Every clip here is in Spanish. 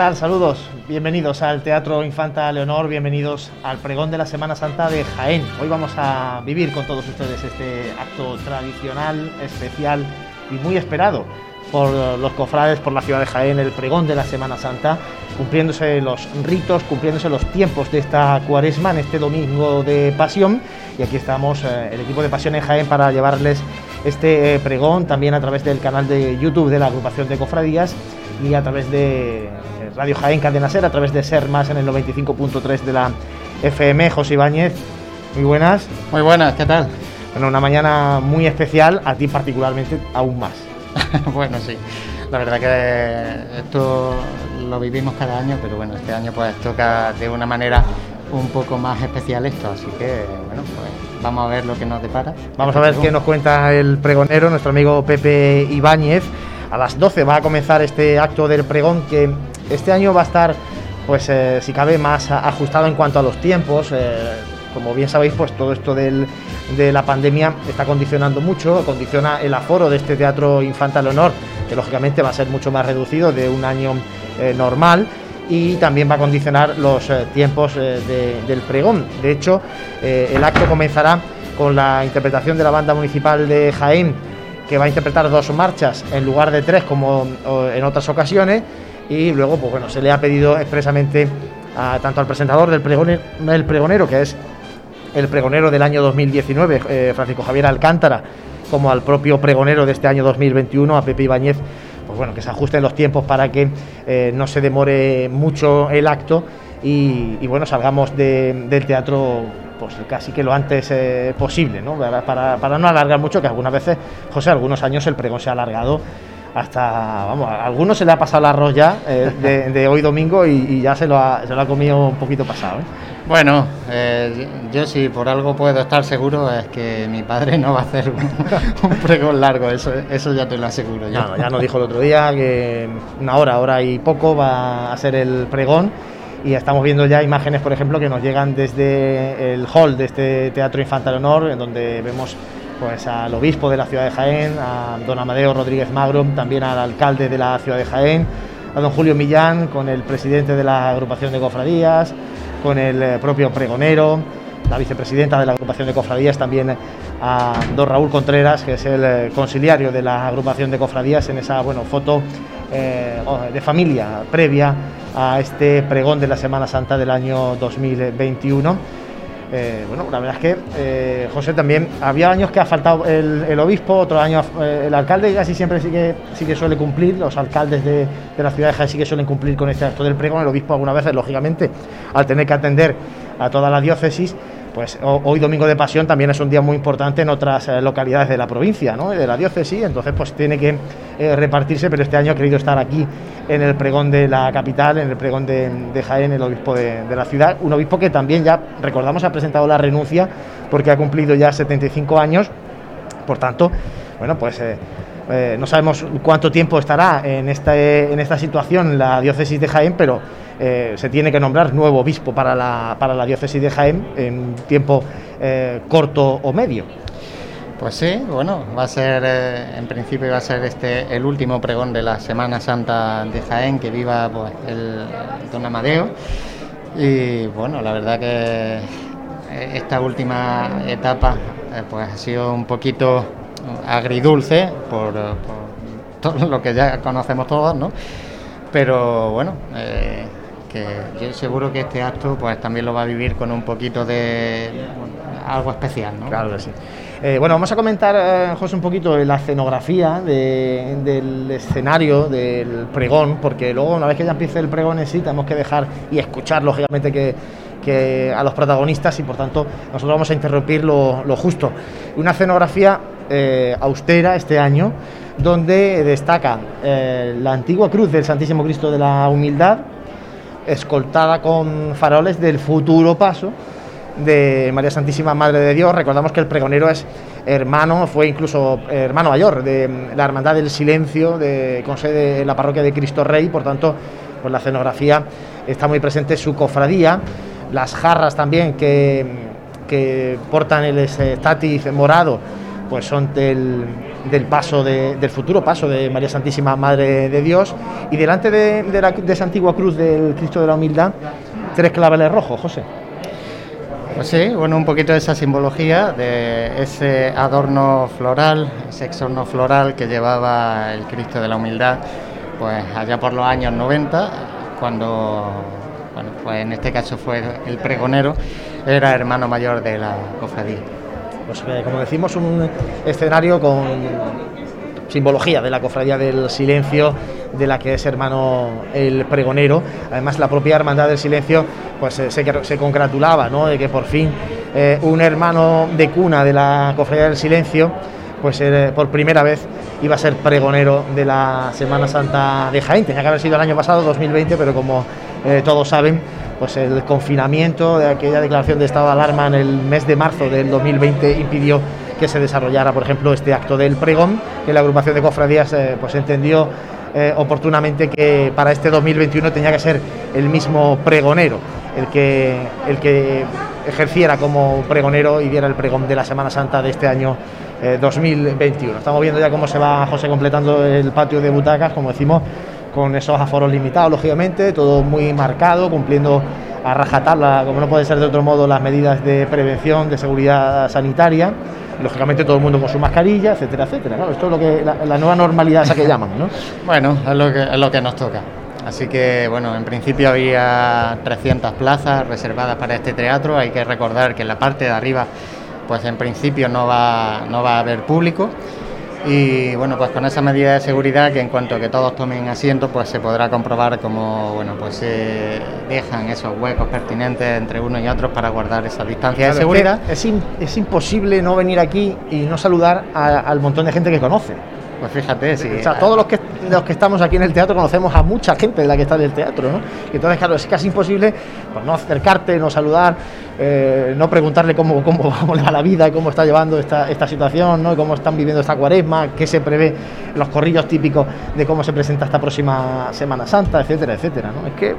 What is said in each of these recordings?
Saludos. Bienvenidos al Teatro Infanta Leonor, bienvenidos al pregón de la Semana Santa de Jaén. Hoy vamos a vivir con todos ustedes este acto tradicional, especial y muy esperado por los cofrades, por la ciudad de Jaén, el pregón de la Semana Santa, cumpliéndose los ritos, cumpliéndose los tiempos de esta cuaresma en este domingo de pasión. Y aquí estamos, eh, el equipo de Pasión en Jaén, para llevarles este eh, pregón también a través del canal de YouTube de la agrupación de cofradías y a través de Radio Jaén Cadena Ser, a través de Ser Más en el 95.3 de la FM. José Ibáñez, muy buenas. Muy buenas, ¿qué tal? Bueno, una mañana muy especial, a ti particularmente aún más. bueno, sí. La verdad que esto lo vivimos cada año, pero bueno, este año pues toca de una manera un poco más especial esto, así que bueno, pues vamos a ver lo que nos depara. Vamos a ver qué nos cuenta el pregonero, nuestro amigo Pepe Ibáñez. A las 12 va a comenzar este acto del pregón que este año va a estar, pues eh, si cabe, más ajustado en cuanto a los tiempos. Eh, como bien sabéis, pues todo esto de la pandemia está condicionando mucho, condiciona el aforo de este Teatro Infanta Leonor, que lógicamente va a ser mucho más reducido de un año eh, normal y también va a condicionar los tiempos del pregón. De hecho, el acto comenzará con la interpretación de la banda municipal de Jaén que va a interpretar dos marchas en lugar de tres como en otras ocasiones y luego pues bueno se le ha pedido expresamente a, tanto al presentador del pregonero, el pregonero que es el pregonero del año 2019 eh, Francisco Javier Alcántara como al propio pregonero de este año 2021 a Pepe Ibáñez pues bueno que se ajusten los tiempos para que eh, no se demore mucho el acto y, bueno salgamos del teatro pues casi que lo antes eh, posible, ¿no? Para, para, no alargar mucho, que algunas veces, José, algunos años el pregón se ha alargado hasta, vamos, a algunos se le ha pasado el arroz ya eh, de, hoy domingo y, ya se lo, ha, se lo ha comido un poquito pasado. ¿eh? Bueno, yo sí por algo puedo estar seguro es que mi padre no va a hacer un, pregón largo, eso, eso ya te lo aseguro. Ya, ya nos dijo el otro día que una hora, hora y poco va a ser el pregón y estamos viendo ya imágenes, por ejemplo, que nos llegan desde el hall de este Teatro Infantil Honor, en donde vemos pues al obispo de la ciudad de Jaén, a don Amadeo Rodríguez Magro, también al alcalde de la ciudad de Jaén, a don Julio Millán, con el presidente de la agrupación de cofradías, con el eh, propio pregonero, la vicepresidenta de la agrupación de cofradías, también a don Raúl Contreras, que es el eh, conciliario de la agrupación de cofradías, en esa bueno, foto eh, de familia previa a este pregón de la Semana Santa del año 2021. Eh, bueno, la verdad es que, eh, José, también había años que ha faltado el, obispo, otros años eh, el alcalde casi siempre sí que, sí que suele cumplir, los alcaldes de, de la ciudad de Jaén sí que suelen cumplir con este acto del pregón, el obispo algunas veces, lógicamente, al tener que atender a toda la diócesis, pues hoy domingo de pasión también es un día muy importante en otras eh, localidades de la provincia, ¿no? de la diócesis, entonces pues tiene que eh, repartirse, pero este año ha querido estar aquí en el pregón de la capital, en el pregón de, Jaén, el obispo de, la ciudad, un obispo que también ya, recordamos, ha presentado la renuncia porque ha cumplido ya 75 años, por tanto, bueno, pues... Eh, no sabemos cuánto tiempo estará en, en esta situación la diócesis de Jaén, pero eh, se tiene que nombrar nuevo obispo para la, para la diócesis de Jaén en tiempo eh, corto o medio. Pues sí, bueno, va a ser, eh, en principio va a ser este el último pregón de la Semana Santa de Jaén, que viva pues, el don Amadeo. Y bueno, la verdad que esta última etapa pues ha sido un poquito agridulce por, por todo lo que ya conocemos todos, ¿no? Pero bueno, que yo seguro que este acto pues también lo va a vivir con un poquito de algo especial, ¿no? Claro que sí. Eh, bueno, vamos a comentar, eh, José, un poquito la escenografía del escenario del pregón, porque luego, una vez que ya empiece el pregón en sí, tenemos que dejar y escuchar, lógicamente, que, a los protagonistas y, por tanto, nosotros vamos a interrumpir lo, justo. Una escenografía eh, austera este año, donde destaca la antigua cruz del Santísimo Cristo de la Humildad, escoltada con faroles del futuro paso de María Santísima Madre de Dios. Recordamos que el pregonero es hermano, fue incluso hermano mayor de la Hermandad del Silencio, de, con sede en la parroquia de Cristo Rey, por tanto, pues la escenografía está muy presente, su cofradía, las jarras también que, que portan el estatis morado, pues son del del paso del futuro paso de María Santísima Madre de Dios y delante de, de esa antigua cruz del Cristo de la Humildad tres claveles rojos, José. Pues sí, bueno, un poquito de esa simbología, de ese adorno floral, ese exorno floral que llevaba el Cristo de la Humildad, pues allá por los años 90, cuando, bueno, pues en este caso fue el pregonero, era hermano mayor de la cofradía. Pues eh, como decimos, un escenario con simbología de la cofradía del silencio, de la que es hermano el pregonero. Además, la propia Hermandad del Silencio pues eh, se, congratulaba ¿no? de que por fin eh, un hermano de cuna de la cofradía del silencio pues por primera vez iba a ser pregonero de la Semana Santa de Jaén. Tenía que haber sido el año pasado, 2020, pero como todos saben, pues el confinamiento de aquella declaración de estado de alarma en el mes de marzo del 2020 impidió que se desarrollara, por ejemplo, este acto del pregón, que la agrupación de cofradías pues entendió eh, oportunamente que para este 2021 tenía que ser el mismo pregonero el que, el que ejerciera como pregonero y diera el pregón de la Semana Santa de este año 2021. Eh, Estamos viendo ya cómo se va José completando el patio de butacas, como decimos, con esos aforos limitados, lógicamente, todo muy marcado, cumpliendo a rajatabla, como no puede ser de otro modo, las medidas de prevención, de seguridad sanitaria lógicamente todo el mundo con su mascarilla, etcétera, etcétera. Esto es lo que la, nueva normalidad esa que llaman, ¿no? bueno, es lo que, es lo que nos toca. Así que, bueno, en principio había 300 plazas reservadas para este teatro. Hay que recordar que en la parte de arriba, pues en principio no va, no va a haber público y bueno pues con esa medida de seguridad que en cuanto que todos tomen asiento pues se podrá comprobar cómo bueno pues se dejan esos huecos pertinentes entre unos y otros para guardar esa distancia de seguridad. es, es, imposible no venir aquí y no saludar al montón de gente que conoce pues fíjate, sí. O sea, todos los que, los que estamos aquí en el teatro conocemos a mucha gente de la que está en el teatro, ¿no? entonces, claro, es casi imposible pues, no acercarte, no saludar, eh, no preguntarle cómo, cómo, le va la vida, cómo está llevando esta, esta situación, ¿no? cómo están viviendo esta cuaresma, qué se prevé, los corrillos típicos de cómo se presenta esta próxima Semana Santa, etcétera, etcétera. Es que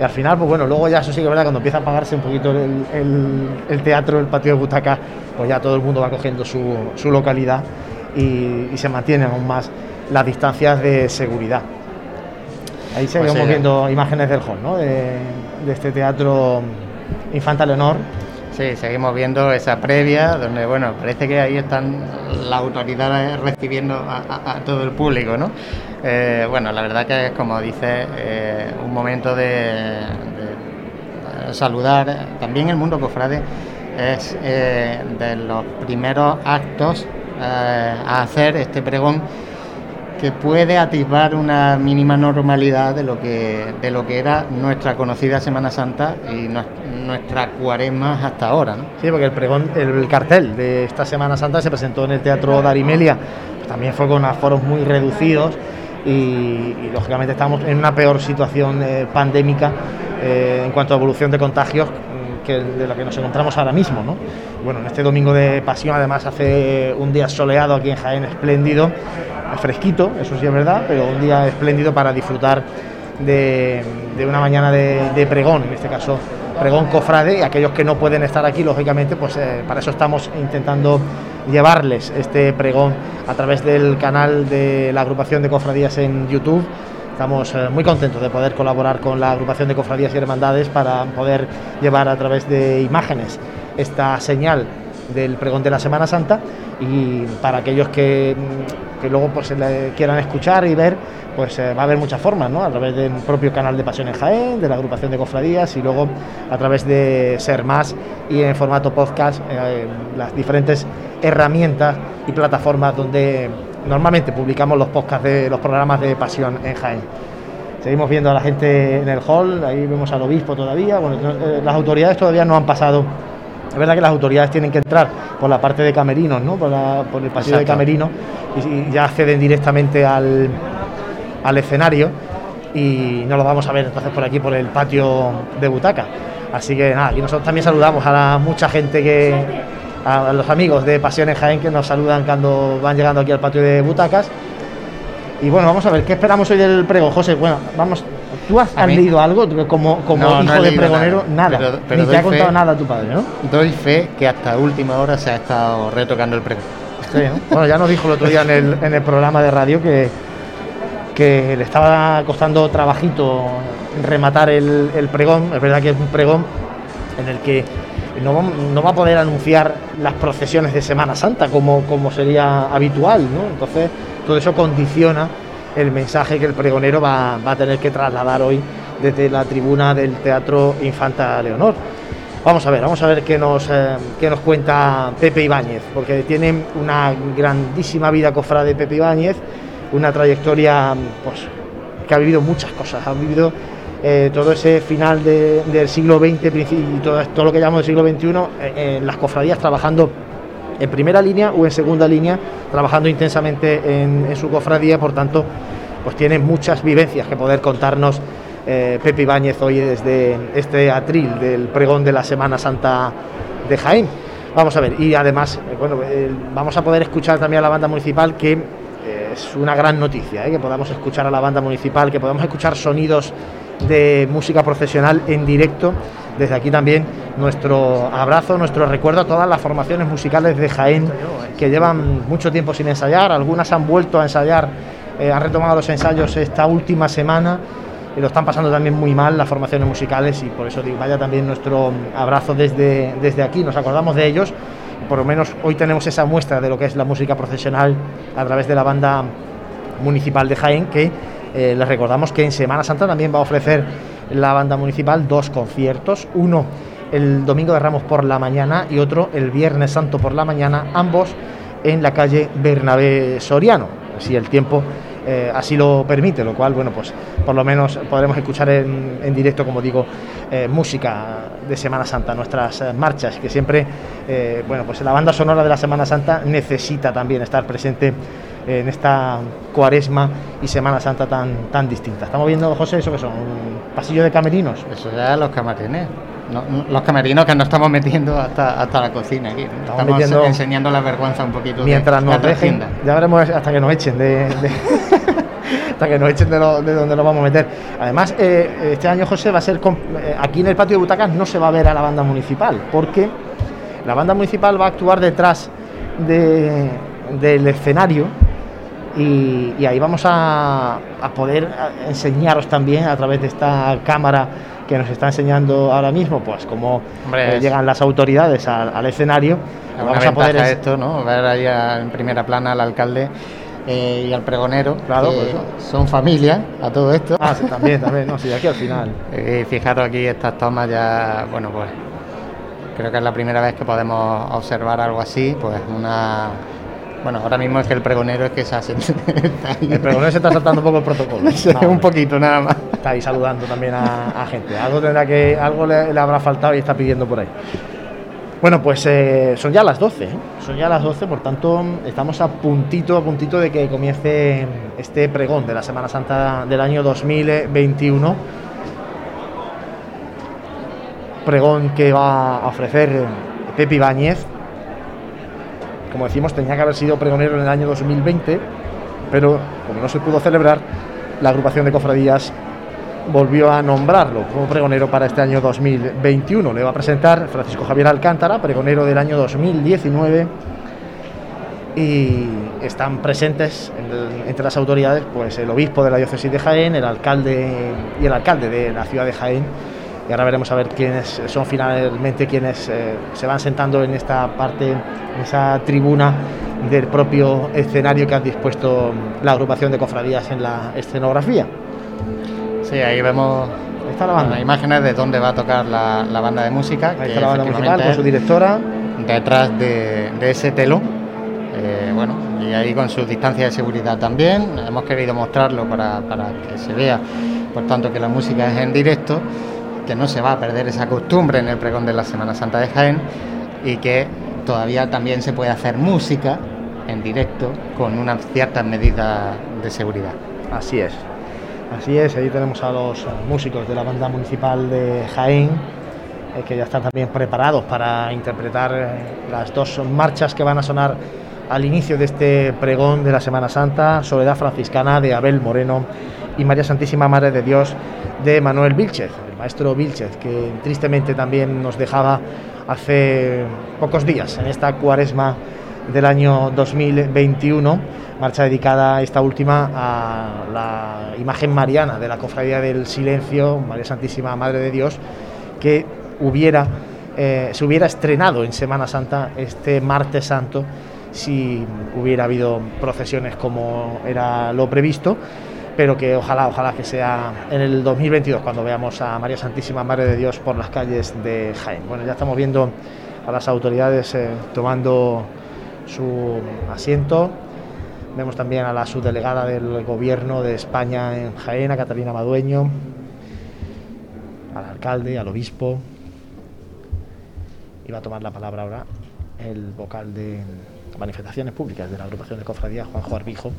y al final, pues bueno, luego ya eso sí que es verdad, cuando empieza a pagarse un poquito el, teatro, el patio de butaca, pues ya todo el mundo va cogiendo su, su localidad y, se mantienen aún más las distancias de seguridad. Ahí seguimos pues viendo imágenes del hall, ¿no? de, este teatro Infanta Leonor. Sí, seguimos viendo esa previa, donde, bueno, parece que ahí están las autoridades recibiendo a, todo el público, ¿no? Eh, bueno, la verdad que es, como dice, eh, un momento de, saludar. También el mundo cofrade es eh, de los primeros actos a hacer este pregón que puede atisbar una mínima normalidad de lo que de lo que era nuestra conocida Semana Santa y nuestra cuaresma hasta ahora. Sí, porque el pregón, el, cartel de esta Semana Santa se presentó en el Teatro Darimelia, también fue con aforos muy reducidos y, lógicamente estamos en una peor situación eh, pandémica eh, en cuanto a evolución de contagios que de la que nos encontramos ahora mismo. ¿no? Bueno, en este domingo de pasión además hace un día soleado aquí en Jaén espléndido, fresquito, eso sí es verdad, pero un día espléndido para disfrutar de, una mañana de, pregón, en este caso pregón cofrade, y aquellos que no pueden estar aquí, lógicamente, pues eh, para eso estamos intentando llevarles este pregón a través del canal de la agrupación de cofradías en YouTube Estamos eh, muy contentos de poder colaborar con la agrupación de cofradías y hermandades para poder llevar a través de imágenes esta señal del pregón de la Semana Santa y para aquellos que, mm, luego pues, quieran escuchar y ver, pues eh, va a haber muchas formas, ¿no? A través del propio canal de Pasión en Jaén, de la agrupación de cofradías y luego a través de Ser Más y en formato podcast, eh, las diferentes herramientas y plataformas donde normalmente publicamos los podcasts de los programas de Pasión en Jaén. Seguimos viendo a la gente en el hall, ahí vemos al obispo todavía. Bueno, eh, las autoridades todavía no han pasado. Es verdad que las autoridades tienen que entrar por la parte de camerinos, ¿no? por, el pasillo de camerinos y, ya acceden directamente al, al escenario y no lo vamos a ver entonces por aquí por el patio de butaca. Así que nada, aquí nosotros también saludamos a la mucha gente que, a los amigos de Pasiones Jaén que nos saludan cuando van llegando aquí al patio de butacas. Y bueno, vamos a ver, ¿qué esperamos hoy del pregón, José? Bueno, vamos, ¿tú has, leído algo como, como hijo de pregonero? Nada, ni te ha contado nada tu padre, ¿no? Doy fe que hasta última hora se ha estado retocando el pregón. Bueno, ya nos dijo el otro día en el, en el programa de radio que, que le estaba costando trabajito rematar el, el pregón. Es verdad que es un pregón en el que no, no, va a poder anunciar las procesiones de Semana Santa como, como sería habitual, ¿no? Entonces, todo eso condiciona el mensaje que el pregonero va, va, a tener que trasladar hoy desde la tribuna del Teatro Infanta Leonor. Vamos a ver, vamos a ver qué nos, eh, qué nos cuenta Pepe Ibáñez, porque tiene una grandísima vida cofrade Pepe Ibáñez, una trayectoria pues, que ha vivido muchas cosas, ha vivido eh, todo ese final de, del siglo XX y todo, todo, lo que llamamos del siglo XXI eh, en las cofradías trabajando en primera línea o en segunda línea, trabajando intensamente en, su cofradía, por tanto, pues tiene muchas vivencias que poder contarnos eh, Pepe Ibáñez hoy desde este atril del pregón de la Semana Santa de Jaén. Vamos a ver, y además, eh, bueno, eh, vamos a poder escuchar también a la banda municipal que eh, es una gran noticia, que podamos escuchar a la banda municipal, que podamos escuchar sonidos de música profesional en directo. Desde aquí también nuestro abrazo, nuestro recuerdo a todas las formaciones musicales de Jaén que llevan mucho tiempo sin ensayar, algunas han vuelto a ensayar, eh, han retomado los ensayos esta última semana y lo están pasando también muy mal las formaciones musicales y por eso vaya también nuestro abrazo desde, desde aquí, nos acordamos de ellos, por lo menos hoy tenemos esa muestra de lo que es la música profesional a través de la banda municipal de Jaén que eh, les recordamos que en Semana Santa también va a ofrecer la banda municipal dos conciertos, uno el domingo de Ramos por la mañana y otro el Viernes Santo por la mañana, ambos en la calle Bernabé Soriano. Así el tiempo eh, así lo permite, lo cual, bueno, pues por lo menos podremos escuchar en, en directo, como digo, eh, música de Semana Santa, nuestras marchas, que siempre, bueno, pues la banda sonora de la Semana Santa necesita también estar presente en esta cuaresma y Semana Santa tan, tan distinta. Estamos viendo, José, eso que son un pasillo de camerinos. Eso ya los camarines. No, los camerinos que nos estamos metiendo hasta, hasta la cocina aquí. Estamos Estamos, metiendo- enseñando la vergüenza un poquito. Mientras de, nos de dejen, ya veremos hasta que nos echen de, de- hasta que nos echen de, lo- de donde nos vamos a meter. Además, eh, este año José va a ser eh, aquí en el patio de butacas no se va a ver a la banda municipal, porque la banda municipal va a actuar detrás de- del escenario y, y ahí vamos a, a poder enseñaros también a través de esta cámara que nos está enseñando ahora mismo, pues cómo Hombre, eh, llegan las autoridades al, al escenario. Vamos a poder esto, ¿no? Ver ahí a- en primera plana al alcalde eh, y al pregonero, Claro, que eso. son familia a todo esto. Ah, sí, también, también, no, sí, aquí al final. Y fijaros aquí estas tomas ya, bueno, pues creo que es la primera vez que podemos observar algo así, pues una... Bueno, ahora mismo es que el pregonero es que se hace... El pregonero se está saltando un poco el protocolo. Sí, Ah, un poquito nada más. Está ahí saludando también a, a gente. Algo tendrá que, algo le, le habrá faltado y está pidiendo por ahí. Bueno, pues eh, son ya las 12, ¿eh? son ya las 12, por tanto estamos a puntito, a puntito de que comience este pregón de la Semana Santa del año 2021. Pregón que va a ofrecer Pepe Ibáñez. Como decimos, tenía que haber sido pregonero en el año 2020, pero como no se pudo celebrar, la agrupación de cofradías volvió a nombrarlo como pregonero para este año 2021. Le va a presentar Francisco Javier Alcántara, pregonero del año 2019. Y están presentes entre las autoridades pues el obispo de la diócesis de Jaén, el alcalde y el alcalde de la ciudad de Jaén. Y ahora veremos a ver quiénes son finalmente quienes eh, se van sentando en esta parte, en esa tribuna del propio escenario que han dispuesto la agrupación de cofradías en la escenografía. Sí, ahí vemos está la banda. imágenes de dónde va a tocar la, la banda de música. Ahí que está la banda efectivamente con su directora. detrás de, de ese telón. Eh, bueno, y ahí con su distancia de seguridad también. Hemos querido mostrarlo para, para que se vea, por tanto, que la música es en directo, que no se va a perder esa costumbre en el pregón de la Semana Santa de Jaén y que todavía también se puede hacer música en directo con unas ciertas medidas de seguridad. Así es. Así es, ahí tenemos a los músicos de la banda municipal de Jaén, eh, que ya están también preparados para interpretar eh, las dos marchas que van a sonar al inicio de este pregón de la Semana Santa, Soledad Franciscana de Abel Moreno y María Santísima Madre de Dios de Manuel Vilchez, maestro Vilchez, que tristemente también nos dejaba hace pocos días en esta cuaresma del año 2021, marcha dedicada esta última a la imagen mariana de la Cofradía del Silencio, María Santísima Madre de Dios, que hubiera, eh, se hubiera estrenado en Semana Santa este martes santo si hubiera habido procesiones como era lo previsto pero que ojalá, ojalá que sea en el 2022 cuando veamos a María Santísima Madre de Dios por las calles de Jaén. Bueno, ya estamos viendo a las autoridades eh, tomando su asiento. Vemos también a la subdelegada del Gobierno de España en Jaén, a Catalina Madueño, al alcalde, al obispo. Iba a tomar la palabra ahora el vocal de manifestaciones públicas de la agrupación de cofradía, Juanjo Arbijo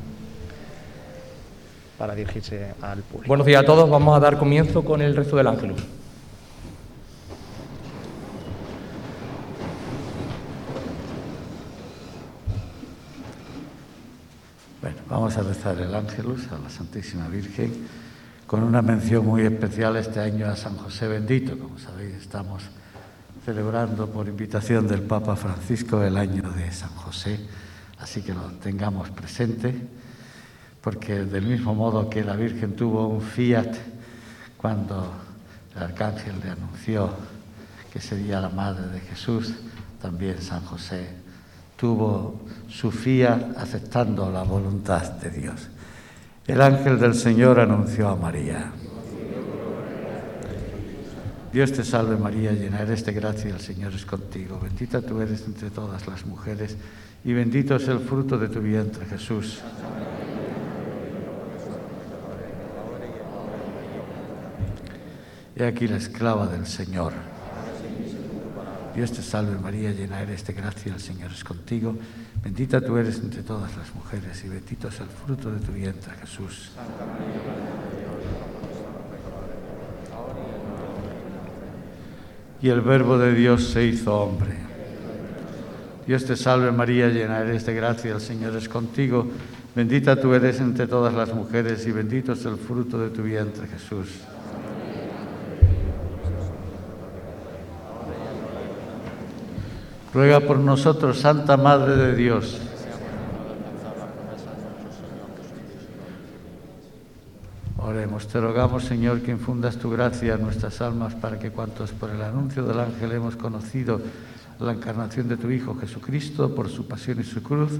para dirigirse al público. Buenos días a todos. Vamos a dar comienzo con el resto del Ángelus. Bueno, vamos a rezar el Ángelus a la Santísima Virgen con una mención muy especial este año a San José Bendito. Como sabéis, estamos celebrando por invitación del Papa Francisco el año de San José, así que lo tengamos presente porque del mismo modo que la Virgen tuvo un fiat cuando el arcángel le anunció que sería la madre de Jesús, también San José tuvo su fiat aceptando la voluntad de Dios. El ángel del Señor anunció a María. Dios te salve María, llena eres de gracia, el Señor es contigo. Bendita tú eres entre todas las mujeres y bendito es el fruto de tu vientre, Jesús. He aquí la esclava del Señor. Dios te salve María, llena eres de gracia, el Señor es contigo. Bendita tú eres entre todas las mujeres y bendito es el fruto de tu vientre, Jesús. Y el verbo de Dios se hizo hombre. Dios te salve María, llena eres de gracia, el Señor es contigo. Bendita tú eres entre todas las mujeres y bendito es el fruto de tu vientre, Jesús. Ruega por nosotros, Santa Madre de Dios. Oremos, te rogamos, Señor, que infundas tu gracia en nuestras almas para que cuantos por el anuncio del ángel hemos conocido la encarnación de tu Hijo Jesucristo, por su pasión y su cruz,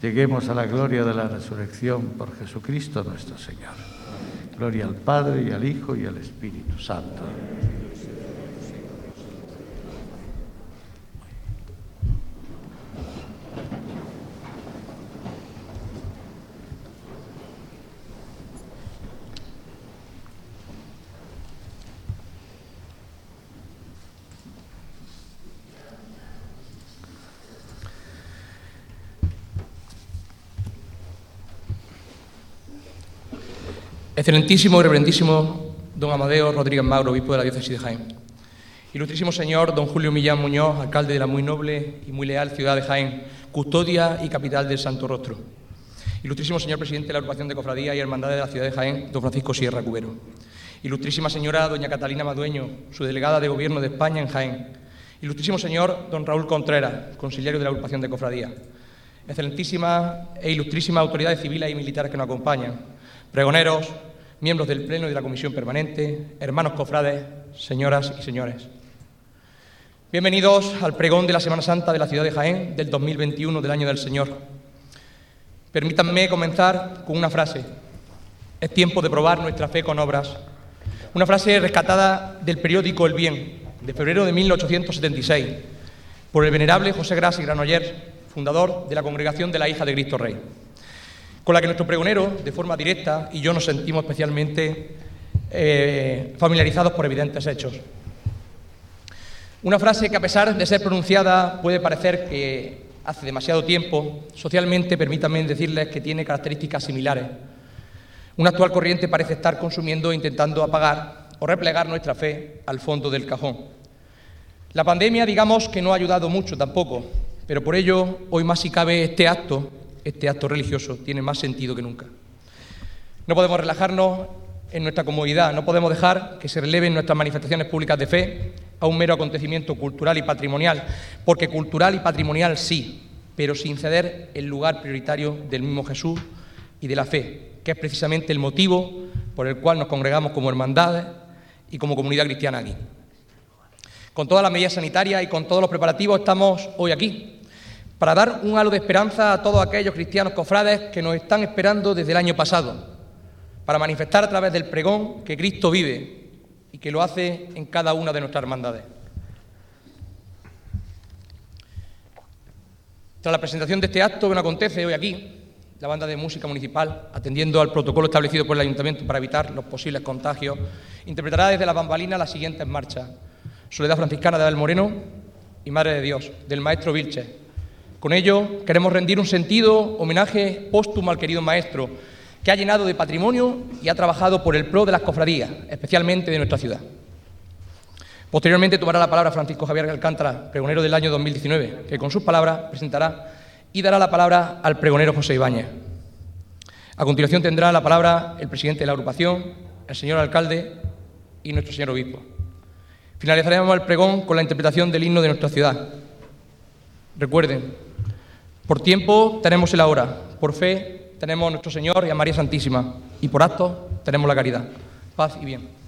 lleguemos a la gloria de la resurrección por Jesucristo nuestro Señor. Gloria al Padre y al Hijo y al Espíritu Santo. Excelentísimo y reverendísimo don Amadeo Rodríguez Mauro, obispo de la diócesis de Jaén. Ilustrísimo señor don Julio Millán Muñoz, alcalde de la muy noble y muy leal ciudad de Jaén, custodia y capital del Santo Rostro. Ilustrísimo señor presidente de la agrupación de cofradía y hermandad de la ciudad de Jaén, don Francisco Sierra Cubero. Ilustrísima señora doña Catalina Madueño, su delegada de gobierno de España en Jaén. Ilustrísimo señor don Raúl Contreras, consiliario de la agrupación de cofradía. Excelentísimas e ilustrísimas autoridades civiles y militares que nos acompañan. Pregoneros, miembros del Pleno y de la Comisión Permanente, hermanos cofrades, señoras y señores. Bienvenidos al pregón de la Semana Santa de la ciudad de Jaén del 2021 del año del Señor. Permítanme comenzar con una frase. Es tiempo de probar nuestra fe con obras. Una frase rescatada del periódico El Bien, de febrero de 1876, por el venerable José Gras y Granollers, fundador de la Congregación de la Hija de Cristo Rey con la que nuestro pregonero, de forma directa, y yo nos sentimos especialmente eh, familiarizados por evidentes hechos. Una frase que a pesar de ser pronunciada puede parecer que hace demasiado tiempo, socialmente permítanme decirles que tiene características similares. Una actual corriente parece estar consumiendo e intentando apagar o replegar nuestra fe al fondo del cajón. La pandemia, digamos que no ha ayudado mucho tampoco, pero por ello hoy más si cabe este acto este acto religioso tiene más sentido que nunca. No podemos relajarnos en nuestra comodidad, no podemos dejar que se releven nuestras manifestaciones públicas de fe a un mero acontecimiento cultural y patrimonial, porque cultural y patrimonial sí, pero sin ceder el lugar prioritario del mismo Jesús y de la fe, que es precisamente el motivo por el cual nos congregamos como hermandades y como comunidad cristiana aquí. Con todas las medidas sanitarias y con todos los preparativos estamos hoy aquí, para dar un halo de esperanza a todos aquellos cristianos cofrades que nos están esperando desde el año pasado, para manifestar a través del pregón que Cristo vive y que lo hace en cada una de nuestras hermandades. Tras la presentación de este acto que no acontece hoy aquí, la banda de música municipal, atendiendo al protocolo establecido por el ayuntamiento para evitar los posibles contagios, interpretará desde la bambalina las siguientes marchas. Soledad Franciscana de Abel Moreno y Madre de Dios, del maestro Vilches. Con ello queremos rendir un sentido homenaje póstumo al querido maestro, que ha llenado de patrimonio y ha trabajado por el pro de las cofradías, especialmente de nuestra ciudad. Posteriormente tomará la palabra Francisco Javier Alcántara, pregonero del año 2019, que con sus palabras presentará y dará la palabra al pregonero José Ibáñez. A continuación tendrá la palabra el presidente de la agrupación, el señor alcalde y nuestro señor obispo. Finalizaremos el pregón con la interpretación del himno de nuestra ciudad. Recuerden, por tiempo tenemos el ahora, por fe tenemos a nuestro Señor y a María Santísima, y por acto tenemos la caridad. Paz y bien.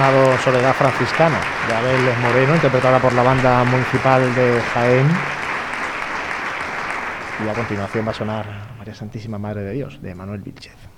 Sonado Soledad Franciscana de Abel Moreno, interpretada por la banda municipal de Jaén. Y a continuación va a sonar María Santísima Madre de Dios, de Manuel Vilchez.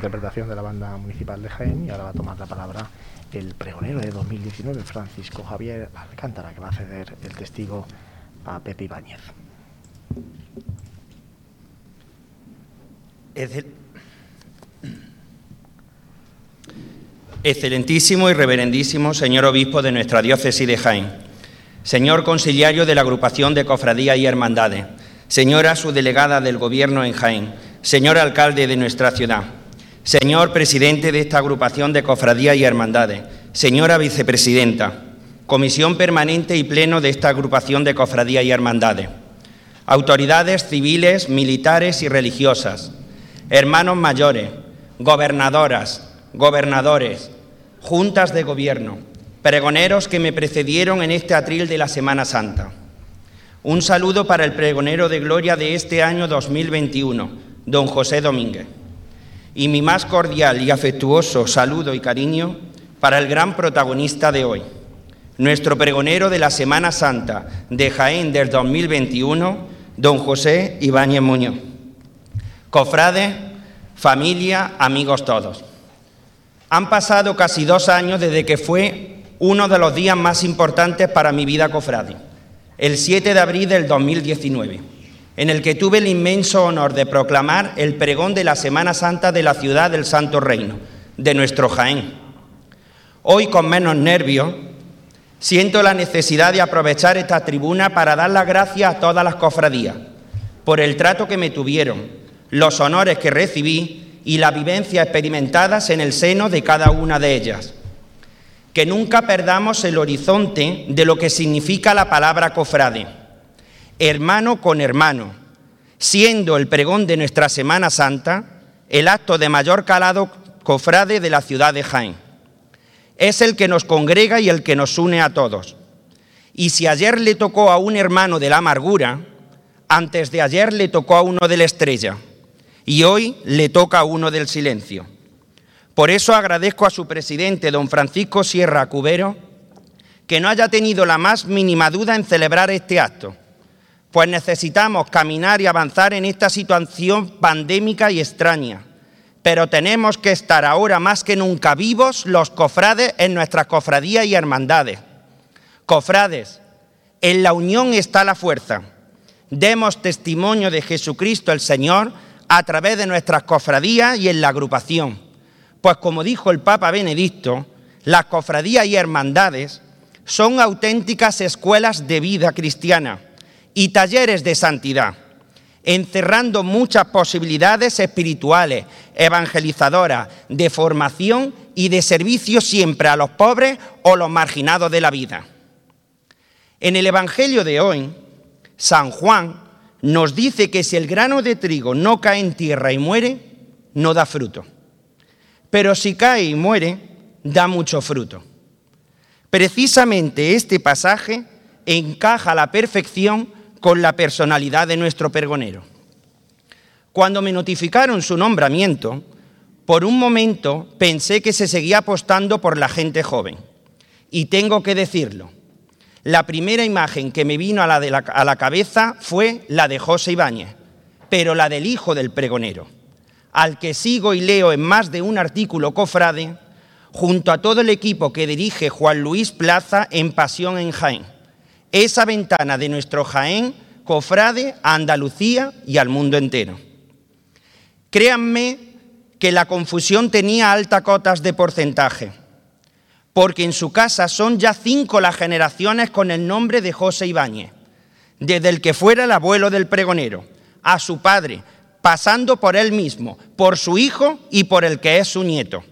Interpretación de la banda municipal de Jaén y ahora va a tomar la palabra el pregonero de 2019, Francisco Javier Alcántara, que va a ceder el testigo a Pepe Ibáñez. Excelentísimo y reverendísimo señor obispo de nuestra diócesis de Jaén, señor conciliario de la agrupación de cofradías y hermandades, señora subdelegada del gobierno en Jaén, señor alcalde de nuestra ciudad, Señor presidente de esta agrupación de cofradías y hermandades, señora vicepresidenta, comisión permanente y pleno de esta agrupación de cofradías y hermandades, autoridades civiles, militares y religiosas, hermanos mayores, gobernadoras, gobernadores, juntas de gobierno, pregoneros que me precedieron en este atril de la Semana Santa. Un saludo para el pregonero de gloria de este año 2021, don José Domínguez. Y mi más cordial y afectuoso saludo y cariño para el gran protagonista de hoy, nuestro pregonero de la Semana Santa de Jaén del 2021, don José Ibáñez Muñoz. Cofrades, familia, amigos todos. Han pasado casi dos años desde que fue uno de los días más importantes para mi vida cofrade, el 7 de abril del 2019, en el que tuve el inmenso honor de proclamar el pregón de la Semana Santa de la ciudad del Santo Reino, de nuestro Jaén. Hoy, con menos nervios, siento la necesidad de aprovechar esta tribuna para dar las gracias a todas las cofradías por el trato que me tuvieron, los honores que recibí y la vivencia experimentadas en el seno de cada una de ellas. Que nunca perdamos el horizonte de lo que significa la palabra cofrade, hermano con hermano, siendo el pregón de nuestra Semana Santa el acto de mayor calado cofrade de la ciudad de Jaén. Es el que nos congrega y el que nos une a todos. Y si ayer le tocó a un hermano de la amargura, antes de ayer le tocó a uno de la estrella y hoy le toca a uno del silencio. Por eso agradezco a su presidente, don Francisco Sierra Cubero, que no haya tenido la más mínima duda en celebrar este acto, pues necesitamos caminar y avanzar en esta situación pandémica y extraña. Pero tenemos que estar ahora más que nunca vivos los cofrades en nuestras cofradías y hermandades. Cofrades, en la unión está la fuerza. Demos testimonio de Jesucristo el Señor a través de nuestras cofradías y en la agrupación. Pues como dijo el Papa Benedicto, las cofradías y hermandades son auténticas escuelas de vida cristiana y talleres de santidad, encerrando muchas posibilidades espirituales, evangelizadoras, de formación y de servicio siempre a los pobres o los marginados de la vida. En el Evangelio de hoy, San Juan nos dice que si el grano de trigo no cae en tierra y muere, no da fruto. Pero si cae y muere, da mucho fruto. Precisamente este pasaje encaja a la perfección con la personalidad de nuestro pergonero. Cuando me notificaron su nombramiento, por un momento pensé que se seguía apostando por la gente joven. Y tengo que decirlo, la primera imagen que me vino a la, cabeza fue la de José Ibáñez, pero la del hijo del pregonero, al que sigo y leo en más de un artículo cofrade, junto a todo el equipo que dirige Juan Luis Plaza en Pasión en Jaén. Esa ventana de nuestro Jaén, cofrade a Andalucía y al mundo entero. Créanme que la confusión tenía altas cotas de porcentaje porque en su casa son ya cinco las generaciones con el nombre de José Ibáñez, desde el que fuera el abuelo del pregonero, a su padre, pasando por él mismo, por su hijo y por el que es su nieto.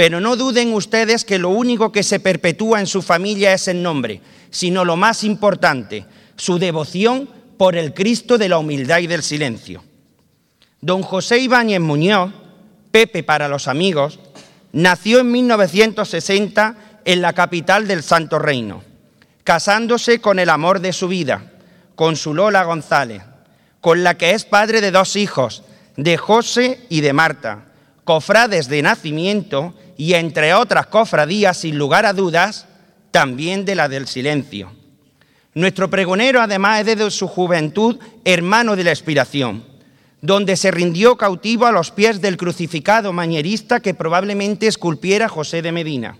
Pero no duden ustedes que lo único que se perpetúa en su familia es el nombre, sino lo más importante, su devoción por el Cristo de la humildad y del silencio. Don José Ibáñez Muñoz, Pepe para los amigos, Nació en 1960 en la capital del Santo Reino, casándose con el amor de su vida, con su Lola González, con la que es padre de dos hijos, de José y de Marta, cofrades de nacimiento y entre otras cofradías, sin lugar a dudas, también de la del silencio. Nuestro pregonero además es desde su juventud hermano de la expiración donde se rindió cautivo a los pies del crucificado mañerista que probablemente esculpiera José de Medina.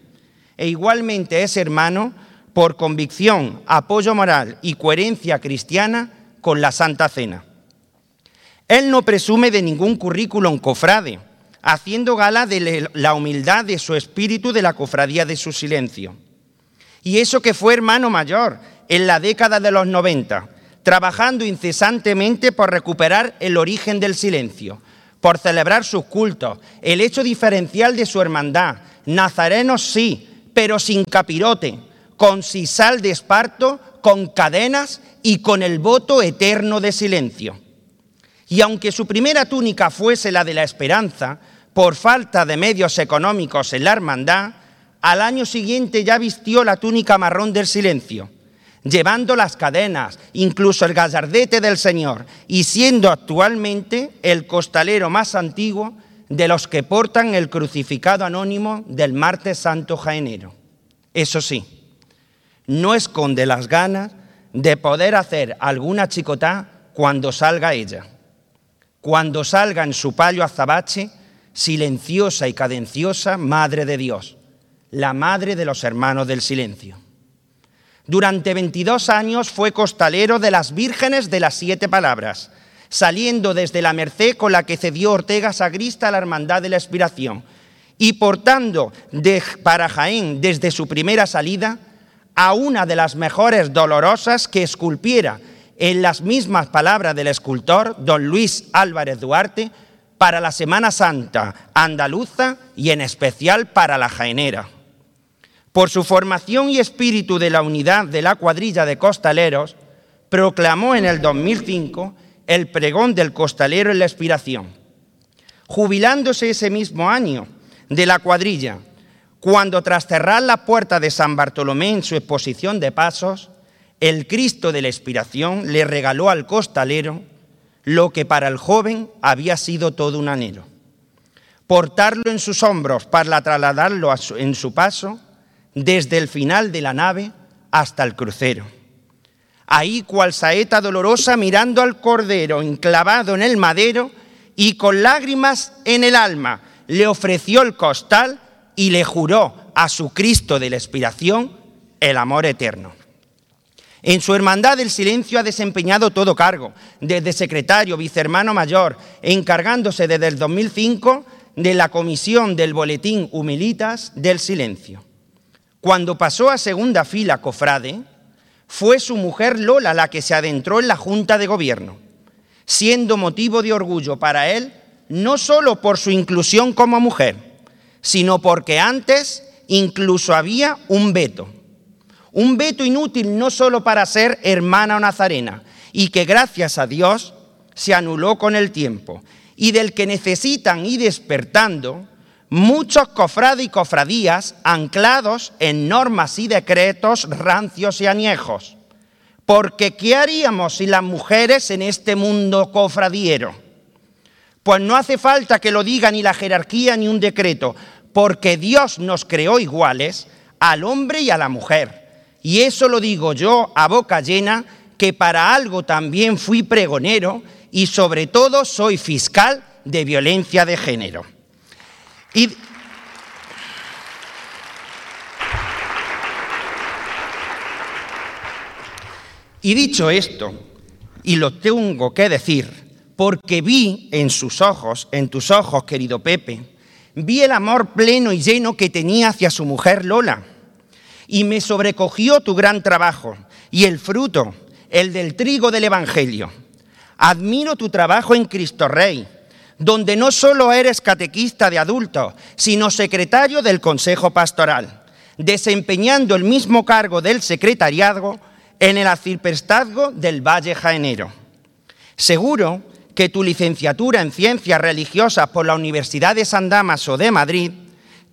E igualmente es hermano por convicción, apoyo moral y coherencia cristiana con la Santa Cena. Él no presume de ningún currículum cofrade, haciendo gala de la humildad de su espíritu de la cofradía de su silencio. Y eso que fue hermano mayor en la década de los 90, trabajando incesantemente por recuperar el origen del silencio, por celebrar sus cultos, el hecho diferencial de su hermandad. Nazarenos sí, pero sin capirote, con sisal de esparto, con cadenas y con el voto eterno de silencio. Y aunque su primera túnica fuese la de la esperanza, por falta de medios económicos en la hermandad, al año siguiente ya vistió la túnica marrón del silencio, llevando las cadenas, incluso el gallardete del Señor, y siendo actualmente el costalero más antiguo de los que portan el crucificado anónimo del martes santo jaenero. Eso sí, no esconde las ganas de poder hacer alguna chicotá cuando salga ella, cuando salga en su palio azabache, silenciosa y cadenciosa Madre de Dios, la Madre de los Hermanos del Silencio. Durante 22 años fue costalero de las vírgenes de las siete palabras, saliendo desde la merced con la que cedió Ortega Sagrista a la Hermandad de la Expiración y portando de, para Jaén desde su primera salida a una de las mejores dolorosas que esculpiera en las mismas palabras del escultor don Luis Álvarez Duarte para la Semana Santa andaluza y en especial para la jaenera. Por su formación y espíritu de la unidad de la cuadrilla de costaleros, proclamó en el 2005 el pregón del costalero en la expiración. Jubilándose ese mismo año de la cuadrilla, cuando tras cerrar la puerta de San Bartolomé en su exposición de pasos, el Cristo de la expiración le regaló al costalero lo que para el joven había sido todo un anhelo. Portarlo en sus hombros para trasladarlo en su paso desde el final de la nave hasta el crucero ahí cual saeta dolorosa mirando al cordero enclavado en el madero y con lágrimas en el alma le ofreció el costal y le juró a su Cristo de la expiración el amor eterno. En su hermandad del silencio ha desempeñado todo cargo, desde secretario, vicehermano mayor, encargándose desde el 2005 de la comisión del boletín Humilitas del Silencio. Cuando pasó a segunda fila cofrade, fue su mujer Lola la que se adentró en la Junta de Gobierno, siendo motivo de orgullo para él no solo por su inclusión como mujer, sino porque antes incluso había un veto. Un veto inútil no solo para ser hermana o nazarena, y que gracias a Dios se anuló con el tiempo, y del que necesitan ir despertando muchos cofrades y cofradías anclados en normas y decretos rancios y añejos. Porque ¿qué haríamos si las mujeres en este mundo cofradiero? Pues no hace falta que lo diga ni la jerarquía ni un decreto, porque Dios nos creó iguales al hombre y a la mujer. Y eso lo digo yo a boca llena, que para algo también fui pregonero y sobre todo soy fiscal de violencia de género. Y, dicho esto, y lo tengo que decir, porque vi en sus ojos, en tus ojos, querido Pepe, vi el amor pleno y lleno que tenía hacia su mujer Lola. Y me sobrecogió tu gran trabajo y el fruto, el del trigo del Evangelio. Admiro tu trabajo en Cristo Rey donde no solo eres catequista de adultos, sino secretario del Consejo Pastoral, desempeñando el mismo cargo del secretariado en el arciprestazgo del Valle Jaenero. Seguro que tu licenciatura en Ciencias Religiosas por la Universidad de San Damaso de Madrid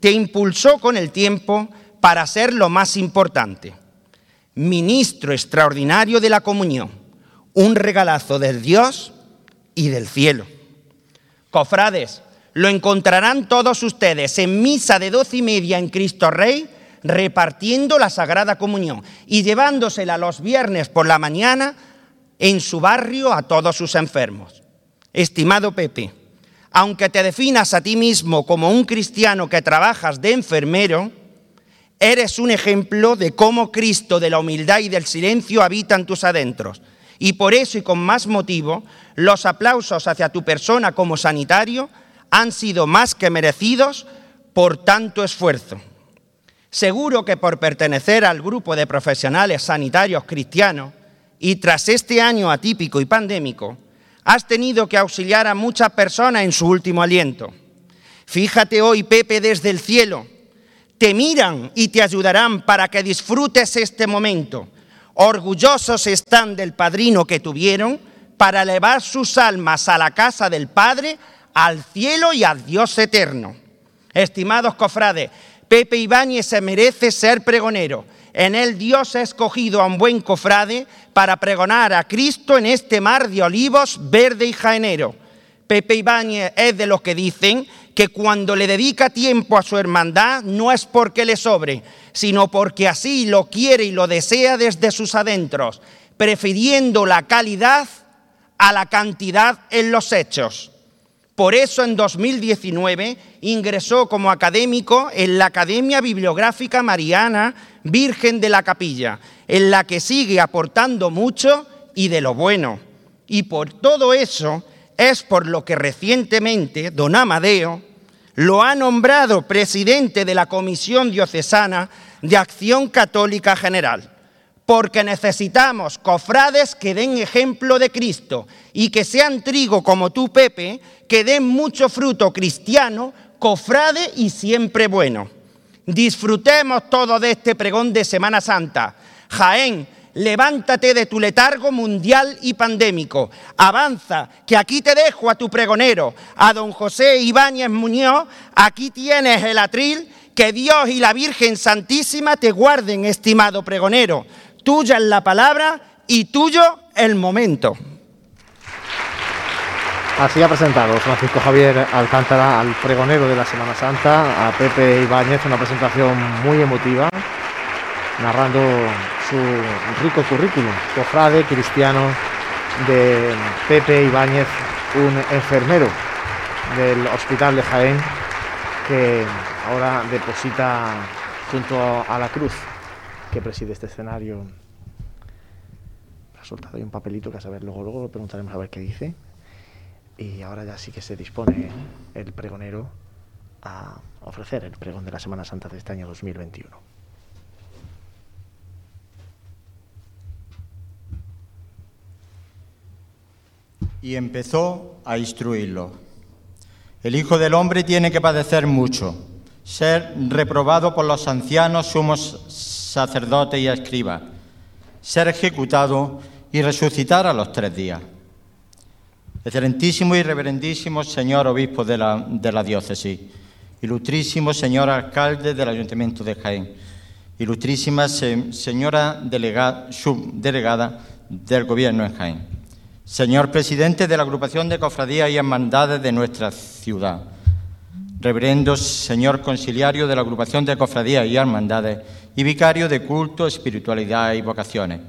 te impulsó con el tiempo para ser lo más importante, ministro extraordinario de la comunión, un regalazo del Dios y del cielo. Cofrades, lo encontrarán todos ustedes en misa de doce y media en Cristo Rey, repartiendo la Sagrada Comunión y llevándosela los viernes por la mañana en su barrio a todos sus enfermos. Estimado Pepe, aunque te definas a ti mismo como un cristiano que trabajas de enfermero, eres un ejemplo de cómo Cristo de la humildad y del silencio habita en tus adentros y por eso y con más motivo, los aplausos hacia tu persona como sanitario han sido más que merecidos por tanto esfuerzo. Seguro que por pertenecer al grupo de profesionales sanitarios cristianos y tras este año atípico y pandémico, has tenido que auxiliar a muchas personas en su último aliento. Fíjate hoy, Pepe, desde el cielo, te miran y te ayudarán para que disfrutes este momento. Orgullosos están del padrino que tuvieron para elevar sus almas a la casa del Padre, al cielo y al Dios eterno. Estimados cofrades, Pepe Ibáñez se merece ser pregonero. En él Dios ha escogido a un buen cofrade para pregonar a Cristo en este mar de olivos verde y jaenero. Pepe Ibáñez es de los que dicen que cuando le dedica tiempo a su hermandad no es porque le sobre, sino porque así lo quiere y lo desea desde sus adentros, prefiriendo la calidad a la cantidad en los hechos. Por eso en 2019 ingresó como académico en la Academia Bibliográfica Mariana Virgen de la Capilla, en la que sigue aportando mucho y de lo bueno. Y por todo eso es por lo que recientemente don Amadeo lo ha nombrado presidente de la Comisión Diocesana de Acción Católica General, porque necesitamos cofrades que den ejemplo de Cristo y que sean trigo como tú, Pepe, que den mucho fruto cristiano, cofrade y siempre bueno. Disfrutemos todo de este pregón de Semana Santa. Jaén, levántate de tu letargo mundial y pandémico. Avanza, que aquí te dejo a tu pregonero, a don José Ibáñez Muñoz. Aquí tienes el atril. Que Dios y la Virgen Santísima te guarden, estimado pregonero. Tuya es la palabra y tuyo el momento. Así ha presentado Francisco Javier Alcántara al pregonero de la Semana Santa, a Pepe Ibáñez, una presentación muy emotiva, narrando su rico currículum, cofrade cristiano de Pepe Ibáñez, un enfermero del Hospital de Jaén, que ahora deposita junto a la cruz que preside este escenario. Ha soltado ahí un papelito que a saber, luego, luego lo preguntaremos a ver qué dice. Y ahora ya sí que se dispone el pregonero a ofrecer el pregón de la Semana Santa de este año 2021. Y empezó a instruirlo. El Hijo del Hombre tiene que padecer mucho, ser reprobado por los ancianos, sumos sacerdotes y escribas, ser ejecutado y resucitar a los tres días. Excelentísimo y reverendísimo señor obispo de la, diócesis, ilustrísimo señor alcalde del Ayuntamiento de Jaén, ilustrísima señora delegada, subdelegada del Gobierno en Jaén Señor presidente de la agrupación de cofradías y hermandades de nuestra ciudad, reverendo señor conciliario de la agrupación de cofradías y hermandades y vicario de culto, espiritualidad y vocaciones,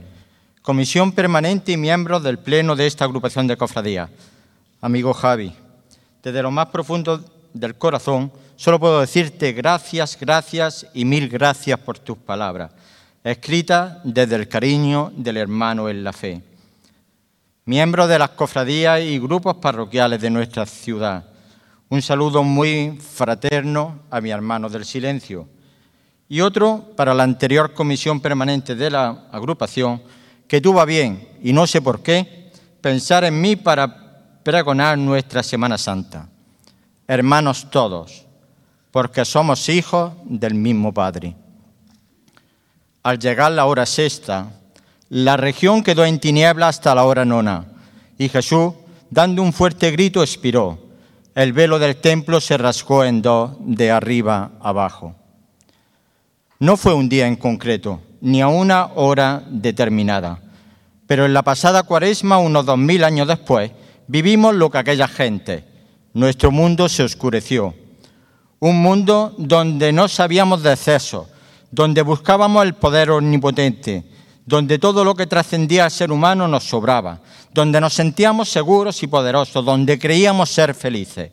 comisión permanente y miembros del pleno de esta agrupación de cofradías. Amigo Javi, desde lo más profundo del corazón, solo puedo decirte gracias, gracias y mil gracias por tus palabras, escritas desde el cariño del hermano en la fe miembros de las cofradías y grupos parroquiales de nuestra ciudad. Un saludo muy fraterno a mi hermano del silencio. Y otro para la anterior comisión permanente de la agrupación, que tuvo bien, y no sé por qué, pensar en mí para pregonar nuestra Semana Santa. Hermanos todos, porque somos hijos del mismo Padre. Al llegar la hora sexta, la región quedó en tiniebla hasta la hora nona, y Jesús, dando un fuerte grito, expiró. El velo del templo se rasgó en dos, de arriba abajo. No fue un día en concreto, ni a una hora determinada, pero en la pasada cuaresma, unos dos mil años después, vivimos lo que aquella gente. Nuestro mundo se oscureció. Un mundo donde no sabíamos de exceso, donde buscábamos el poder omnipotente, donde todo lo que trascendía al ser humano nos sobraba, donde nos sentíamos seguros y poderosos, donde creíamos ser felices.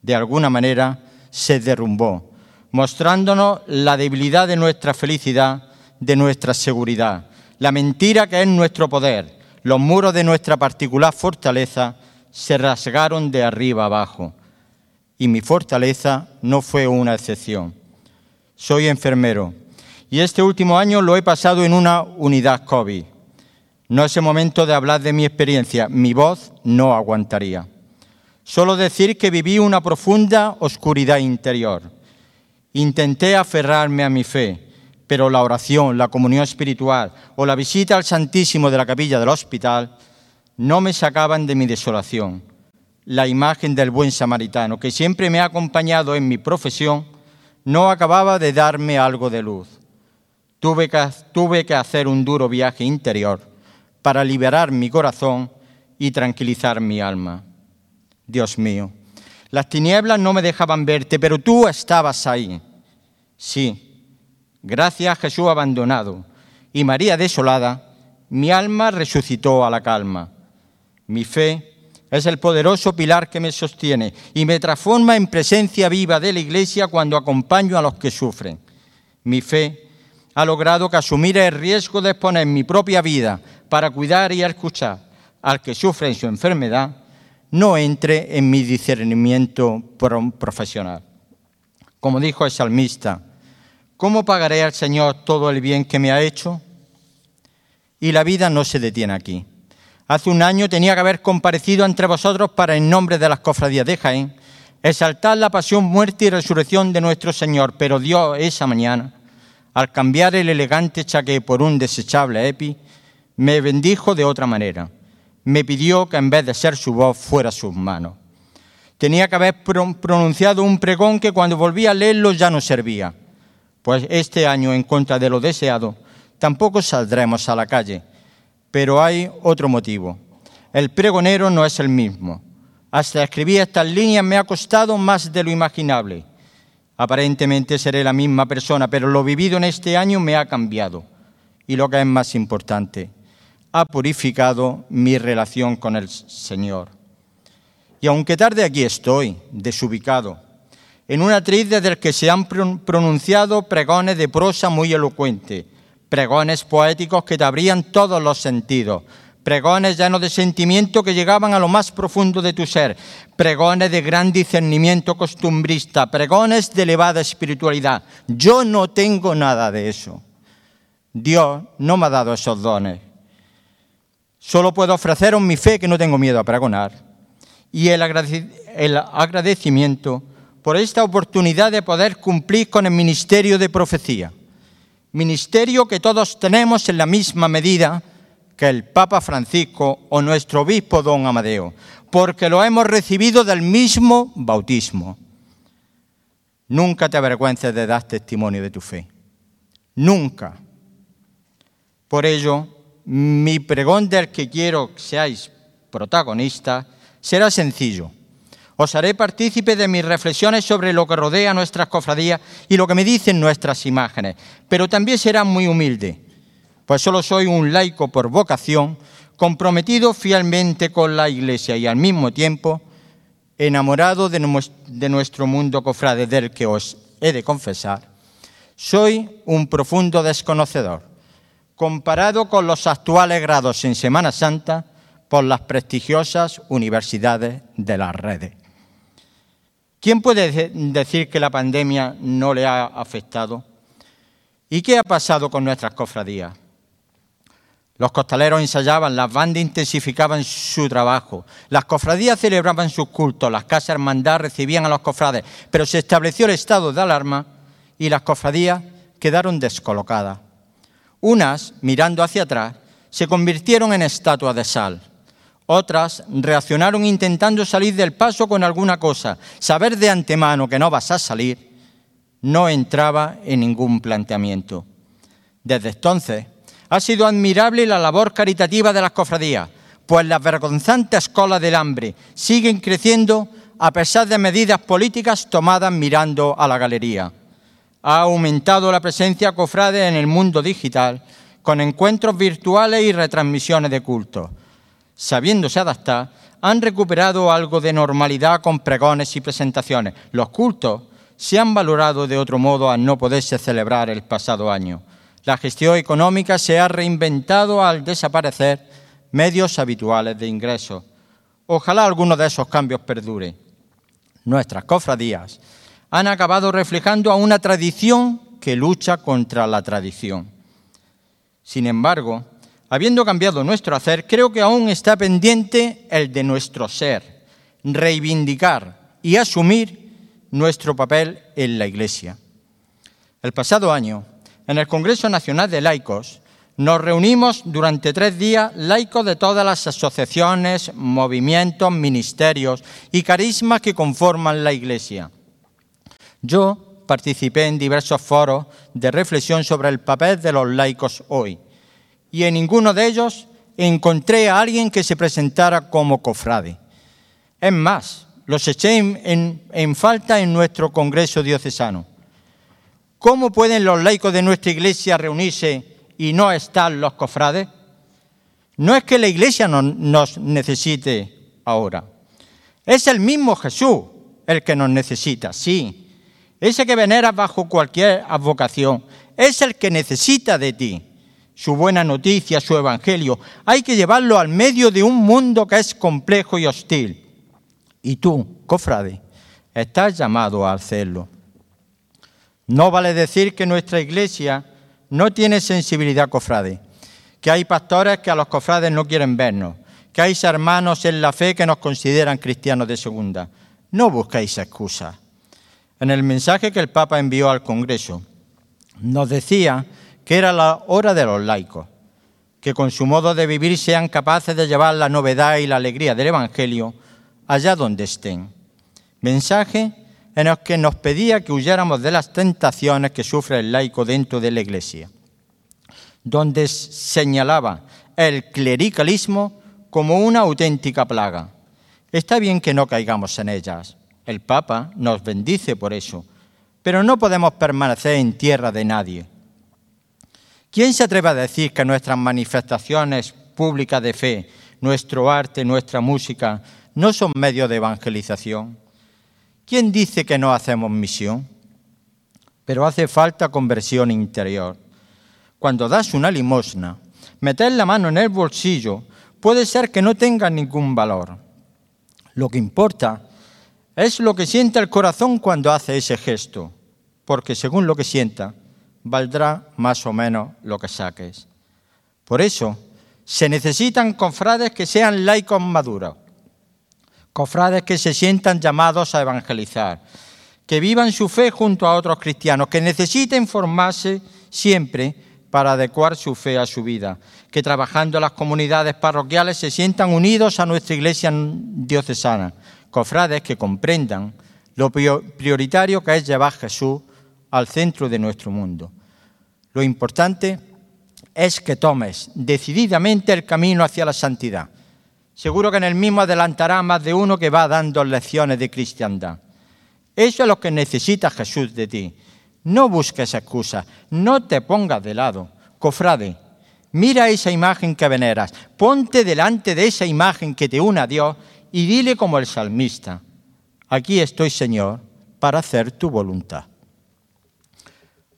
De alguna manera se derrumbó, mostrándonos la debilidad de nuestra felicidad, de nuestra seguridad, la mentira que es nuestro poder. Los muros de nuestra particular fortaleza se rasgaron de arriba abajo. Y mi fortaleza no fue una excepción. Soy enfermero y este último año lo he pasado en una unidad COVID. No es el momento de hablar de mi experiencia, mi voz no aguantaría. Solo decir que viví una profunda oscuridad interior Intenté aferrarme a mi fe, pero la oración, la comunión espiritual o la visita al Santísimo de la capilla del hospital no me sacaban de mi desolación. La imagen del buen samaritano, que siempre me ha acompañado en mi profesión, no acababa de darme algo de luz. Tuve que, tuve que hacer un duro viaje interior para liberar mi corazón y tranquilizar mi alma. Dios mío, las tinieblas no me dejaban verte, pero tú estabas ahí. Sí, gracias a Jesús abandonado y María desolada, mi alma resucitó a la calma. Mi fe es el poderoso pilar que me sostiene y me transforma en presencia viva de la Iglesia cuando acompaño a los que sufren. Mi fe ha logrado que asumir el riesgo de exponer mi propia vida para cuidar y escuchar al que sufre en su enfermedad no entre en mi discernimiento profesional. Como dijo el salmista, ¿cómo pagaré al Señor todo el bien que me ha hecho? Y la vida no se detiene aquí. Hace un año tenía que haber comparecido entre vosotros para, en nombre de las cofradías de Jaén, exaltar la pasión, muerte y resurrección de nuestro Señor, pero Dios esa mañana, al cambiar el elegante chaqué por un desechable epi, me bendijo de otra manera. Me pidió que en vez de ser su voz fuera sus manos. Tenía que haber pronunciado un pregón que cuando volví a leerlo ya no servía. Pues este año, en contra de lo deseado, tampoco saldremos a la calle pero hay otro motivo. El pregonero no es el mismo. Hasta escribir estas líneas me ha costado más de lo imaginable. Aparentemente seré la misma persona, pero lo vivido en este año me ha cambiado. Y lo que es más importante, ha purificado mi relación con el Señor. Y aunque tarde aquí estoy, desubicado, en una triz desde que se han pronunciado pregones de prosa muy elocuente, pregones poéticos que te abrían todos los sentidos, pregones llenos de sentimiento que llegaban a lo más profundo de tu ser, pregones de gran discernimiento costumbrista, pregones de elevada espiritualidad. Yo no tengo nada de eso. Dios no me ha dado esos dones. Solo puedo ofreceros mi fe que no tengo miedo a pregonar y el agradecimiento por esta oportunidad de poder cumplir con el ministerio de profecía ministerio que todos tenemos en la misma medida que el Papa Francisco o nuestro obispo don Amadeo, porque lo hemos recibido del mismo bautismo. Nunca te avergüences de dar testimonio de tu fe. Nunca. Por ello, mi pregón del que quiero que seáis protagonistas será sencillo os haré partícipe de mis reflexiones sobre lo que rodea nuestras cofradías y lo que me dicen nuestras imágenes, pero también será muy humilde, pues solo soy un laico por vocación, comprometido fielmente con la Iglesia y al mismo tiempo enamorado de nuestro mundo cofrade del que os he de confesar. Soy un profundo desconocedor. Comparado con los actuales grados en Semana Santa por las prestigiosas universidades de las redes. ¿Quién puede decir que la pandemia no le ha afectado? ¿Y qué ha pasado con nuestras cofradías? Los costaleros ensayaban, las bandas intensificaban su trabajo, las cofradías celebraban sus cultos, las casas hermandad recibían a los cofrades, pero se estableció el estado de alarma y las cofradías quedaron descolocadas. Unas, mirando hacia atrás, se convirtieron en estatuas de sal otras reaccionaron intentando salir del paso con alguna cosa. Saber de antemano que no vas a salir no entraba en ningún planteamiento. Desde entonces ha sido admirable la labor caritativa de las cofradías, pues las vergonzantes colas del hambre siguen creciendo a pesar de medidas políticas tomadas mirando a la galería. Ha aumentado la presencia cofrade en el mundo digital con encuentros virtuales y retransmisiones de culto sabiéndose adaptar, han recuperado algo de normalidad con pregones y presentaciones. Los cultos se han valorado de otro modo al no poderse celebrar el pasado año. La gestión económica se ha reinventado al desaparecer medios habituales de ingresos. Ojalá alguno de esos cambios perdure. Nuestras cofradías han acabado reflejando a una tradición que lucha contra la tradición. Sin embargo, habiendo cambiado nuestro hacer, creo que aún está pendiente el de nuestro ser, reivindicar y asumir nuestro papel en la Iglesia. El pasado año, en el Congreso Nacional de Laicos, nos reunimos durante tres días laicos de todas las asociaciones, movimientos, ministerios y carismas que conforman la Iglesia. Yo participé en diversos foros de reflexión sobre el papel de los laicos hoy y en ninguno de ellos encontré a alguien que se presentara como cofrade. Es más, los eché en, en falta en nuestro Congreso diocesano. ¿Cómo pueden los laicos de nuestra Iglesia reunirse y no están los cofrades? No es que la iglesia no, nos necesite ahora. Es el mismo Jesús el que nos necesita, sí. Ese que venera bajo cualquier advocación. Es el que necesita de ti. Su buena noticia, su evangelio. Hay que llevarlo al medio de un mundo que es complejo y hostil. Y tú, cofrade, estás llamado a hacerlo. No vale decir que nuestra iglesia no tiene sensibilidad cofrade, que hay pastores que a los cofrades no quieren vernos, que hay hermanos en la fe que nos consideran cristianos de segunda. No busquéis excusas. En el mensaje que el Papa envió al Congreso, nos decía que era la hora de los laicos, que con su modo de vivir sean capaces de llevar la novedad y la alegría del Evangelio allá donde estén. Mensaje en los que nos pedía que huyéramos de las tentaciones que sufre el laico dentro de la Iglesia, donde señalaba el clericalismo como una auténtica plaga. Está bien que no caigamos en ellas. El Papa nos bendice por eso, pero no podemos permanecer en tierra de nadie. ¿Quién se atreve a decir que nuestras manifestaciones públicas de fe, nuestro arte, nuestra música, no son medios de evangelización? ¿Quién dice que no hacemos misión? Pero hace falta conversión interior. Cuando das una limosna, meter la mano en el bolsillo puede ser que no tenga ningún valor. Lo que importa es lo que siente el corazón cuando hace ese gesto, porque según lo que sienta, valdrá más o menos lo que saques. Por eso, se necesitan confrades que sean laicos maduros, cofrades que se sientan llamados a evangelizar, que vivan su fe junto a otros cristianos, que necesiten formarse siempre para adecuar su fe a su vida, que trabajando en las comunidades parroquiales se sientan unidos a nuestra iglesia diocesana, cofrades que comprendan lo prioritario que es llevar a Jesús al centro de nuestro mundo. Lo importante es que tomes decididamente el camino hacia la santidad Seguro que en el mismo adelantará más de uno que va dando lecciones de cristiandad. Eso es lo que necesita Jesús de ti. No busques excusas, no te pongas de lado. Cofrade, mira esa imagen que veneras, ponte delante de esa imagen que te une a Dios y dile como el salmista, aquí estoy Señor para hacer tu voluntad.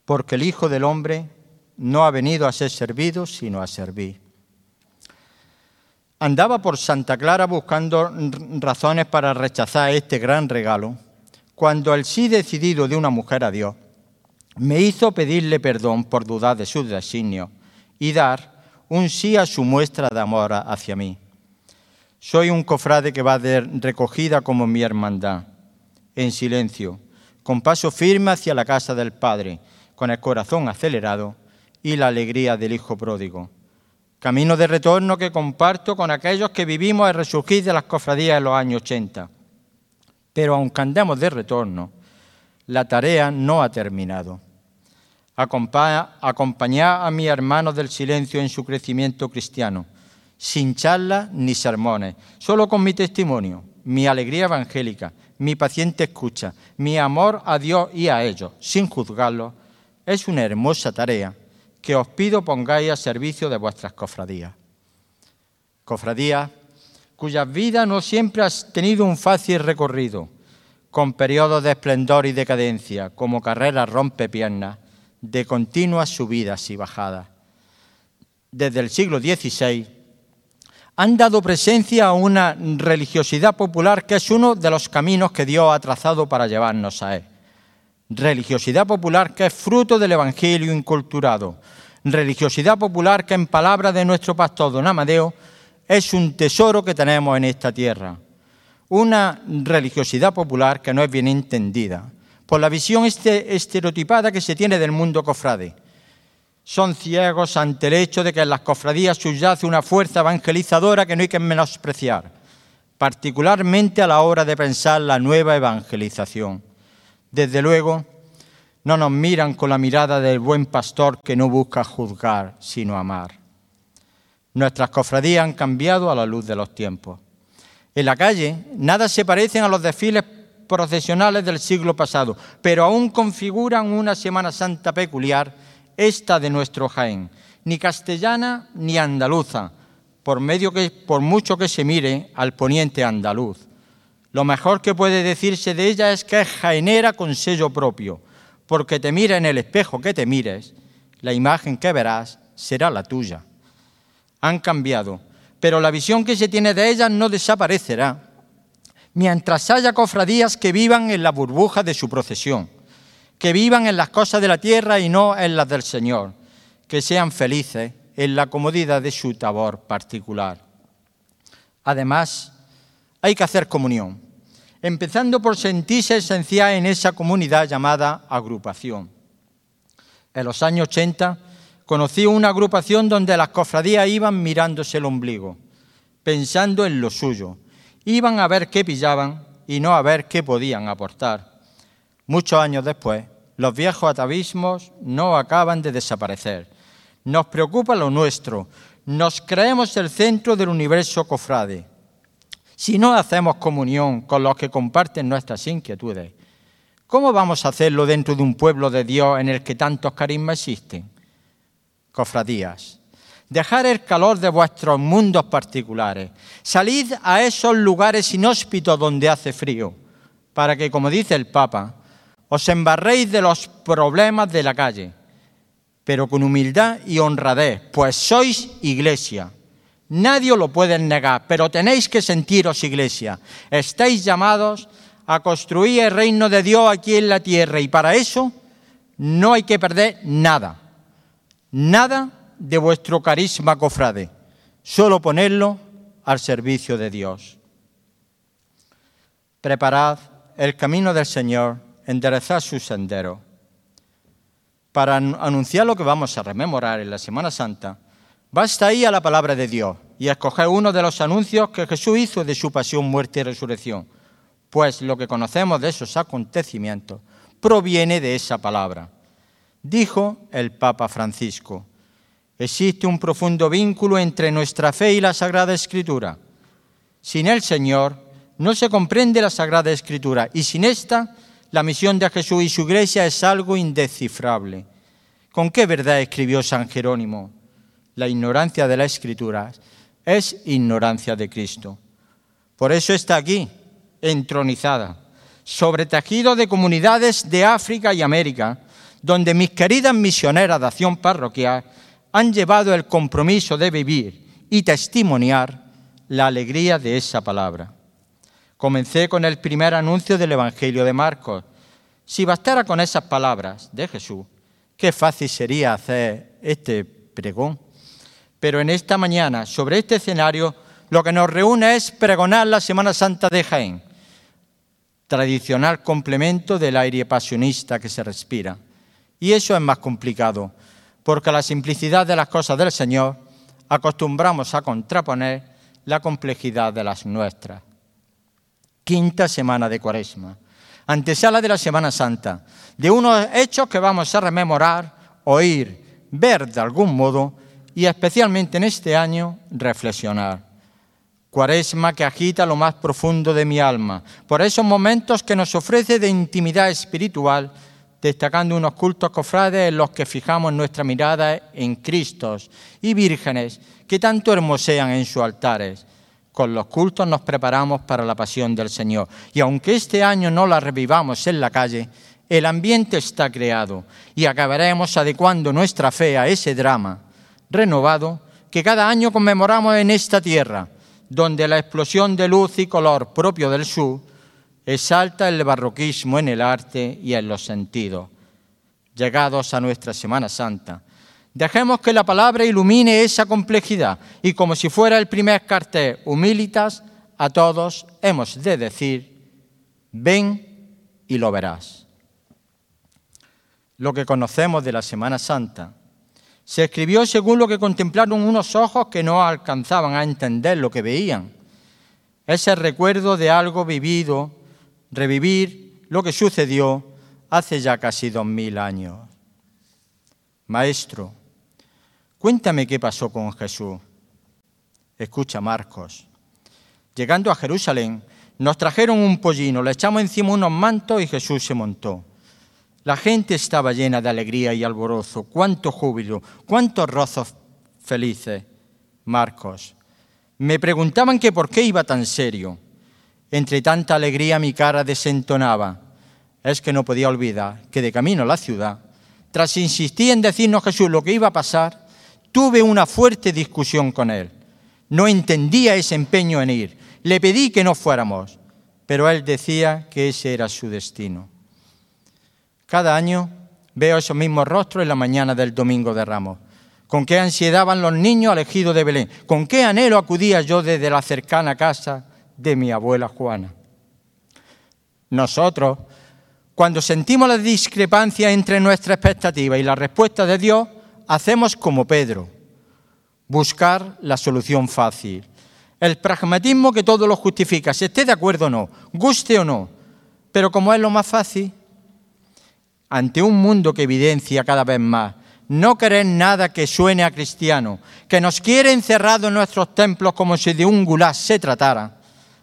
Porque el Hijo del Hombre no ha venido a ser servido, sino a servir Andaba por Santa Clara buscando razones para rechazar este gran regalo, cuando el sí decidido de una mujer a Dios me hizo pedirle perdón por dudar de su designio y dar un sí a su muestra de amor hacia mí. Soy un cofrade que va de recogida como mi hermandad, en silencio, con paso firme hacia la casa del Padre, con el corazón acelerado y la alegría del Hijo pródigo camino de retorno que comparto con aquellos que vivimos el resurgir de las cofradías en los años 80. Pero aunque andemos de retorno, la tarea no ha terminado. acompañar a mis hermanos del silencio en su crecimiento cristiano, sin charlas ni sermones, solo con mi testimonio, mi alegría evangélica, mi paciente escucha, mi amor a Dios y a ellos, sin juzgarlos, es una hermosa tarea que os pido pongáis a servicio de vuestras cofradías. Cofradías cuyas vidas no siempre has tenido un fácil recorrido, con periodos de esplendor y decadencia, como carreras rompepiernas, de continuas subidas y bajadas. Desde el siglo XVI han dado presencia a una religiosidad popular que es uno de los caminos que Dios ha trazado para llevarnos a Él religiosidad popular que es fruto del Evangelio inculturado, religiosidad popular que en palabras de nuestro pastor don Amadeo es un tesoro que tenemos en esta tierra, una religiosidad popular que no es bien entendida, por la visión este, estereotipada que se tiene del mundo cofrade. Son ciegos ante el hecho de que en las cofradías subyace una fuerza evangelizadora que no hay que menospreciar, particularmente a la hora de pensar la nueva evangelización. Desde luego, no nos miran con la mirada del buen pastor que no busca juzgar, sino amar. Nuestras cofradías han cambiado a la luz de los tiempos. En la calle nada se parecen a los desfiles procesionales del siglo pasado, pero aún configuran una Semana Santa peculiar, esta de nuestro Jaén, ni castellana ni andaluza, por, medio que, por mucho que se mire al poniente andaluz. Lo mejor que puede decirse de ella es que es jaenera con sello propio, porque te mira en el espejo que te mires, la imagen que verás será la tuya han cambiado, pero la visión que se tiene de ellas no desaparecerá mientras haya cofradías que vivan en la burbuja de su procesión, que vivan en las cosas de la tierra y no en las del Señor, que sean felices en la comodidad de su tabor particular. Además, hay que hacer comunión, empezando por sentirse esencial en esa comunidad llamada agrupación. En los años 80 conocí una agrupación donde las cofradías iban mirándose el ombligo, pensando en lo suyo. Iban a ver qué pillaban y no a ver qué podían aportar. Muchos años después, los viejos atavismos no acaban de desaparecer. Nos preocupa lo nuestro. Nos creemos el centro del universo cofrade. Si no hacemos comunión con los que comparten nuestras inquietudes, ¿cómo vamos a hacerlo dentro de un pueblo de Dios en el que tantos carismas existen? cofradías. Dejar el calor de vuestros mundos particulares. Salid a esos lugares inhóspitos donde hace frío, para que, como dice el Papa, os embarréis de los problemas de la calle, pero con humildad y honradez, pues sois iglesia. Nadie lo puede negar, pero tenéis que sentiros iglesia. Estáis llamados a construir el reino de Dios aquí en la tierra y para eso no hay que perder nada nada de vuestro carisma cofrade, solo ponerlo al servicio de Dios. Preparad el camino del Señor, enderezad su sendero. Para anunciar lo que vamos a rememorar en la Semana Santa, basta ir a la palabra de Dios y escoger uno de los anuncios que Jesús hizo de su pasión, muerte y resurrección, pues lo que conocemos de esos acontecimientos proviene de esa palabra. Dijo el Papa Francisco, existe un profundo vínculo entre nuestra fe y la Sagrada Escritura. Sin el Señor no se comprende la Sagrada Escritura y sin esta la misión de Jesús y su iglesia es algo indescifrable. ¿Con qué verdad escribió San Jerónimo? La ignorancia de la Escritura es ignorancia de Cristo. Por eso está aquí, entronizada, sobre tejido de comunidades de África y América, donde mis queridas misioneras de acción parroquial han llevado el compromiso de vivir y testimoniar la alegría de esa palabra. Comencé con el primer anuncio del Evangelio de Marcos. Si bastara con esas palabras de Jesús, qué fácil sería hacer este pregón. Pero en esta mañana, sobre este escenario, lo que nos reúne es pregonar la Semana Santa de Jaén, tradicional complemento del aire pasionista que se respira. Y eso es más complicado, porque a la simplicidad de las cosas del Señor acostumbramos a contraponer la complejidad de las nuestras. Quinta semana de Cuaresma, antesala de la Semana Santa, de unos hechos que vamos a rememorar, oír, ver de algún modo y especialmente en este año reflexionar. Cuaresma que agita lo más profundo de mi alma, por esos momentos que nos ofrece de intimidad espiritual destacando unos cultos cofrades en los que fijamos nuestra mirada en Cristos y vírgenes que tanto hermosean en sus altares. Con los cultos nos preparamos para la pasión del Señor. Y aunque este año no la revivamos en la calle, el ambiente está creado y acabaremos adecuando nuestra fe a ese drama renovado que cada año conmemoramos en esta tierra, donde la explosión de luz y color propio del sur exalta el barroquismo en el arte y en los sentidos. Llegados a nuestra Semana Santa, dejemos que la palabra ilumine esa complejidad y como si fuera el primer cartel humilitas, a todos hemos de decir, ven y lo verás. lo que conocemos de la Semana Santa, se escribió según lo que contemplaron unos ojos que no alcanzaban a entender lo que veían. Es el recuerdo de algo vivido, revivir lo que sucedió hace ya casi dos mil años. Maestro, cuéntame qué pasó con Jesús. Escucha, Marcos. Llegando a Jerusalén, nos trajeron un pollino, le echamos encima unos mantos y Jesús se montó. La gente estaba llena de alegría y alborozo. Cuánto júbilo, cuántos rozos felices. Marcos. Me preguntaban que por qué iba tan serio. Entre tanta alegría mi cara desentonaba. Es que no podía olvidar que de camino a la ciudad, tras insistir en decirnos Jesús lo que iba a pasar, tuve una fuerte discusión con él. No entendía ese empeño en ir. Le pedí que no fuéramos, pero él decía que ese era su destino. Cada año veo esos mismos rostros en la mañana del Domingo de Ramos. Con qué ansiedad van los niños al ejido de Belén. Con qué anhelo acudía yo desde la cercana casa de mi abuela Juana. Nosotros, cuando sentimos la discrepancia entre nuestra expectativa y la respuesta de Dios, hacemos como Pedro, buscar la solución fácil. El pragmatismo que todo lo justifica, si esté de acuerdo o no, guste o no. Pero como es lo más fácil, ante un mundo que evidencia cada vez más no querer nada que suene a cristiano, que nos quiere encerrado en nuestros templos como si de un gulag se tratara,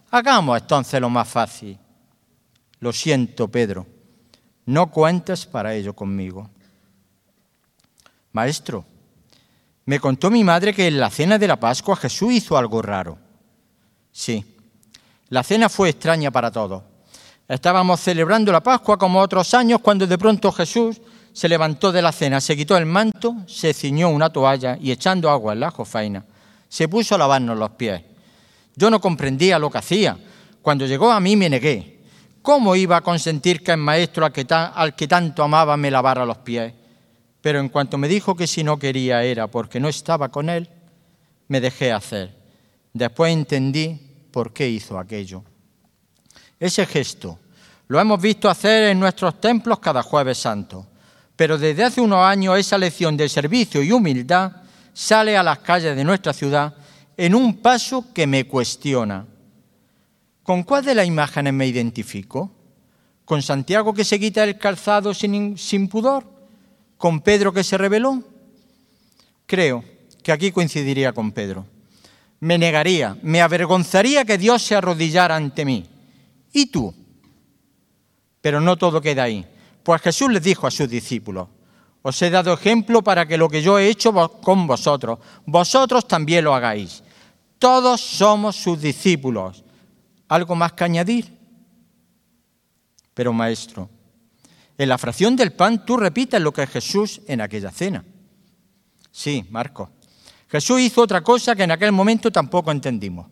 hagamos entonces lo más fácil. Lo siento, Pedro, no cuentes para ello conmigo. Maestro, me contó mi madre que en la cena de la Pascua Jesús hizo algo raro. Sí, la cena fue extraña para todos. Estábamos celebrando la Pascua como otros años cuando de pronto Jesús se levantó de la cena, se quitó el manto, se ciñó una toalla y echando agua en la jofaina, se puso a lavarnos los pies. Yo no comprendía lo que hacía. Cuando llegó a mí me negué. ¿Cómo iba a consentir que el maestro al que, al que tanto amaba me lavara los pies? Pero en cuanto me dijo que si no quería era porque no estaba con él, me dejé hacer. Después entendí por qué hizo aquello. Ese gesto lo hemos visto hacer en nuestros templos cada jueves santo, pero desde hace unos años esa lección de servicio y humildad sale a las calles de nuestra ciudad en un paso que me cuestiona. ¿Con cuál de las imágenes me identifico? ¿Con Santiago que se quita el calzado sin, sin pudor? ¿Con Pedro que se rebeló? Creo que aquí coincidiría con Pedro. Me negaría, me avergonzaría que Dios se arrodillara ante mí. ¿Y tú? Pero no todo queda ahí. Pues Jesús les dijo a sus discípulos, os he dado ejemplo para que lo que yo he hecho con vosotros, vosotros también lo hagáis. Todos somos sus discípulos. ¿Algo más que añadir? Pero maestro, en la fracción del pan tú repites lo que es Jesús en aquella cena. Sí, Marco. Jesús hizo otra cosa que en aquel momento tampoco entendimos.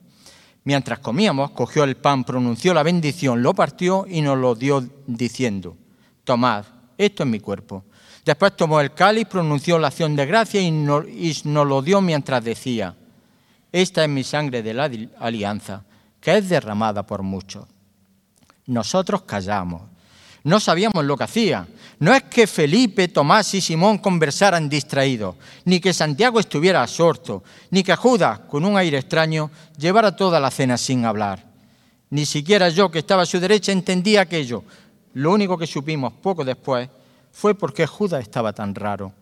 Mientras comíamos, cogió el pan, pronunció la bendición, lo partió y nos lo dio diciendo, tomad, esto es mi cuerpo. Después tomó el cáliz, pronunció la acción de gracia y nos, lo dio mientras decía, esta es mi sangre de la alianza, que es derramada por muchos. Nosotros callamos. No sabíamos lo que hacía. No es que Felipe, Tomás y Simón conversaran distraídos, ni que Santiago estuviera absorto, ni que Judas, con un aire extraño, llevara toda la cena sin hablar. Ni siquiera yo, que estaba a su derecha, entendía aquello. Lo único que supimos poco después fue por qué Judas estaba tan raro.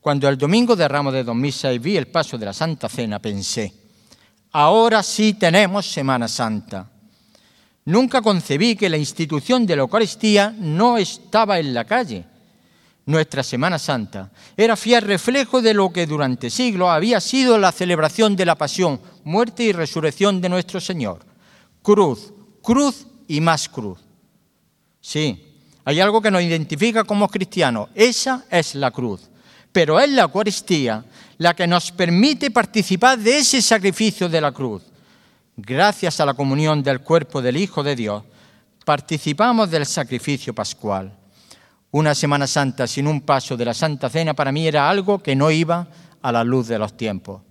Cuando el domingo de Ramos de 2006 vi el paso de la Santa Cena, pensé, ahora sí tenemos Semana Santa. Nunca concebí que la institución de la Eucaristía no estaba en la calle. Nuestra Semana Santa era fiel reflejo de lo que durante siglos había sido la celebración de la pasión, muerte y resurrección de nuestro Señor. Cruz, cruz y más cruz. Sí, hay algo que nos identifica como cristianos. Esa es la cruz. Pero es la Eucaristía la que nos permite participar de ese sacrificio de la cruz gracias a la comunión del cuerpo del Hijo de Dios, participamos del sacrificio pascual. Una Semana Santa sin un paso de la Santa Cena para mí era algo que no iba a la luz de los tiempos.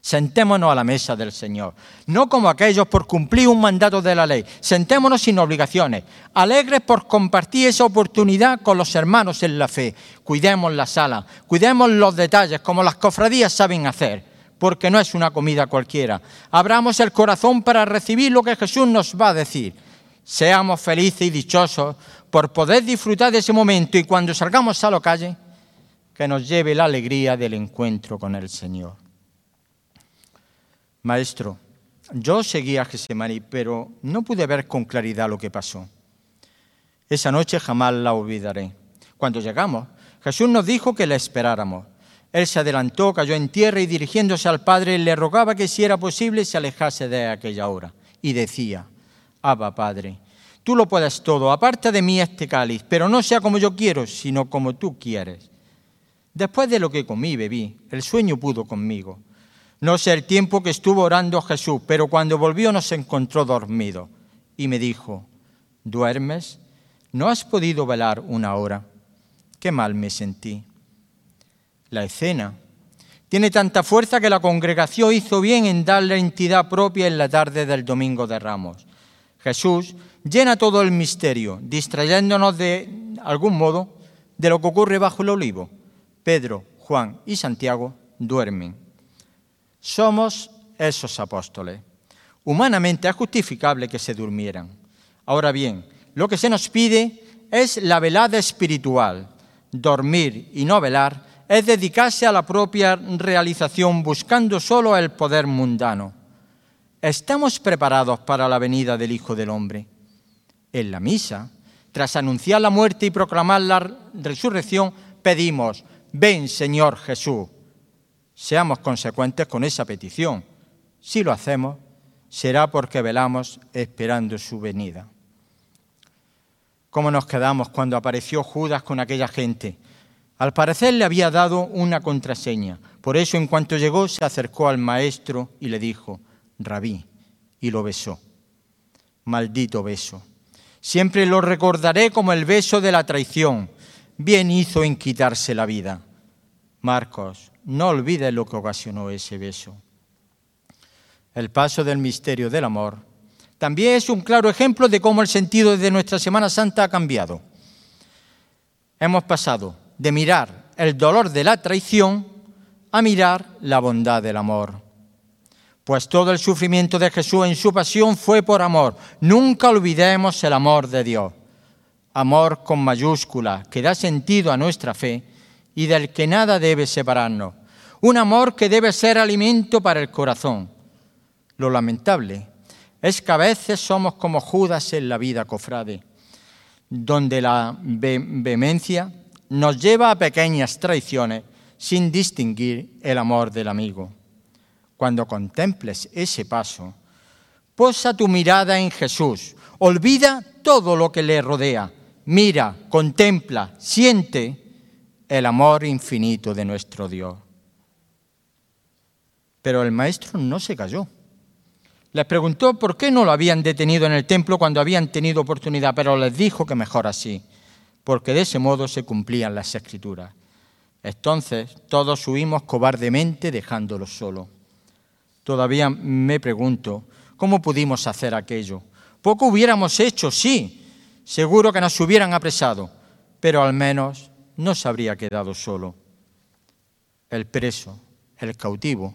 Sentémonos a la mesa del Señor, no como aquellos por cumplir un mandato de la ley. Sentémonos sin obligaciones, alegres por compartir esa oportunidad con los hermanos en la fe. Cuidemos la sala, cuidemos los detalles como las cofradías saben hacer, porque no es una comida cualquiera. Abramos el corazón para recibir lo que Jesús nos va a decir. Seamos felices y dichosos por poder disfrutar de ese momento y cuando salgamos a la calle, que nos lleve la alegría del encuentro con el Señor. Maestro, yo seguí a Gesemaní, pero no pude ver con claridad lo que pasó. Esa noche jamás la olvidaré. Cuando llegamos, Jesús nos dijo que la esperáramos. Él se adelantó, cayó en tierra y dirigiéndose al Padre le rogaba que si era posible se alejase de aquella hora. Y decía, Abba Padre, tú lo puedes todo, aparte de mí este cáliz, pero no sea como yo quiero, sino como tú quieres. Después de lo que comí y bebí, el sueño pudo conmigo. No sé el tiempo que estuvo orando Jesús, pero cuando volvió nos encontró dormido y me dijo, ¿duermes? ¿No has podido velar una hora? Qué mal me sentí. La escena tiene tanta fuerza que la congregación hizo bien en darle entidad propia en la tarde del Domingo de Ramos. Jesús llena todo el misterio, distrayéndonos de algún modo de lo que ocurre bajo el olivo. Pedro, Juan y Santiago duermen. Somos esos apóstoles. Humanamente es justificable que se durmieran. Ahora bien, lo que se nos pide es la velada espiritual. Dormir y no velar es dedicarse a la propia realización buscando solo el poder mundano. ¿Estamos preparados para la venida del Hijo del Hombre? En la misa, tras anunciar la muerte y proclamar la resurrección, pedimos, ven Señor Jesús. Seamos consecuentes con esa petición. Si lo hacemos, será porque velamos esperando su venida. ¿Cómo nos quedamos cuando apareció Judas con aquella gente? Al parecer le había dado una contraseña. Por eso en cuanto llegó se acercó al maestro y le dijo, rabí, y lo besó. Maldito beso. Siempre lo recordaré como el beso de la traición. Bien hizo en quitarse la vida. Marcos no olvides lo que ocasionó ese beso. El paso del misterio del amor también es un claro ejemplo de cómo el sentido de nuestra Semana Santa ha cambiado. Hemos pasado de mirar el dolor de la traición a mirar la bondad del amor. Pues todo el sufrimiento de Jesús en su pasión fue por amor. Nunca olvidemos el amor de Dios. Amor con mayúscula que da sentido a nuestra fe y del que nada debe separarnos. Un amor que debe ser alimento para el corazón. Lo lamentable es que a veces somos como Judas en la vida, cofrade, donde la vehemencia nos lleva a pequeñas traiciones sin distinguir el amor del amigo. Cuando contemples ese paso, posa tu mirada en Jesús, olvida todo lo que le rodea, mira, contempla, siente el amor infinito de nuestro Dios. Pero el maestro no se cayó. Les preguntó por qué no lo habían detenido en el templo cuando habían tenido oportunidad, pero les dijo que mejor así, porque de ese modo se cumplían las escrituras. Entonces todos huimos cobardemente dejándolo solo. Todavía me pregunto, ¿cómo pudimos hacer aquello? Poco hubiéramos hecho, sí, seguro que nos hubieran apresado, pero al menos no se habría quedado solo. El preso, el cautivo.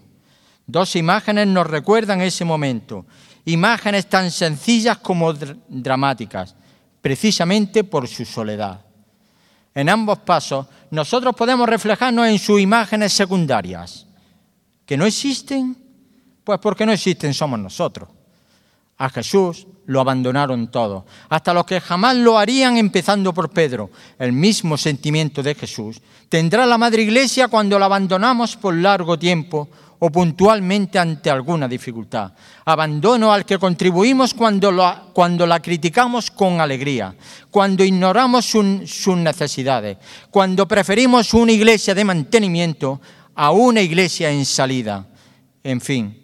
Dos imágenes nos recuerdan ese momento, imágenes tan sencillas como dramáticas, precisamente por su soledad. En ambos pasos, nosotros podemos reflejarnos en sus imágenes secundarias. ¿Que no existen? Pues porque no existen somos nosotros. A Jesús lo abandonaron todos, hasta los que jamás lo harían, empezando por Pedro. El mismo sentimiento de Jesús tendrá la Madre Iglesia cuando la abandonamos por largo tiempo o puntualmente ante alguna dificultad. Abandono al que contribuimos cuando, cuando la criticamos con alegría, cuando ignoramos sus necesidades, cuando preferimos una iglesia de mantenimiento a una iglesia en salida. En fin,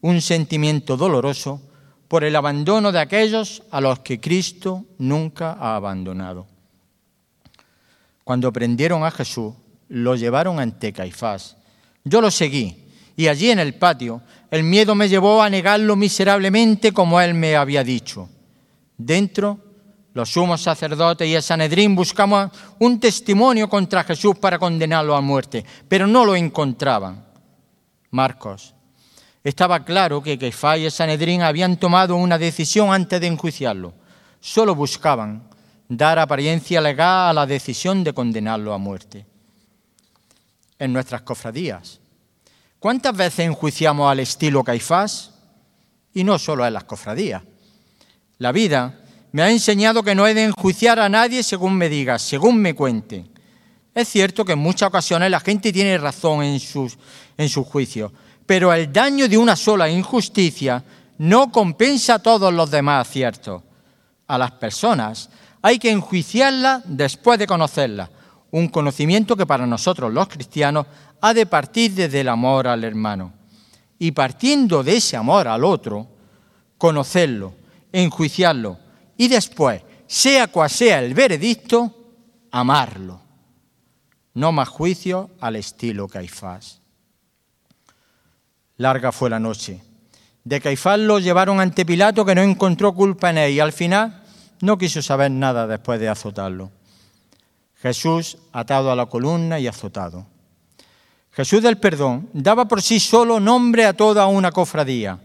un sentimiento doloroso por el abandono de aquellos a los que Cristo nunca ha abandonado. Cuando prendieron a Jesús, lo llevaron ante Caifás. Yo lo seguí y allí en el patio el miedo me llevó a negarlo miserablemente como él me había dicho. Dentro, los sumos sacerdotes y el Sanedrín buscamos un testimonio contra Jesús para condenarlo a muerte, pero no lo encontraban. Marcos. Estaba claro que Caifás y el Sanedrín habían tomado una decisión antes de enjuiciarlo. Solo buscaban dar apariencia legal a la decisión de condenarlo a muerte. En nuestras cofradías, ¿cuántas veces enjuiciamos al estilo Caifás? Y no solo en las cofradías. La vida me ha enseñado que no he de enjuiciar a nadie según me diga, según me cuente. Es cierto que en muchas ocasiones la gente tiene razón en sus, en sus juicios, pero el daño de una sola injusticia no compensa a todos los demás aciertos. A las personas hay que enjuiciarlas después de conocerlas, un conocimiento que para nosotros los cristianos ha de partir desde el amor al hermano. Y partiendo de ese amor al otro, conocerlo, enjuiciarlo y después, sea cual sea el veredicto, amarlo. No más juicio al estilo Caifás. Larga fue la noche. De Caifás lo llevaron ante Pilato que no encontró culpa en él y al final no quiso saber nada después de azotarlo. Jesús atado a la columna y azotado. Jesús del perdón daba por sí solo nombre a toda una cofradía.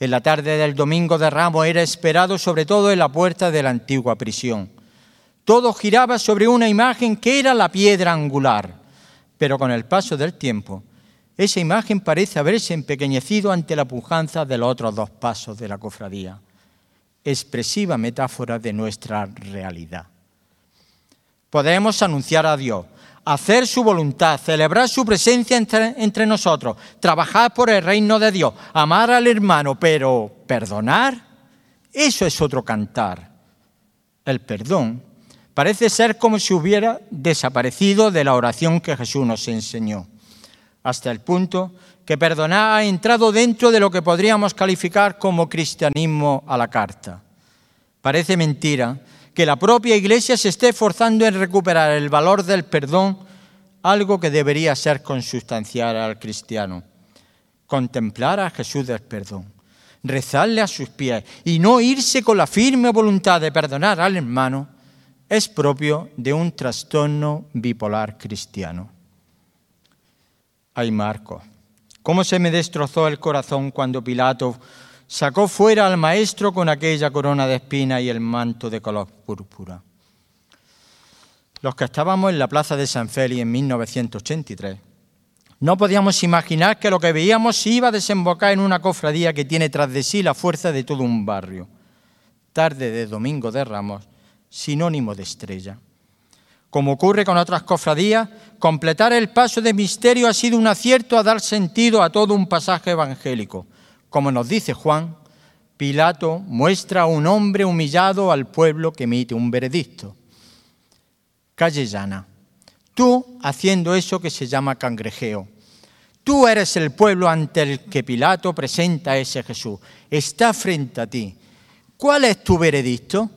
En la tarde del domingo de Ramos era esperado sobre todo en la puerta de la antigua prisión. Todo giraba sobre una imagen que era la piedra angular, pero con el paso del tiempo, esa imagen parece haberse empequeñecido ante la pujanza de los otros dos pasos de la cofradía expresiva metáfora de nuestra realidad. Podemos anunciar a Dios, hacer su voluntad, celebrar su presencia entre, nosotros, trabajar por el reino de Dios, amar al hermano, pero perdonar, eso es otro cantar. El perdón parece ser como si hubiera desaparecido de la oración que Jesús nos enseñó, hasta el punto que perdonar ha entrado dentro de lo que podríamos calificar como cristianismo a la carta. Parece mentira que la propia Iglesia se esté esforzando en recuperar el valor del perdón, algo que debería ser consustancial al cristiano. Contemplar a Jesús del perdón, rezarle a sus pies y no irse con la firme voluntad de perdonar al hermano es propio de un trastorno bipolar cristiano. Ay, Marcos, cómo se me destrozó el corazón cuando Pilato sacó fuera al maestro con aquella corona de espina y el manto de color púrpura. Los que estábamos en la plaza de San Félix en 1983 no podíamos imaginar que lo que veíamos iba a desembocar en una cofradía que tiene tras de sí la fuerza de todo un barrio. Tarde de Domingo de Ramos, sinónimo de estrella. Como ocurre con otras cofradías, completar el paso de misterio ha sido un acierto a dar sentido a todo un pasaje evangélico. Como nos dice Juan, Pilato muestra a un hombre humillado al pueblo que emite un veredicto. Calle llana. Tú haciendo eso que se llama cangrejeo. Tú eres el pueblo ante el que Pilato presenta a ese Jesús. Está frente a ti. ¿Cuál es tu veredicto?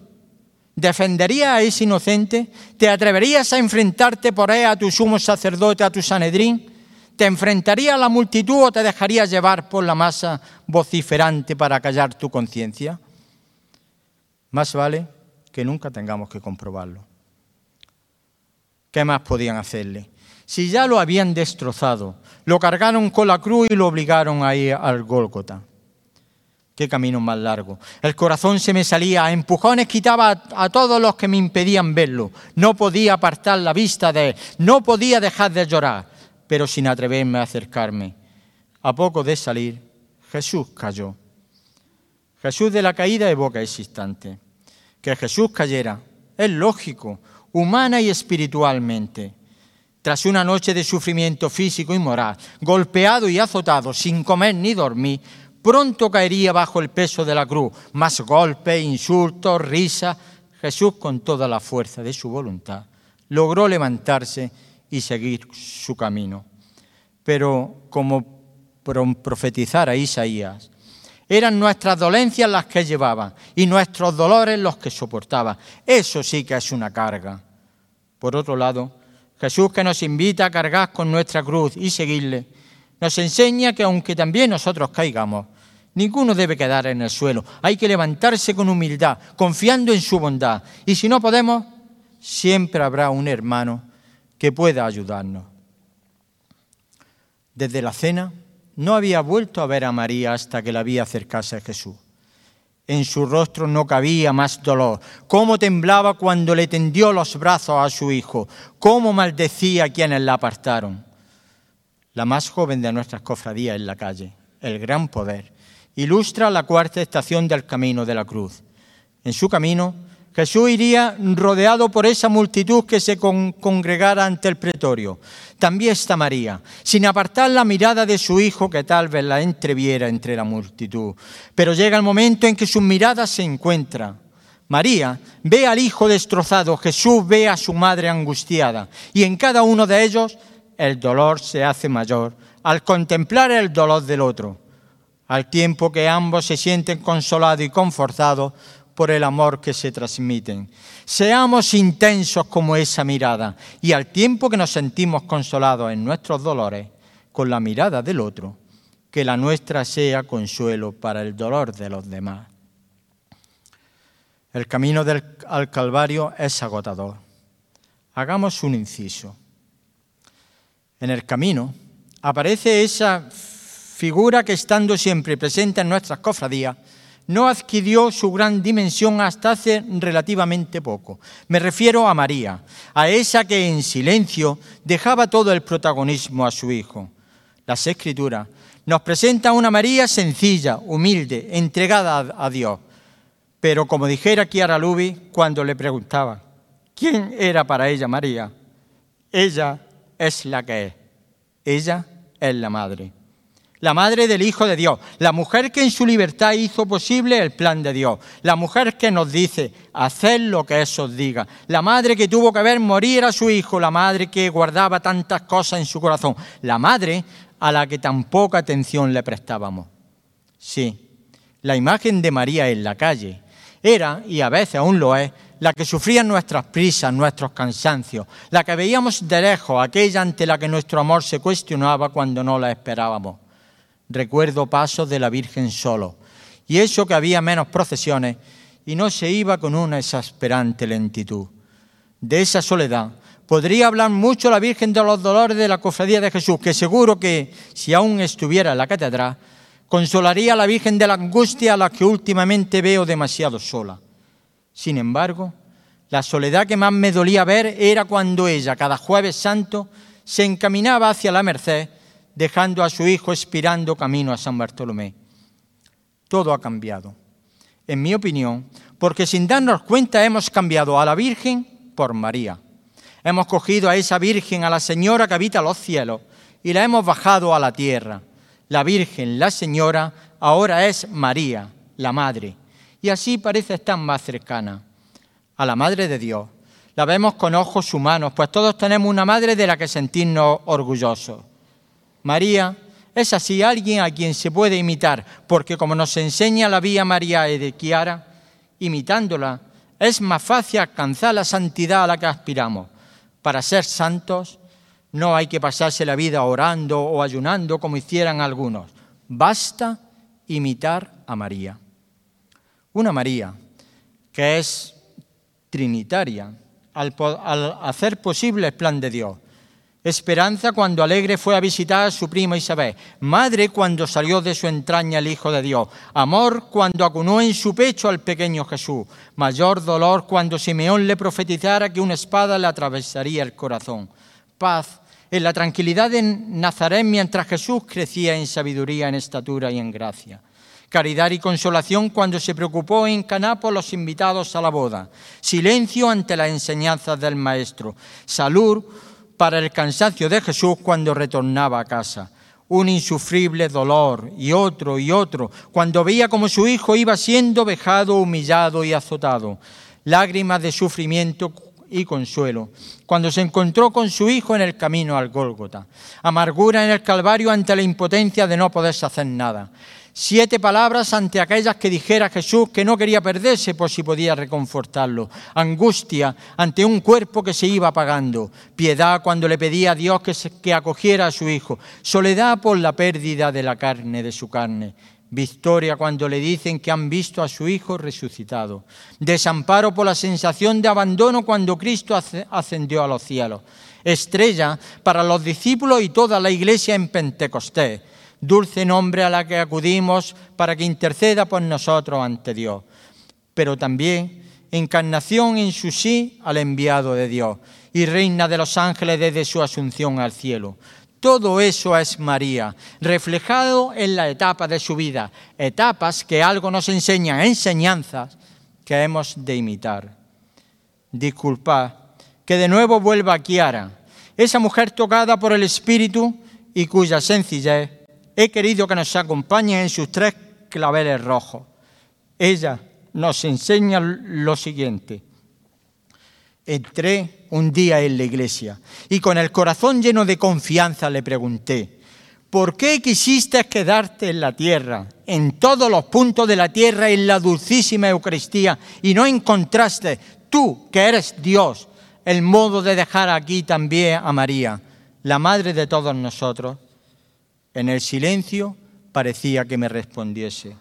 ¿Defenderías a ese inocente? ¿Te atreverías a enfrentarte por él a tu sumo sacerdote, a tu Sanedrín? ¿Te enfrentarías a la multitud o te dejarías llevar por la masa vociferante para callar tu conciencia? Más vale que nunca tengamos que comprobarlo. ¿Qué más podían hacerle? Si ya lo habían destrozado, lo cargaron con la cruz y lo obligaron a ir al Gólgota qué camino más largo. El corazón se me salía, a empujones quitaba a, todos los que me impedían verlo. No podía apartar la vista de él, no podía dejar de llorar, pero sin atreverme a acercarme. A poco de salir, Jesús cayó. Jesús de la caída evoca ese instante. Que Jesús cayera es lógico, humana y espiritualmente. Tras una noche de sufrimiento físico y moral, golpeado y azotado, sin comer ni dormir, pronto caería bajo el peso de la cruz. Más golpes, insultos, risas. Jesús, con toda la fuerza de su voluntad, logró levantarse y seguir su camino. Pero como profetizara Isaías, eran nuestras dolencias las que llevaba y nuestros dolores los que soportaba. Eso sí que es una carga. Por otro lado, Jesús que nos invita a cargar con nuestra cruz y seguirle, Nos enseña que aunque también nosotros caigamos, ninguno debe quedar en el suelo. Hay que levantarse con humildad, confiando en su bondad. Y si no podemos, siempre habrá un hermano que pueda ayudarnos. Desde la cena no había vuelto a ver a María hasta que la vi acercarse a Jesús. En su rostro no cabía más dolor. Cómo temblaba cuando le tendió los brazos a su hijo. Cómo maldecía a quienes la apartaron. La más joven de nuestras cofradías en la calle, el gran poder, ilustra la cuarta estación del camino de la cruz. En su camino Jesús iría rodeado por esa multitud que se congregara ante el pretorio. También está María, sin apartar la mirada de su hijo que tal vez la entreviera entre la multitud. Pero llega el momento en que sus miradas se encuentran. María ve al hijo destrozado, Jesús ve a su madre angustiada y en cada uno de ellos el dolor se hace mayor al contemplar el dolor del otro, al tiempo que ambos se sienten consolados y confortados por el amor que se transmiten. Seamos intensos como esa mirada y al tiempo que nos sentimos consolados en nuestros dolores con la mirada del otro, que la nuestra sea consuelo para el dolor de los demás. El camino del, al Calvario es agotador. Hagamos un inciso. En el camino aparece esa figura que estando siempre presente en nuestras cofradías, no adquirió su gran dimensión hasta hace relativamente poco. Me refiero a María, a esa que en silencio dejaba todo el protagonismo a su hijo. Las Escrituras nos presentan una María sencilla, humilde, entregada a Dios. Pero como dijera Chiara Lubi cuando le preguntaba, ¿quién era para ella María? Ella es la que es. Ella es la madre la madre del Hijo de Dios, la mujer que en su libertad hizo posible el plan de Dios, la mujer que nos dice, haced lo que eso os diga, la madre que tuvo que ver morir a su hijo, la madre que guardaba tantas cosas en su corazón, la madre a la que tan poca atención le prestábamos. Sí, la imagen de María en la calle era, y a veces aún lo es, la que sufría nuestras prisas, nuestros cansancios, la que veíamos de lejos, aquella ante la que nuestro amor se cuestionaba cuando no la esperábamos recuerdo pasos de la Virgen solo, y eso que había menos procesiones y no se iba con una exasperante lentitud. De esa soledad podría hablar mucho la Virgen de los Dolores de la Cofradía de Jesús, que seguro que, si aún estuviera en la catedral, consolaría a la Virgen de la Angustia a la que últimamente veo demasiado sola. Sin embargo, la soledad que más me dolía ver era cuando ella, cada jueves santo, se encaminaba hacia la Merced dejando a su hijo expirando camino a San Bartolomé. Todo ha cambiado, en mi opinión, porque sin darnos cuenta hemos cambiado a la Virgen por María. Hemos cogido a esa Virgen, a la Señora que habita los cielos, y la hemos bajado a la tierra. La Virgen, la Señora, ahora es María, la Madre, y así parece estar más cercana a la Madre de Dios. La vemos con ojos humanos, pues todos tenemos una madre de la que sentirnos orgullosos. María es así alguien a quien se puede imitar, porque como nos enseña la vía María de Chiara, imitándola es más fácil alcanzar la santidad a la que aspiramos. Para ser santos no hay que pasarse la vida orando o ayunando como hicieran algunos. Basta imitar a María. Una María que es trinitaria al, al hacer posible el plan de Dios Esperanza cuando alegre fue a visitar a su prima Isabel. Madre cuando salió de su entraña el Hijo de Dios. Amor cuando acunó en su pecho al pequeño Jesús. Mayor dolor cuando Simeón le profetizara que una espada le atravesaría el corazón. Paz en la tranquilidad de Nazaret mientras Jesús crecía en sabiduría, en estatura y en gracia. Caridad y consolación cuando se preocupó en Caná por los invitados a la boda. Silencio ante las enseñanzas del Maestro. Salud para el cansancio de Jesús cuando retornaba a casa. Un insufrible dolor y otro y otro cuando veía como su hijo iba siendo vejado, humillado y azotado. Lágrimas de sufrimiento y consuelo cuando se encontró con su hijo en el camino al Gólgota. Amargura en el Calvario ante la impotencia de no poderse hacer nada. Siete palabras ante aquellas que dijera Jesús que no quería perderse por si podía reconfortarlo. Angustia ante un cuerpo que se iba apagando. Piedad cuando le pedía a Dios que, que acogiera a su hijo. Soledad por la pérdida de la carne, de su carne. Victoria cuando le dicen que han visto a su hijo resucitado. Desamparo por la sensación de abandono cuando Cristo ascendió a los cielos. Estrella para los discípulos y toda la iglesia en Pentecostés dulce nombre a la que acudimos para que interceda por nosotros ante Dios, pero también encarnación en su sí al enviado de Dios y reina de los ángeles desde su asunción al cielo. Todo eso es María, reflejado en la etapa de su vida, etapas que algo nos enseñan, enseñanzas que hemos de imitar. Disculpad que de nuevo vuelva a Kiara, esa mujer tocada por el Espíritu y cuya sencillez he querido que nos acompañe en sus tres claveles rojos. Ella nos enseña lo siguiente. Entré un día en la iglesia y con el corazón lleno de confianza le pregunté, ¿por qué quisiste quedarte en la tierra, en todos los puntos de la tierra, en la dulcísima Eucaristía, y no encontraste tú, que eres Dios, el modo de dejar aquí también a María, la madre de todos nosotros? En el silencio parecía que me respondiese,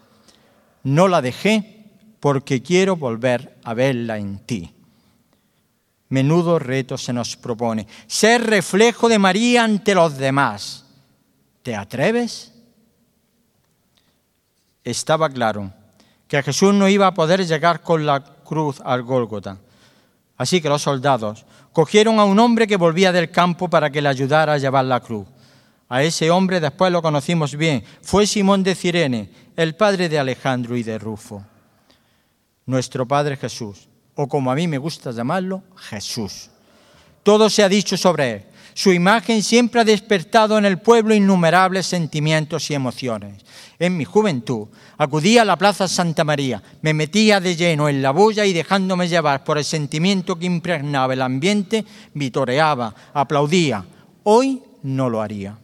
no la dejé porque quiero volver a verla en ti. Menudo reto se nos propone, ser reflejo de María ante los demás. ¿Te atreves? Estaba claro que Jesús no iba a poder llegar con la cruz al Gólgota. Así que los soldados cogieron a un hombre que volvía del campo para que le ayudara a llevar la cruz. A ese hombre después lo conocimos bien. Fue Simón de Cirene, el padre de Alejandro y de Rufo. Nuestro Padre Jesús, o como a mí me gusta llamarlo, Jesús. Todo se ha dicho sobre él. Su imagen siempre ha despertado en el pueblo innumerables sentimientos y emociones. En mi juventud acudía a la Plaza Santa María, me metía de lleno en la bulla y dejándome llevar por el sentimiento que impregnaba el ambiente, vitoreaba, aplaudía. Hoy no lo haría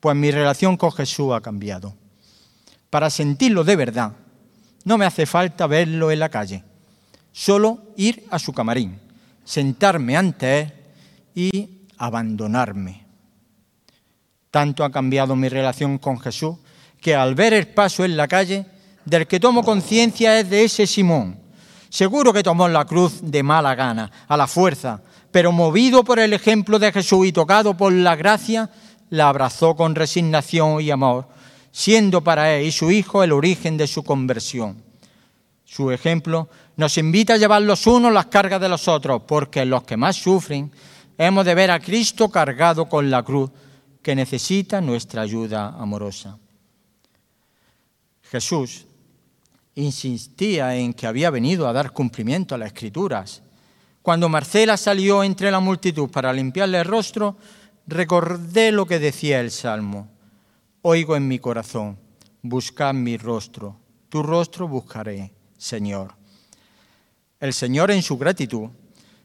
pues mi relación con Jesús ha cambiado. Para sentirlo de verdad, no me hace falta verlo en la calle, solo ir a su camarín, sentarme ante él y abandonarme. Tanto ha cambiado mi relación con Jesús que al ver el paso en la calle, del que tomo conciencia es de ese Simón. Seguro que tomó la cruz de mala gana, a la fuerza, pero movido por el ejemplo de Jesús y tocado por la gracia, la abrazó con resignación y amor, siendo para él y su hijo el origen de su conversión. Su ejemplo nos invita a llevar los unos las cargas de los otros, porque los que más sufren hemos de ver a Cristo cargado con la cruz que necesita nuestra ayuda amorosa. Jesús insistía en que había venido a dar cumplimiento a las escrituras. Cuando Marcela salió entre la multitud para limpiarle el rostro, recordé lo que decía el Salmo. Oigo en mi corazón, buscad mi rostro, tu rostro buscaré, Señor. El Señor en su gratitud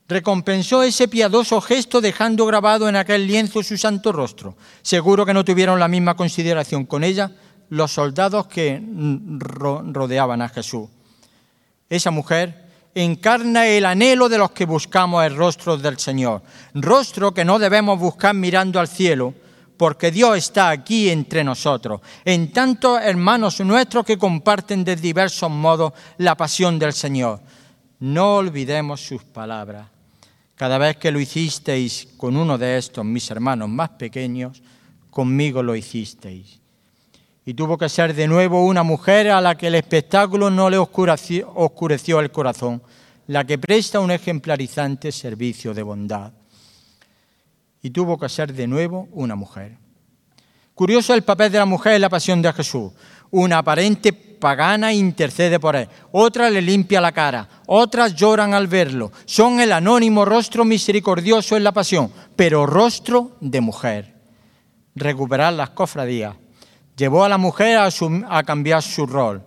recompensó ese piadoso gesto dejando grabado en aquel lienzo su santo rostro. Seguro que no tuvieron la misma consideración con ella los soldados que rodeaban a Jesús. Esa mujer encarna el anhelo de los que buscamos el rostro del Señor. Rostro que no debemos buscar mirando al cielo, porque Dios está aquí entre nosotros, en tantos hermanos nuestros que comparten de diversos modos la pasión del Señor. No olvidemos sus palabras. Cada vez que lo hicisteis con uno de estos, mis hermanos más pequeños, conmigo lo hicisteis y tuvo que ser de nuevo una mujer a la que el espectáculo no le oscureció, el corazón, la que presta un ejemplarizante servicio de bondad. Y tuvo que ser de nuevo una mujer. Curioso el papel de la mujer en la pasión de Jesús. Una aparente pagana intercede por él, otra le limpia la cara, otras lloran al verlo. Son el anónimo rostro misericordioso en la pasión, pero rostro de mujer. Recuperar las cofradías llevó a la mujer a, cambiar su rol.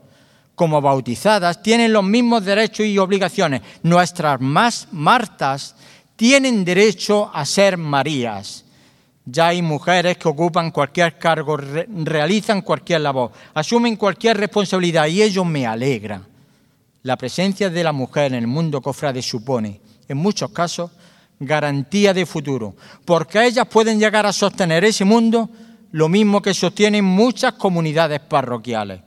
Como bautizadas tienen los mismos derechos y obligaciones. Nuestras más Martas tienen derecho a ser Marías. Ya hay mujeres que ocupan cualquier cargo, re- realizan cualquier labor, asumen cualquier responsabilidad y ello me alegra. La presencia de la mujer en el mundo cofrade supone, en muchos casos, garantía de futuro, porque ellas pueden llegar a sostener ese mundo lo mismo que sostienen muchas comunidades parroquiales.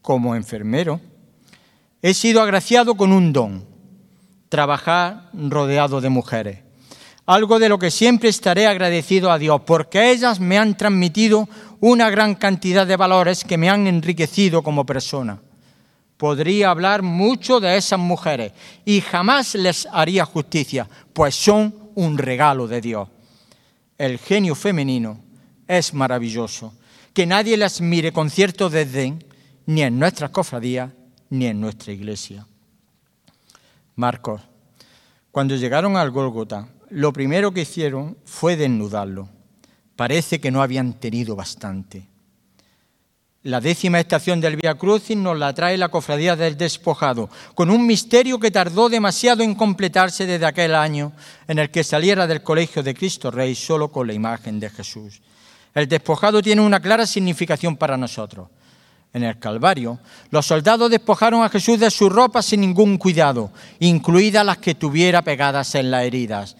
Como enfermero, he sido agraciado con un don, trabajar rodeado de mujeres. Algo de lo que siempre estaré agradecido a Dios, porque ellas me han transmitido una gran cantidad de valores que me han enriquecido como persona. Podría hablar mucho de esas mujeres y jamás les haría justicia, pues son un regalo de Dios. El genio femenino es maravilloso, que nadie las mire con cierto desdén, ni en nuestras cofradías, ni en nuestra iglesia. Marcos, cuando llegaron al Gólgota, lo primero que hicieron fue desnudarlo. Parece que no habían tenido bastante. La décima estación del Via Crucis nos la trae la Cofradía del Despojado, con un misterio que tardó demasiado en completarse desde aquel año en el que saliera del Colegio de Cristo Rey solo con la imagen de Jesús. El despojado tiene una clara significación para nosotros. En el Calvario, los soldados despojaron a Jesús de su ropa sin ningún cuidado, incluidas las que tuviera pegadas en las heridas.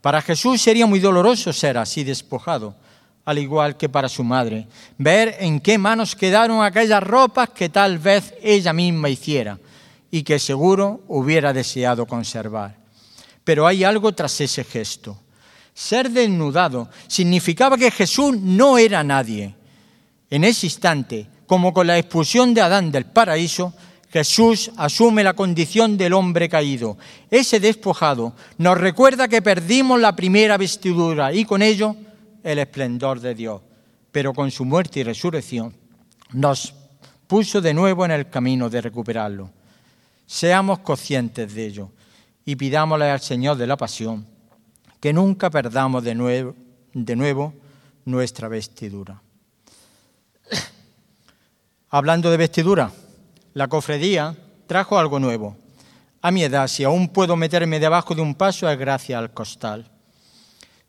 Para Jesús sería muy doloroso ser así despojado, al igual que para su madre, ver en qué manos quedaron aquellas ropas que tal vez ella misma hiciera y que seguro hubiera deseado conservar. Pero hay algo tras ese gesto. Ser desnudado significaba que Jesús no era nadie. En ese instante, como con la expulsión de Adán del paraíso, Jesús asume la condición del hombre caído. Ese despojado nos recuerda que perdimos la primera vestidura y con ello el esplendor de Dios, pero con su muerte y resurrección nos puso de nuevo en el camino de recuperarlo. Seamos conscientes de ello y pidámosle al Señor de la Pasión que nunca perdamos de nuevo, de nuevo nuestra vestidura. Hablando de vestidura, la cofradía trajo algo nuevo. A mi edad, si aún puedo meterme debajo de un paso, es gracias al costal.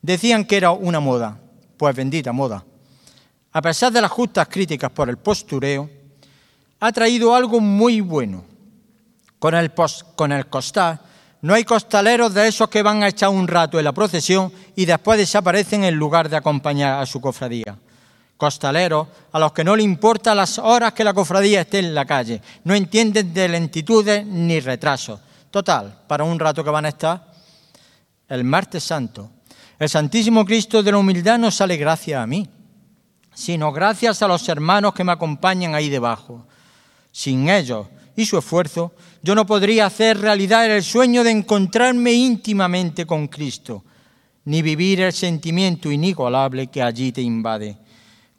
Decían que era una moda, pues bendita moda. A pesar de las justas críticas por el postureo, ha traído algo muy bueno. Con el, pos- con el costal no hay costaleros de esos que van a echar un rato en la procesión y después desaparecen en lugar de acompañar a su cofradía. Costaleros a los que no le importa las horas que la cofradía esté en la calle, no entienden de lentitudes ni retrasos. Total, para un rato que van a estar. El martes santo, el Santísimo Cristo de la humildad no sale gracias a mí, sino gracias a los hermanos que me acompañan ahí debajo. Sin ellos y su esfuerzo, yo no podría hacer realidad el sueño de encontrarme íntimamente con Cristo, ni vivir el sentimiento inigualable que allí te invade.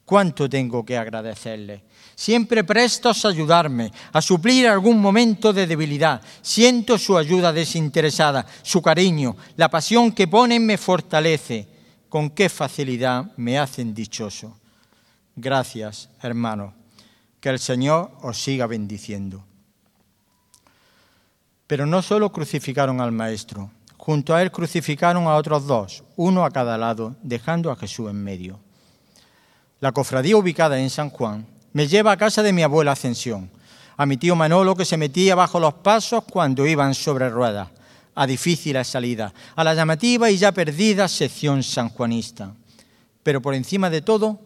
¿Cuánto tengo que agradecerle? Siempre prestos a ayudarme, a suplir algún momento de debilidad. Siento su ayuda desinteresada, su cariño, la pasión que ponen me fortalece. Con qué facilidad me hacen dichoso. Gracias, hermano. Que el Señor os siga bendiciendo. Pero no solo crucificaron al Maestro, junto a él crucificaron a otros dos, uno a cada lado, dejando a Jesús en medio. La cofradía ubicada en San Juan me lleva a casa de mi abuela Ascensión, a mi tío Manolo que se metía bajo los pasos cuando iban sobre ruedas, a difíciles salidas, a la llamativa y ya perdida sección sanjuanista. Pero por encima de todo,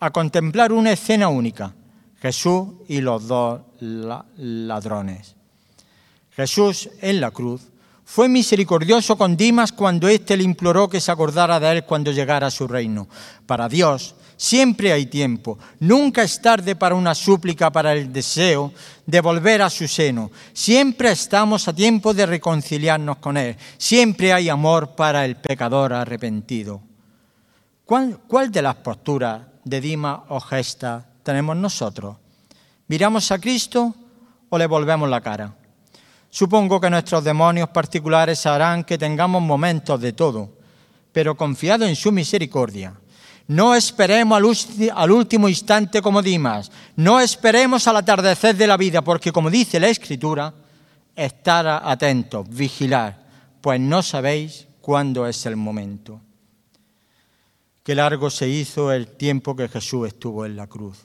a contemplar una escena única, Jesús y los dos la- ladrones. Jesús en la cruz fue misericordioso con Dimas cuando éste le imploró que se acordara de él cuando llegara a su reino. Para Dios siempre hay tiempo, nunca es tarde para una súplica, para el deseo de volver a su seno. Siempre estamos a tiempo de reconciliarnos con Él. Siempre hay amor para el pecador arrepentido. ¿Cuál, cuál de las posturas de Dimas o gesta tenemos nosotros? ¿Miramos a Cristo o le volvemos la cara? Supongo que nuestros demonios particulares harán que tengamos momentos de todo, pero confiado en su misericordia. No esperemos al, al último instante como Dimas, no esperemos al atardecer de la vida, porque como dice la Escritura, estar atentos, vigilar, pues no sabéis cuándo es el momento. que largo se hizo el tiempo que Jesús estuvo en la cruz.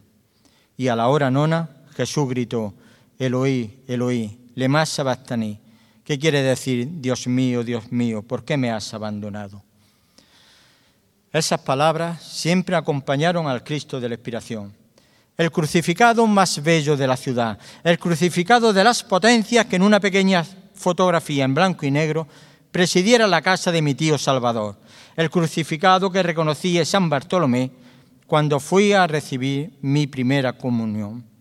Y a la hora nona, Jesús gritó, Eloí, Eloí, lema sabachthani, ¿Qué quiere decir, Dios mío, Dios mío, por qué me has abandonado? Esas palabras siempre acompañaron al Cristo de la expiración. El crucificado más bello de la ciudad, el crucificado de las potencias que en una pequeña fotografía en blanco y negro presidiera la casa de mi tío Salvador, el crucificado que reconocí en San Bartolomé cuando fui a recibir mi primera comunión.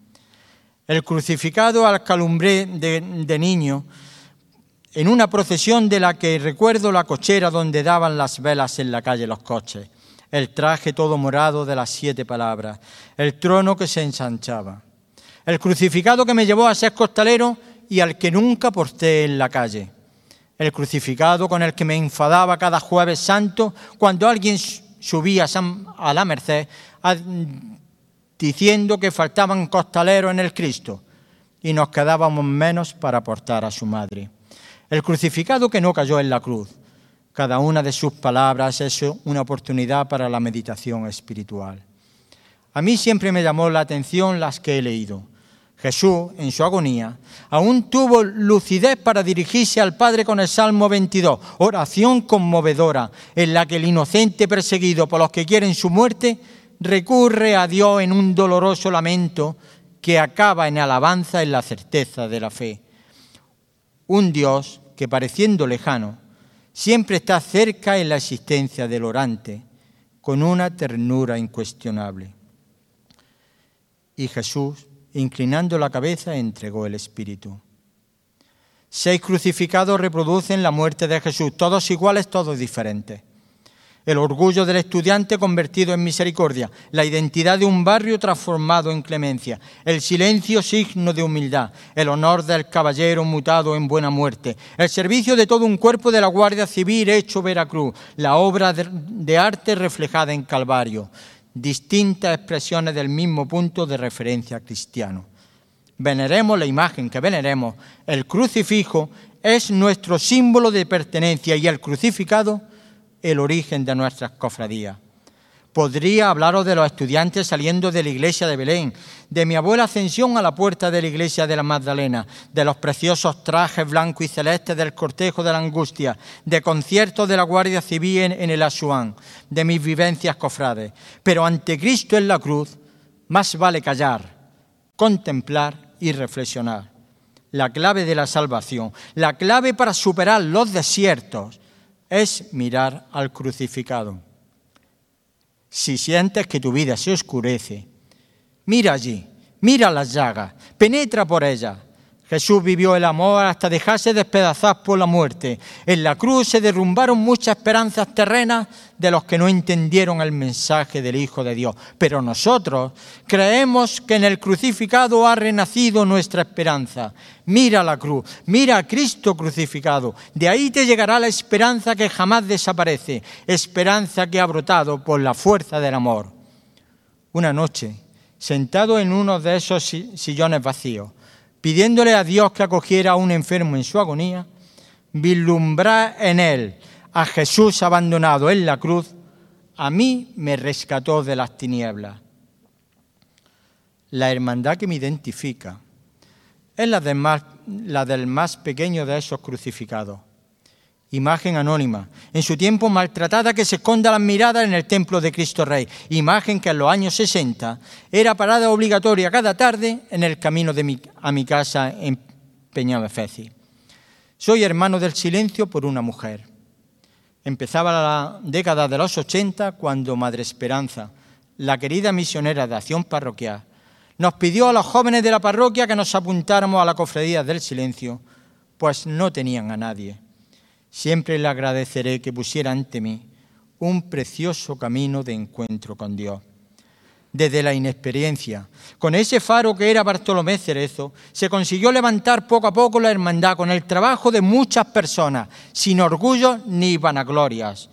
El crucificado al calumbré de, niño en una procesión de la que recuerdo la cochera donde daban las velas en la calle los coches, el traje todo morado de las siete palabras, el trono que se ensanchaba, el crucificado que me llevó a ser costalero y al que nunca porté en la calle, el crucificado con el que me enfadaba cada jueves santo cuando alguien subía a la merced diciendo que faltaban costaleros en el Cristo y nos quedábamos menos para portar a su madre el crucificado que no cayó en la cruz. Cada una de sus palabras es una oportunidad para la meditación espiritual. A mí siempre me llamó la atención las que he leído. Jesús, en su agonía, aún tuvo lucidez para dirigirse al Padre con el Salmo 22, oración conmovedora, en la que el inocente perseguido por los que quieren su muerte recurre a Dios en un doloroso lamento que acaba en alabanza en la certeza de la fe un Dios que pareciendo lejano, siempre está cerca en la existencia del orante, con una ternura incuestionable. Y Jesús, inclinando la cabeza, entregó el Espíritu. Seis crucificados reproducen la muerte de Jesús, todos iguales, todos diferentes el orgullo del estudiante convertido en misericordia, la identidad de un barrio transformado en clemencia, el silencio signo de humildad, el honor del caballero mutado en buena muerte, el servicio de todo un cuerpo de la Guardia Civil hecho Veracruz, la obra de arte reflejada en Calvario, distintas expresiones del mismo punto de referencia cristiano. Veneremos la imagen que veneremos, el crucifijo es nuestro símbolo de pertenencia y el crucificado el origen de nuestras cofradías. Podría hablaros de los estudiantes saliendo de la iglesia de Belén, de mi abuela Ascensión a la puerta de la iglesia de la Magdalena, de los preciosos trajes blancos y celestes del cortejo de la angustia, de conciertos de la Guardia Civil en, el Asuán, de mis vivencias cofrades. Pero ante Cristo en la cruz, más vale callar, contemplar y reflexionar. La clave de la salvación, la clave para superar los desiertos, es mirar al crucificado. Si sientes que tu vida se oscurece, mira allí, mira las llagas, penetra por ellas, Jesús vivió el amor hasta dejarse despedazar por la muerte. En la cruz se derrumbaron muchas esperanzas terrenas de los que no entendieron el mensaje del Hijo de Dios. Pero nosotros creemos que en el crucificado ha renacido nuestra esperanza. Mira la cruz, mira a Cristo crucificado. De ahí te llegará la esperanza que jamás desaparece, esperanza que ha brotado por la fuerza del amor. Una noche, sentado en uno de esos sillones vacíos, pidiéndole a Dios que acogiera a un enfermo en su agonía, vislumbrar en él a Jesús abandonado en la cruz, a mí me rescató de las tinieblas. La hermandad que me identifica es la del más, la del más pequeño de esos crucificados imagen anónima, en su tiempo maltratada que se esconda las miradas en el templo de Cristo Rey, imagen que en los años 60 era parada obligatoria cada tarde en el camino de a mi casa en Peñamefeci. Soy hermano del silencio por una mujer. Empezaba la década de los 80 cuando Madre Esperanza, la querida misionera de acción parroquial, nos pidió a los jóvenes de la parroquia que nos apuntáramos a la cofradía del silencio, pues no tenían a nadie. Siempre le agradeceré que pusiera ante mí un precioso camino de encuentro con Dios. Desde la inexperiencia, con ese faro que era Bartolomé Cerezo, se consiguió levantar poco a poco la hermandad con el trabajo de muchas personas, sin orgullo ni vanaglorias.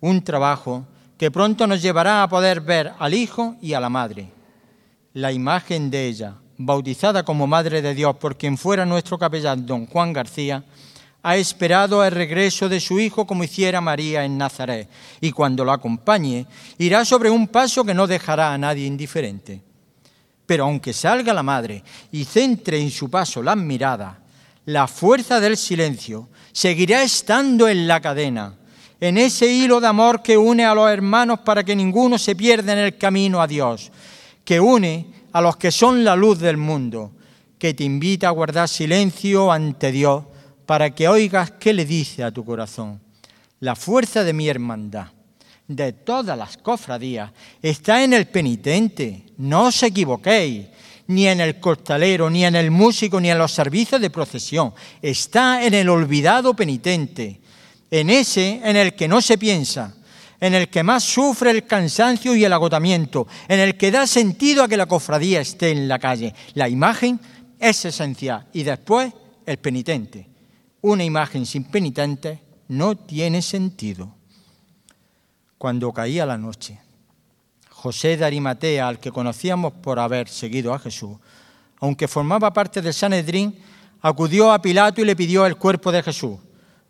Un trabajo que pronto nos llevará a poder ver al Hijo y a la Madre. La imagen de ella, bautizada como Madre de Dios por quien fuera nuestro capellán don Juan García, ha esperado el regreso de su hijo como hiciera María en Nazaret, y cuando lo acompañe, irá sobre un paso que no dejará a nadie indiferente. Pero aunque salga la madre y centre en su paso las miradas, la fuerza del silencio seguirá estando en la cadena, en ese hilo de amor que une a los hermanos para que ninguno se pierda en el camino a Dios, que une a los que son la luz del mundo, que te invita a guardar silencio ante Dios para que oigas qué le dice a tu corazón. La fuerza de mi hermandad, de todas las cofradías, está en el penitente, no os equivoquéis, ni en el costalero, ni en el músico, ni en los servicios de procesión, está en el olvidado penitente, en ese en el que no se piensa, en el que más sufre el cansancio y el agotamiento, en el que da sentido a que la cofradía esté en la calle. La imagen es esencial y después el penitente. Una imagen sin penitente no tiene sentido. Cuando caía la noche, José de Arimatea, al que conocíamos por haber seguido a Jesús, aunque formaba parte del Sanedrín, acudió a Pilato y le pidió el cuerpo de Jesús.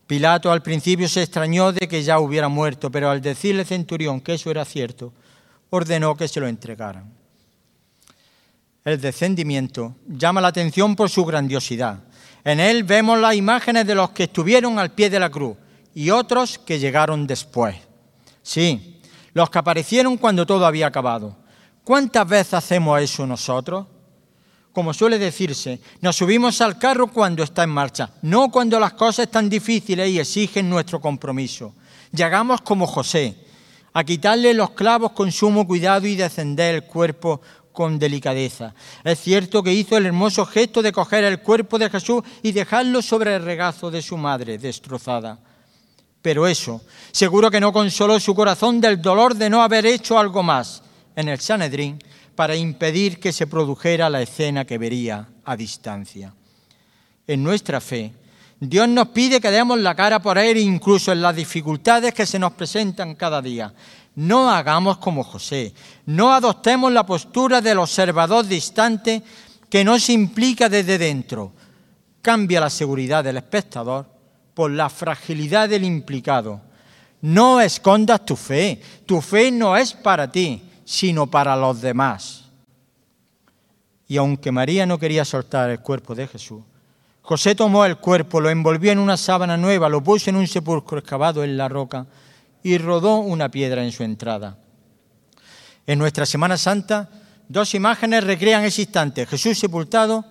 Pilato al principio se extrañó de que ya hubiera muerto, pero al decirle centurión que eso era cierto, ordenó que se lo entregaran. El descendimiento llama la atención por su grandiosidad. En él vemos las imágenes de los que estuvieron al pie de la cruz y otros que llegaron después. Sí, los que aparecieron cuando todo había acabado. ¿Cuántas veces hacemos eso nosotros? Como suele decirse, nos subimos al carro cuando está en marcha, no cuando las cosas están difíciles y exigen nuestro compromiso. Llegamos como José, a quitarle los clavos con sumo cuidado y descender el cuerpo con delicadeza. Es cierto que hizo el hermoso gesto de coger el cuerpo de Jesús y dejarlo sobre el regazo de su madre destrozada. Pero eso seguro que no consoló su corazón del dolor de no haber hecho algo más en el Sanedrín para impedir que se produjera la escena que vería a distancia. En nuestra fe, Dios nos pide que demos la cara por Él incluso en las dificultades que se nos presentan cada día. No hagamos como José, no adoptemos la postura del observador distante que no se implica desde dentro. Cambia la seguridad del espectador por la fragilidad del implicado. No escondas tu fe, tu fe no es para ti, sino para los demás. Y aunque María no quería soltar el cuerpo de Jesús, José tomó el cuerpo, lo envolvió en una sábana nueva, lo puso en un sepulcro excavado en la roca y rodó una piedra en su entrada. En nuestra Semana Santa, dos imágenes recrean ese instante, Jesús sepultado,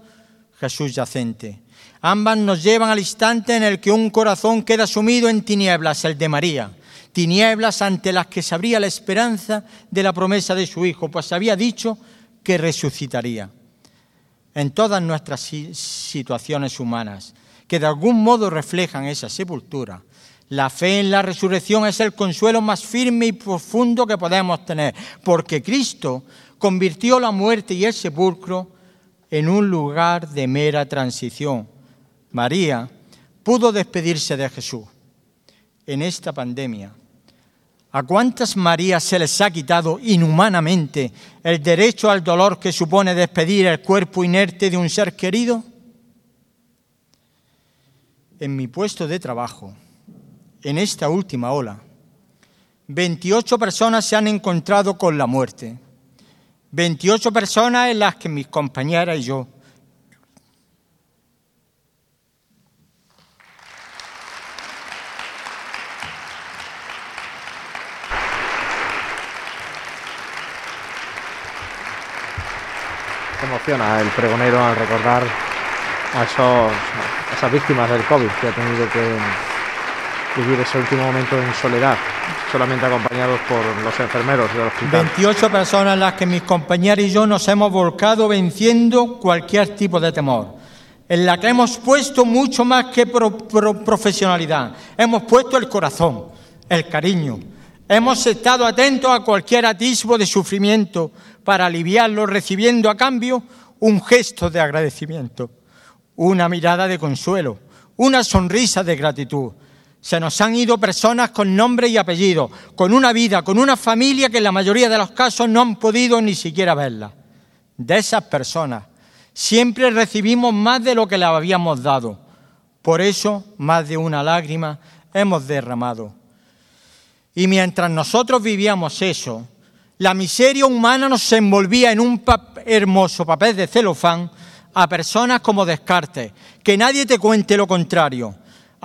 Jesús yacente. Ambas nos llevan al instante en el que un corazón queda sumido en tinieblas, el de María, tinieblas ante las que se abría la esperanza de la promesa de su Hijo, pues había dicho que resucitaría. En todas nuestras situaciones humanas, que de algún modo reflejan esa sepultura, la fe en la resurrección es el consuelo más firme y profundo que podemos tener, porque Cristo convirtió la muerte y el sepulcro en un lugar de mera transición. María pudo despedirse de Jesús. En esta pandemia, ¿a cuántas Marías se les ha quitado inhumanamente el derecho al dolor que supone despedir el cuerpo inerte de un ser querido? En mi puesto de trabajo, en esta última ola, 28 personas se han encontrado con la muerte. 28 personas en las que mis compañeras y yo Se emociona el pregonero al recordar a, a esas víctimas del COVID que ha tenido que vivir ese último momento en soledad, solamente acompañados por los enfermeros del hospital. 28 personas en las que mis compañeros y yo nos hemos volcado venciendo cualquier tipo de temor, en la que hemos puesto mucho más que profesionalidad, hemos puesto el corazón, el cariño, hemos estado atentos a cualquier atisbo de sufrimiento para aliviarlo, recibiendo a cambio un gesto de agradecimiento, una mirada de consuelo, una sonrisa de gratitud se nos han ido personas con nombre y apellido, con una vida, con una familia que en la mayoría de los casos no han podido ni siquiera verla. De esas personas siempre recibimos más de lo que le habíamos dado, Por eso, más de una lágrima hemos derramado. Y mientras nosotros vivíamos eso, la miseria humana nos envolvía en un hermoso papel de celofán a personas como Descartes. Que nadie te cuente lo contrario.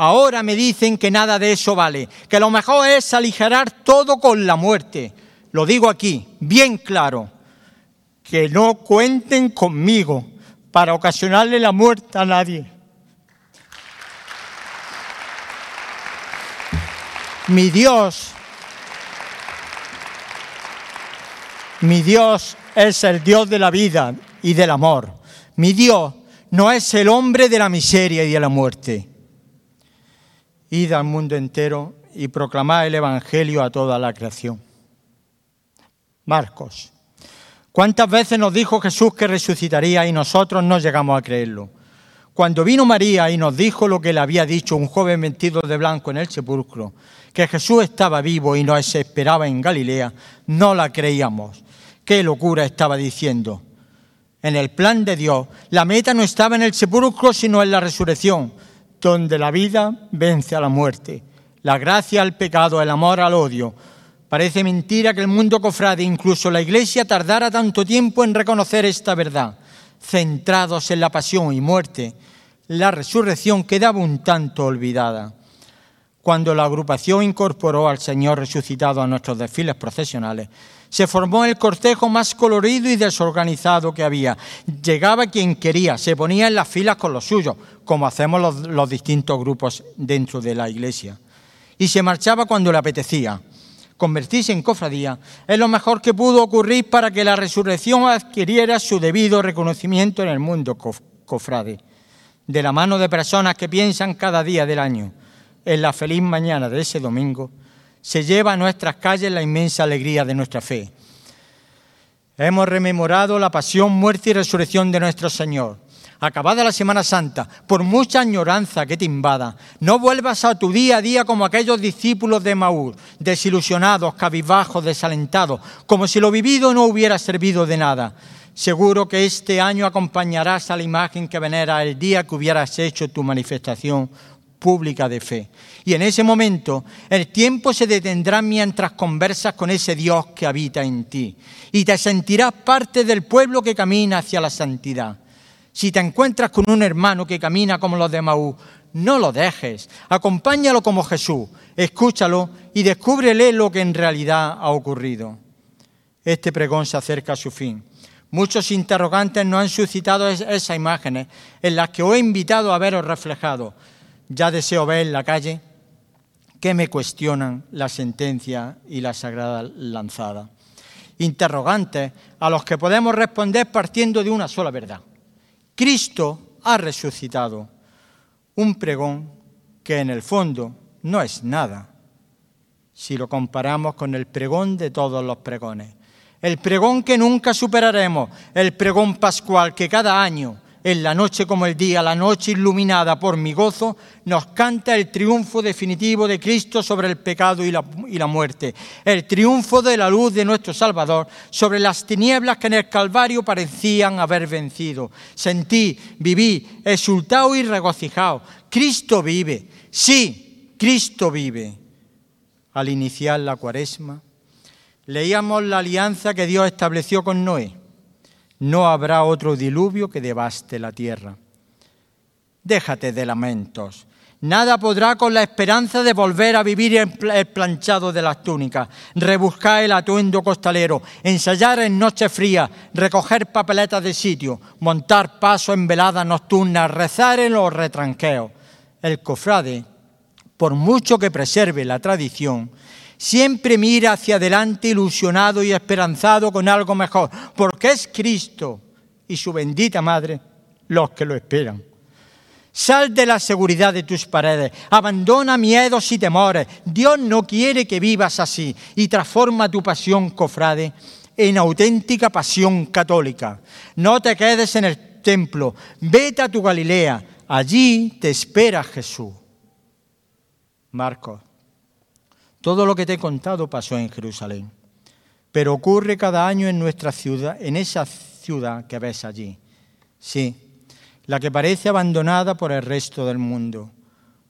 Ahora me dicen que nada de eso vale, que lo mejor es aligerar todo con la muerte. Lo digo aquí, bien claro, que no cuenten conmigo para ocasionarle la muerte a nadie. Mi Dios, mi Dios es el Dios de la vida y del amor. Mi Dios no es el hombre de la miseria y de la muerte. Id al mundo entero y proclamad el Evangelio a toda la creación. Marcos. ¿Cuántas veces nos dijo Jesús que resucitaría y nosotros no llegamos a creerlo? Cuando vino María y nos dijo lo que le había dicho un joven vestido de blanco en el sepulcro, que Jesús estaba vivo y nos esperaba en Galilea, no la creíamos. ¿Qué locura estaba diciendo? En el plan de Dios, la meta no estaba en el sepulcro, sino en la resurrección, donde la vida vence a la muerte, la gracia al pecado, el amor al odio. Parece mentira que el mundo cofrade, incluso la Iglesia, tardara tanto tiempo en reconocer esta verdad. Centrados en la pasión y muerte, la resurrección quedaba un tanto olvidada. Cuando la agrupación incorporó al Señor resucitado a nuestros desfiles procesionales, se formó el cortejo más colorido y desorganizado que había. Llegaba quien quería, se ponía en las filas con los suyos, como hacemos los, distintos grupos dentro de la iglesia. Y se marchaba cuando le apetecía. Convertirse en cofradía es lo mejor que pudo ocurrir para que la resurrección adquiriera su debido reconocimiento en el mundo cofrade de la mano de personas que piensan cada día del año en la feliz mañana de ese domingo, se lleva a nuestras calles la inmensa alegría de nuestra fe. Hemos rememorado la pasión, muerte y resurrección de nuestro Señor. Acabada la Semana Santa, por mucha añoranza que te invada, no vuelvas a tu día a día como aquellos discípulos de Maúr, desilusionados, cabizbajos, desalentados, como si lo vivido no hubiera servido de nada. Seguro que este año acompañarás a la imagen que venera el día que hubieras hecho tu manifestación pública de fe. Y en ese momento el tiempo se detendrá mientras conversas con ese Dios que habita en ti. Y te sentirás parte del pueblo que camina hacia la santidad. Si te encuentras con un hermano que camina como los de Maú, no lo dejes. Acompáñalo como Jesús. Escúchalo y descúbrele lo que en realidad ha ocurrido. Este pregón se acerca a su fin. Muchos interrogantes no han suscitado esas imágenes en las que os he invitado a veros reflejado. Ya deseo ver en la calle que me cuestionan la sentencia y la sagrada lanzada. Interrogantes a los que podemos responder partiendo de una sola verdad. Cristo ha resucitado. Un pregón que en el fondo no es nada si lo comparamos con el pregón de todos los pregones el pregón que nunca superaremos, el pregón pascual que cada año, en la noche como el día, la noche iluminada por mi gozo, nos canta el triunfo definitivo de Cristo sobre el pecado y la, muerte, el triunfo de la luz de nuestro Salvador sobre las tinieblas que en el Calvario parecían haber vencido. Sentí, viví, exultado y regocijado. Cristo vive, sí, Cristo vive. Al iniciar la cuaresma, leíamos la alianza que Dios estableció con Noé. No habrá otro diluvio que devaste la tierra. Déjate de lamentos. Nada podrá con la esperanza de volver a vivir el planchado de las túnicas, rebuscar el atuendo costalero, ensayar en noche fría, recoger papeletas de sitio, montar paso en veladas nocturnas, rezar en los retranqueos. El cofrade, por mucho que preserve la tradición, siempre mira hacia adelante ilusionado y esperanzado con algo mejor, porque es Cristo y su bendita Madre los que lo esperan. Sal de la seguridad de tus paredes, abandona miedos y temores. Dios no quiere que vivas así y transforma tu pasión cofrade en auténtica pasión católica. No te quedes en el templo, vete a tu Galilea, allí te espera Jesús. Marcos todo lo que te he contado pasó en Jerusalén, pero ocurre cada año en nuestra ciudad, en esa ciudad que ves allí. Sí, la que parece abandonada por el resto del mundo,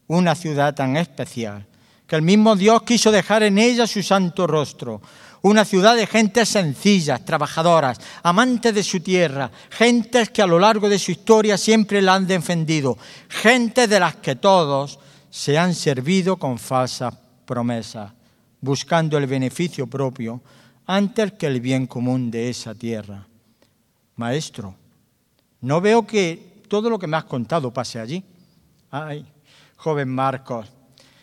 una ciudad tan especial que el mismo Dios quiso dejar en ella su santo rostro, una ciudad de gentes sencillas, trabajadoras, amantes de su tierra, gentes que a lo largo de su historia siempre la han defendido, gentes de las que todos se han servido con falsas promesas, buscando el beneficio propio antes que el bien común de esa tierra. Maestro, no veo que todo lo que me has contado pase allí. Ay, joven Marcos,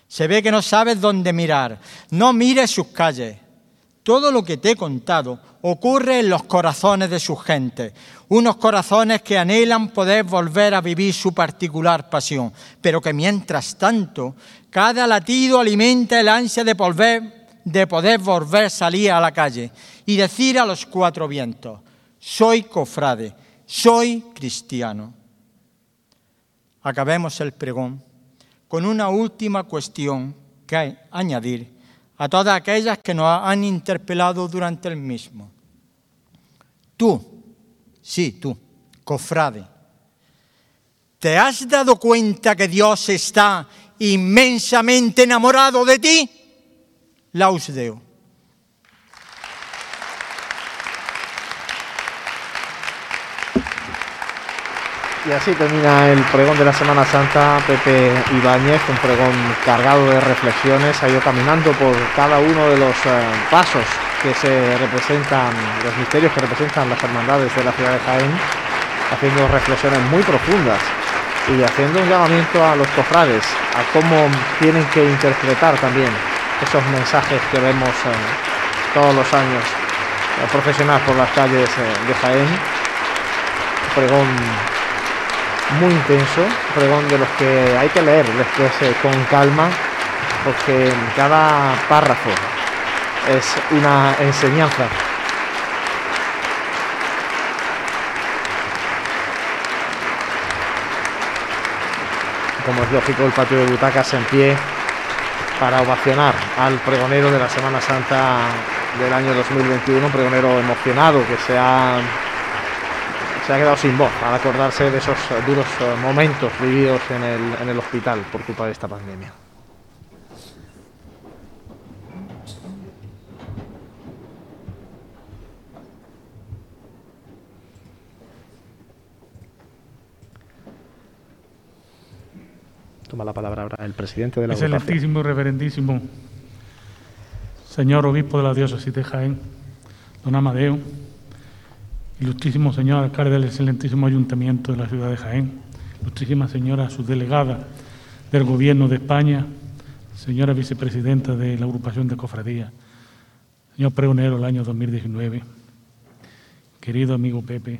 se ve que no sabes dónde mirar. No mires sus calles. Todo lo que te he contado ocurre en los corazones de sus gentes, unos corazones que anhelan poder volver a vivir su particular pasión, pero que mientras tanto cada latido alimenta el ansia de, volver, de poder volver a salir a la calle y decir a los cuatro vientos, soy cofrade, soy cristiano. Acabemos el pregón con una última cuestión que añadir a todas aquellas que nos han interpelado durante el mismo. Tú, sí, tú, cofrade, ¿te has dado cuenta que Dios está inmensamente enamorado de ti? Laus Deo. Y así termina el pregón de la Semana Santa, Pepe Ibáñez, un pregón cargado de reflexiones, ha ido caminando por cada uno de los eh, pasos que se representan, los misterios que representan las hermandades de la ciudad de Jaén, haciendo reflexiones muy profundas y haciendo un llamamiento a los cofrades, a cómo tienen que interpretar también esos mensajes que vemos eh, todos los años eh, profesionales por las calles de Jaén. Pregón muy intenso, pregón de los que hay que leer después eh, con calma, porque cada párrafo es una enseñanza. Como es lógico, el patio de butacas en pie para ovacionar al pregonero de la Semana Santa del año 2021, un pregonero emocionado que se ha se ha quedado sin voz al acordarse de esos duros momentos vividos en el, en el hospital por culpa de esta pandemia. Toma la palabra ahora el presidente de la Excelentísimo y reverendísimo señor obispo de la diócesis de Jaén, don Amadeo, ilustrísimo señor alcalde del excelentísimo ayuntamiento de la ciudad de Jaén, ilustrísima señora subdelegada del gobierno de España, señora vicepresidenta de la agrupación de cofradía, señor pregonero del año 2019, querido amigo Pepe,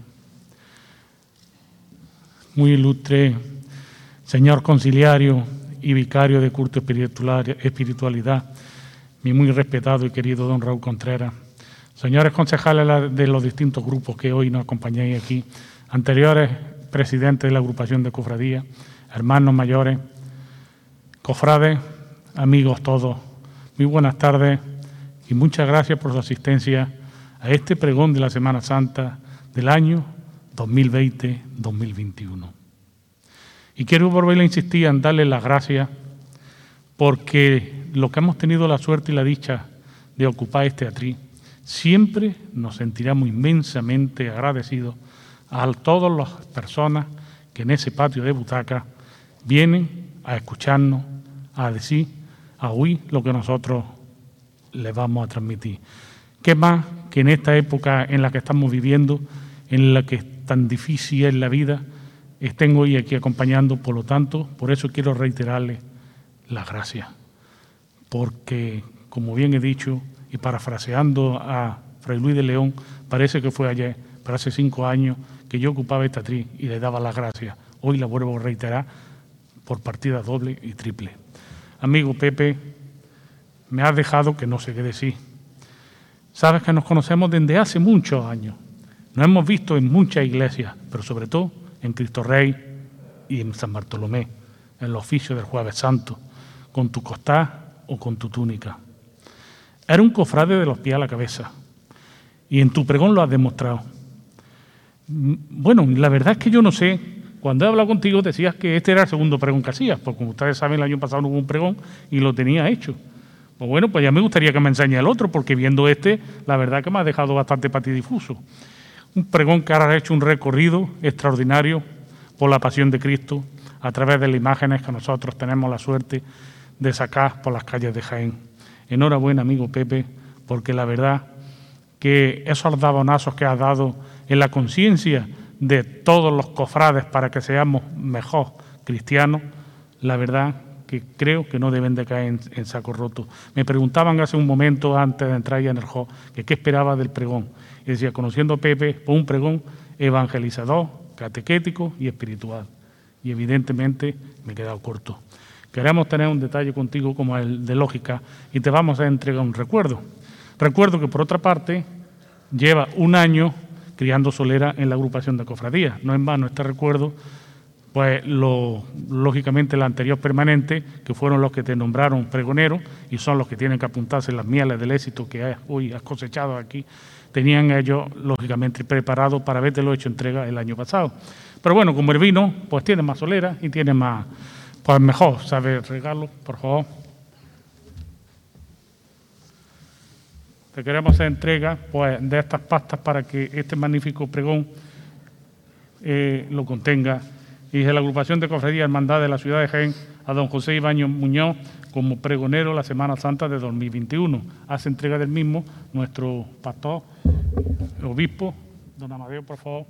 muy ilustre señor conciliario y vicario de culto espiritualidad, mi muy respetado y querido don Raúl Contreras, señores concejales de los distintos grupos que hoy nos acompañáis aquí, anteriores presidentes de la agrupación de cofradía, hermanos mayores, cofrades, amigos todos, muy buenas tardes y muchas gracias por su asistencia a este pregón de la Semana Santa del año 2020-2021. Y quiero volver a insistir en darles las gracias porque lo que hemos tenido la suerte y la dicha de ocupar este atril siempre nos sentiremos inmensamente agradecidos a todas las personas que en ese patio de butaca vienen a escucharnos, a decir, a oír lo que nosotros les vamos a transmitir. ¿Qué más que en esta época en la que estamos viviendo, en la que es tan difícil es la vida, estén hoy aquí acompañando? Por lo tanto, por eso quiero reiterarles las gracias. Porque, como bien he dicho, y parafraseando a Fray Luis de León, parece que fue ayer, pero hace cinco años que yo ocupaba esta tri y le daba las gracias. Hoy la vuelvo a reiterar por partida doble y triple. Amigo Pepe, me has dejado que no sé qué decir. Sabes que nos conocemos desde hace muchos años. Nos hemos visto en muchas iglesias, pero sobre todo en Cristo Rey y en San Bartolomé, en el oficio del Jueves Santo, con tu costá o con tu túnica. Era un cofrade de los pies a la cabeza. Y en tu pregón lo has demostrado. Bueno, la verdad es que yo no sé Cuando he hablado contigo decías que este era el segundo pregón que hacías, porque como ustedes saben el año pasado no hubo un pregón y lo tenía hecho. Pues bueno, pues ya me gustaría que me enseñe el otro, porque viendo este, la verdad que me ha dejado bastante patidifuso. Un pregón que ahora ha hecho un recorrido extraordinario por la pasión de Cristo a través de las imágenes que nosotros tenemos la suerte de sacar por las calles de Jaén. Enhorabuena, amigo Pepe, porque la verdad que esos dabonazos que has dado en la conciencia de todos los cofrades para que seamos mejor cristianos, la verdad que creo que no deben de caer en, saco roto. Me preguntaban hace un momento antes de entrar ya en el juego que qué esperaba del pregón. Y decía, conociendo a Pepe, pues un pregón evangelizador, catequético y espiritual. Y evidentemente me he quedado corto. Queremos tener un detalle contigo como el de lógica y te vamos a entregar un recuerdo. Recuerdo que por otra parte lleva un año criando solera en la agrupación de cofradías. No en vano este recuerdo pues lo, lógicamente el anterior permanente, que fueron los que te nombraron pregonero y son los que tienen que apuntarse las mieles del éxito que hoy has cosechado aquí, tenían ellos lógicamente preparado para habértelo hecho entrega el año pasado. Pero bueno, como el vino, pues tiene más solera y tiene más, pues mejor, sabe regalo, por favor. Te queremos hacer entrega pues, de estas pastas para que este magnífico pregón eh, lo contenga y de la agrupación de cofradías hermandad de la ciudad de Jaén a don José Ibaño Muñoz como pregonero la Semana Santa de 2021. Hace entrega del mismo nuestro pastor, obispo, don Amadeo, por favor.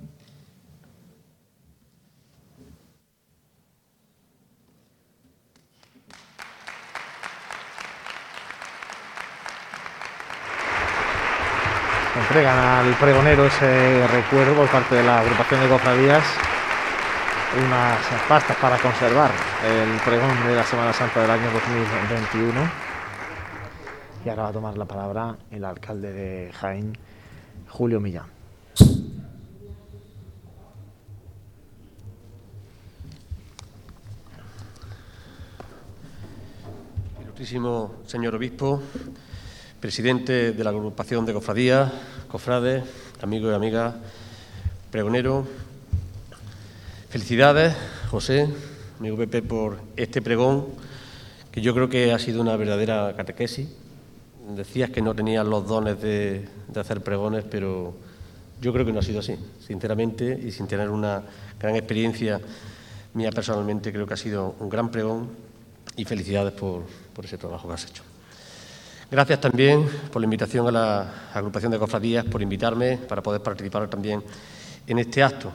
entregan al pregonero ese recuerdo por parte de la agrupación de cofradías unas pastas para conservar el pregón de la Semana Santa del año 2021. Y ahora va a tomar la palabra el alcalde de Jaén, Julio Millán. Ilustrísimo señor obispo, presidente de la agrupación de cofradías, cofrades, amigos y amigas, pregonero, Felicidades, José, amigo Pepe, por este pregón, que yo creo que ha sido una verdadera catequesis. Decías que no tenías los dones de, hacer pregones, pero yo creo que no ha sido así, sinceramente, y sin tener una gran experiencia mía personalmente, creo que ha sido un gran pregón y felicidades por, por ese trabajo que has hecho. Gracias también por la invitación a la agrupación de cofradías, por invitarme para poder participar también en este acto.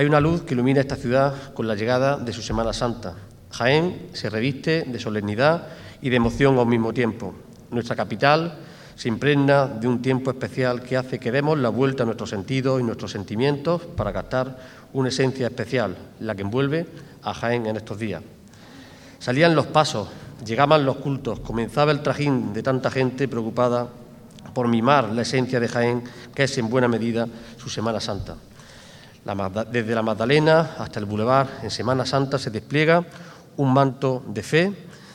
Hay una luz que ilumina esta ciudad con la llegada de su Semana Santa. Jaén se reviste de solemnidad y de emoción al mismo tiempo. Nuestra capital se impregna de un tiempo especial que hace que demos la vuelta a nuestros sentidos y nuestros sentimientos para captar una esencia especial, la que envuelve a Jaén en estos días. Salían los pasos, llegaban los cultos, comenzaba el trajín de tanta gente preocupada por mimar la esencia de Jaén, que es en buena medida su Semana Santa desde la Magdalena hasta el Boulevard, en Semana Santa se despliega un manto de fe,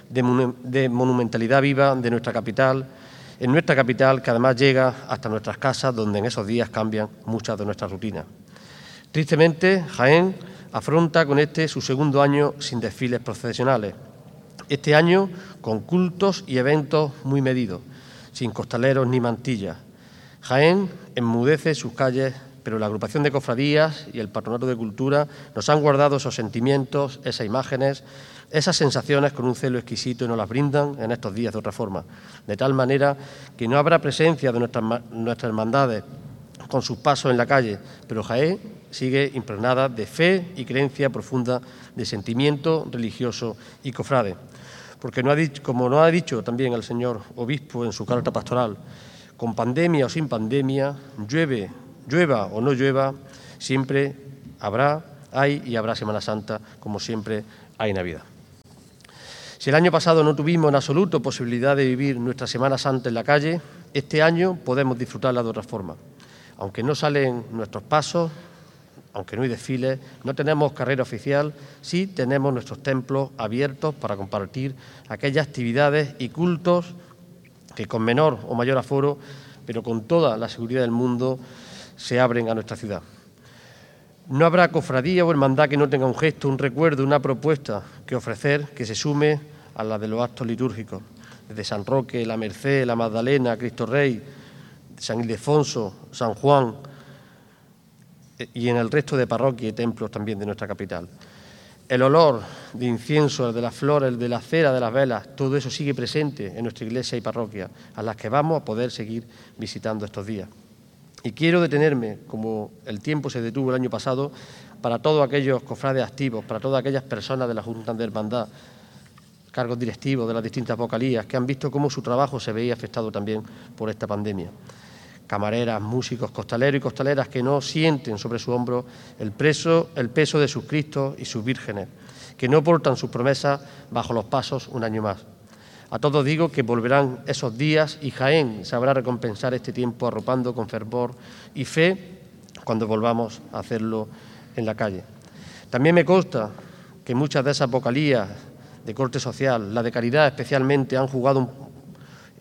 de, monumentalidad viva de nuestra capital, en nuestra capital que además llega hasta nuestras casas, donde en esos días cambian muchas de nuestras rutinas. Tristemente, Jaén afronta con este su segundo año sin desfiles procesionales. Este año con cultos y eventos muy medidos, sin costaleros ni mantillas. Jaén enmudece sus calles pero la agrupación de cofradías y el Patronato de Cultura nos han guardado esos sentimientos, esas imágenes, esas sensaciones con un celo exquisito y nos las brindan en estos días de otra forma, de tal manera que no habrá presencia de nuestras, nuestras hermandades con sus pasos en la calle, pero Jaén sigue impregnada de fe y creencia profunda, de sentimiento religioso y cofrade. Porque no ha dicho, como nos ha dicho también el señor obispo en su carta pastoral, con pandemia o sin pandemia, llueve llueva o no llueva, siempre habrá, hay y habrá Semana Santa, como siempre hay Navidad. Si el año pasado no tuvimos en absoluto posibilidad de vivir nuestra Semana Santa en la calle, este año podemos disfrutarla de otra forma. Aunque no salen nuestros pasos, aunque no hay desfiles, no tenemos carrera oficial, sí tenemos nuestros templos abiertos para compartir aquellas actividades y cultos que con menor o mayor aforo, pero con toda la seguridad del mundo, se abren a nuestra ciudad. No habrá cofradía o hermandad que no tenga un gesto, un recuerdo, una propuesta que ofrecer que se sume a la de los actos litúrgicos, desde San Roque, la Merced, la Magdalena, Cristo Rey, San Ildefonso, San Juan eh, y en el resto de parroquias y templos también de nuestra capital. El olor de incienso, el de las flores, el de la cera, de las velas, todo eso sigue presente en nuestra iglesia y parroquia, a las que vamos a poder seguir visitando estos días. Y quiero detenerme, como el tiempo se detuvo el año pasado, para todos aquellos cofrades activos, para todas aquellas personas de la Junta de Hermandad, cargos directivos de las distintas vocalías, que han visto cómo su trabajo se veía afectado también por esta pandemia. Camareras, músicos, costaleros y costaleras que no sienten sobre su hombro el, preso, el peso de sus Cristos y sus vírgenes, que no portan sus promesas bajo los pasos un año más. A todos digo que volverán esos días y Jaén sabrá recompensar este tiempo arropando con fervor y fe cuando volvamos a hacerlo en la calle. También me consta que muchas de esas vocalías de corte social, la de caridad especialmente, han jugado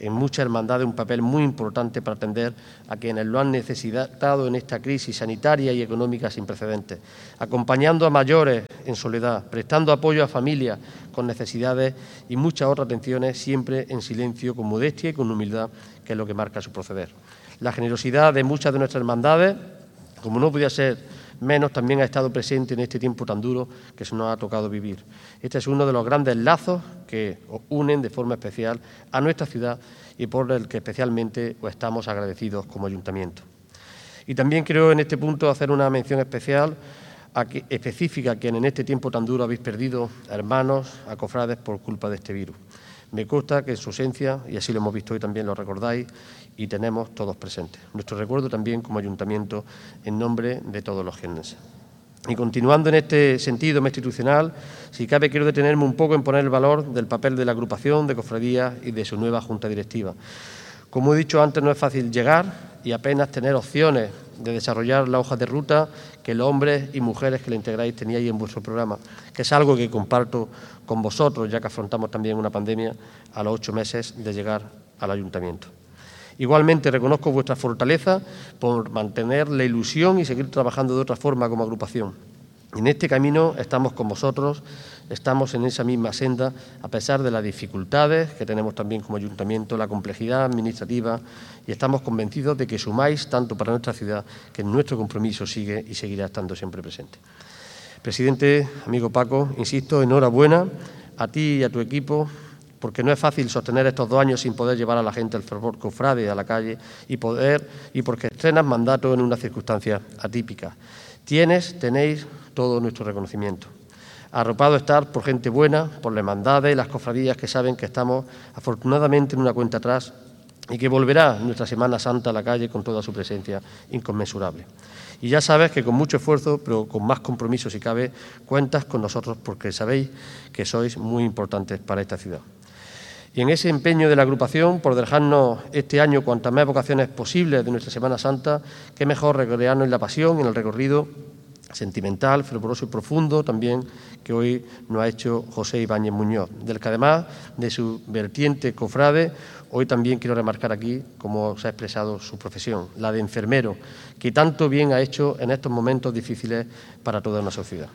en muchas hermandades un papel muy importante para atender a quienes lo han necesitado en esta crisis sanitaria y económica sin precedentes, acompañando a mayores en soledad, prestando apoyo a familias con necesidades y muchas otras atenciones, siempre en silencio, con modestia y con humildad, que es lo que marca su proceder. La generosidad de muchas de nuestras hermandades, como no podía ser menos también ha estado presente en este tiempo tan duro que se nos ha tocado vivir. Este es uno de los grandes lazos que unen de forma especial a nuestra ciudad y por el que especialmente estamos agradecidos como ayuntamiento. Y también quiero en este punto hacer una mención especial específica a quien en este tiempo tan duro habéis perdido hermanos, a cofrades por culpa de este virus. Me consta que en su ausencia, y así lo hemos visto hoy también, lo recordáis, y tenemos todos presentes. Nuestro recuerdo también como ayuntamiento en nombre de todos los genes. Y continuando en este sentido más institucional, si cabe quiero detenerme un poco en poner el valor del papel de la agrupación de cofradías y de su nueva junta directiva. Como he dicho antes, no es fácil llegar y apenas tener opciones de desarrollar la hoja de ruta que los hombres y mujeres que la integráis teníais en vuestro programa, que es algo que comparto con vosotros, ya que afrontamos también una pandemia a los ocho meses de llegar al ayuntamiento. Igualmente reconozco vuestra fortaleza por mantener la ilusión y seguir trabajando de otra forma como agrupación. En este camino estamos con vosotros, estamos en esa misma senda, a pesar de las dificultades que tenemos también como ayuntamiento, la complejidad administrativa, y estamos convencidos de que sumáis tanto para nuestra ciudad que nuestro compromiso sigue y seguirá estando siempre presente. Presidente, amigo Paco, insisto, enhorabuena a ti y a tu equipo porque no es fácil sostener estos dos años sin poder llevar a la gente el fervor cofrade a la calle y poder y porque estrenas mandato en una circunstancia atípica. Tienes, tenéis todo nuestro reconocimiento. Arropado estar por gente buena, por la hermandad y las cofradías que saben que estamos afortunadamente en una cuenta atrás y que volverá nuestra Semana Santa a la calle con toda su presencia inconmensurable. Y ya sabes que con mucho esfuerzo, pero con más compromiso si cabe, cuentas con nosotros porque sabéis que sois muy importantes para esta ciudad. Y en ese empeño de la agrupación por dejarnos este año cuantas más vocaciones posibles de nuestra Semana Santa, qué mejor recrearnos en la pasión, en el recorrido sentimental, fervoroso y profundo también que hoy nos ha hecho José Ibáñez Muñoz, del que además de su vertiente cofrade, hoy también quiero remarcar aquí cómo se ha expresado su profesión, la de enfermero, que tanto bien ha hecho en estos momentos difíciles para toda una sociedad.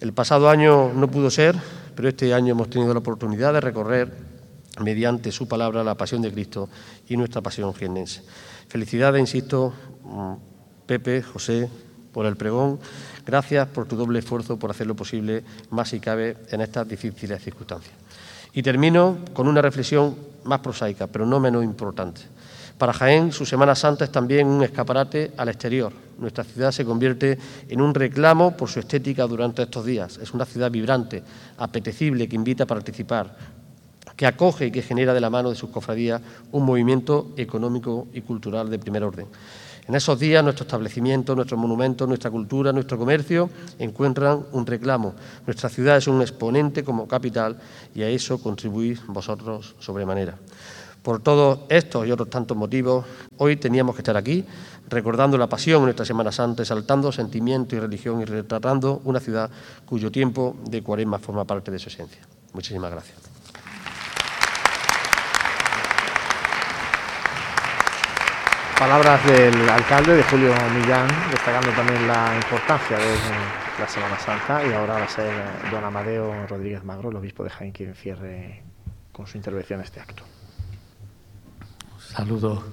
El pasado año no pudo ser, pero este año hemos tenido la oportunidad de recorrer mediante su palabra la pasión de Cristo y nuestra pasión jiennense. Felicidades, insisto, mm, Pepe, José, por el pregón. Gracias por tu doble esfuerzo por hacer lo posible, más si cabe, en estas difíciles circunstancias. Y termino con una reflexión más prosaica, pero no menos importante. Para Jaén, su Semana Santa es también un escaparate al exterior. Nuestra ciudad se convierte en un reclamo por su estética durante estos días. Es una ciudad vibrante, apetecible, que invita a participar, que acoge y que genera de la mano de sus cofradías un movimiento económico y cultural de primer orden. En esos días nuestro establecimiento, nuestros monumentos, nuestra cultura, nuestro comercio encuentran un reclamo. Nuestra ciudad es un exponente como capital y a eso contribuís vosotros sobremanera. Por todos estos y otros tantos motivos, hoy teníamos que estar aquí recordando la pasión en nuestra Semana Santa, exaltando sentimiento y religión y retratando una ciudad cuyo tiempo de cuaresma forma parte de su esencia. Muchísimas gracias. Palabras del alcalde, de Julio Millán, destacando también la importancia de la Semana Santa y ahora va a ser don Amadeo Rodríguez Magro, el obispo de Jaén, quien cierre con su intervención este acto. Saludo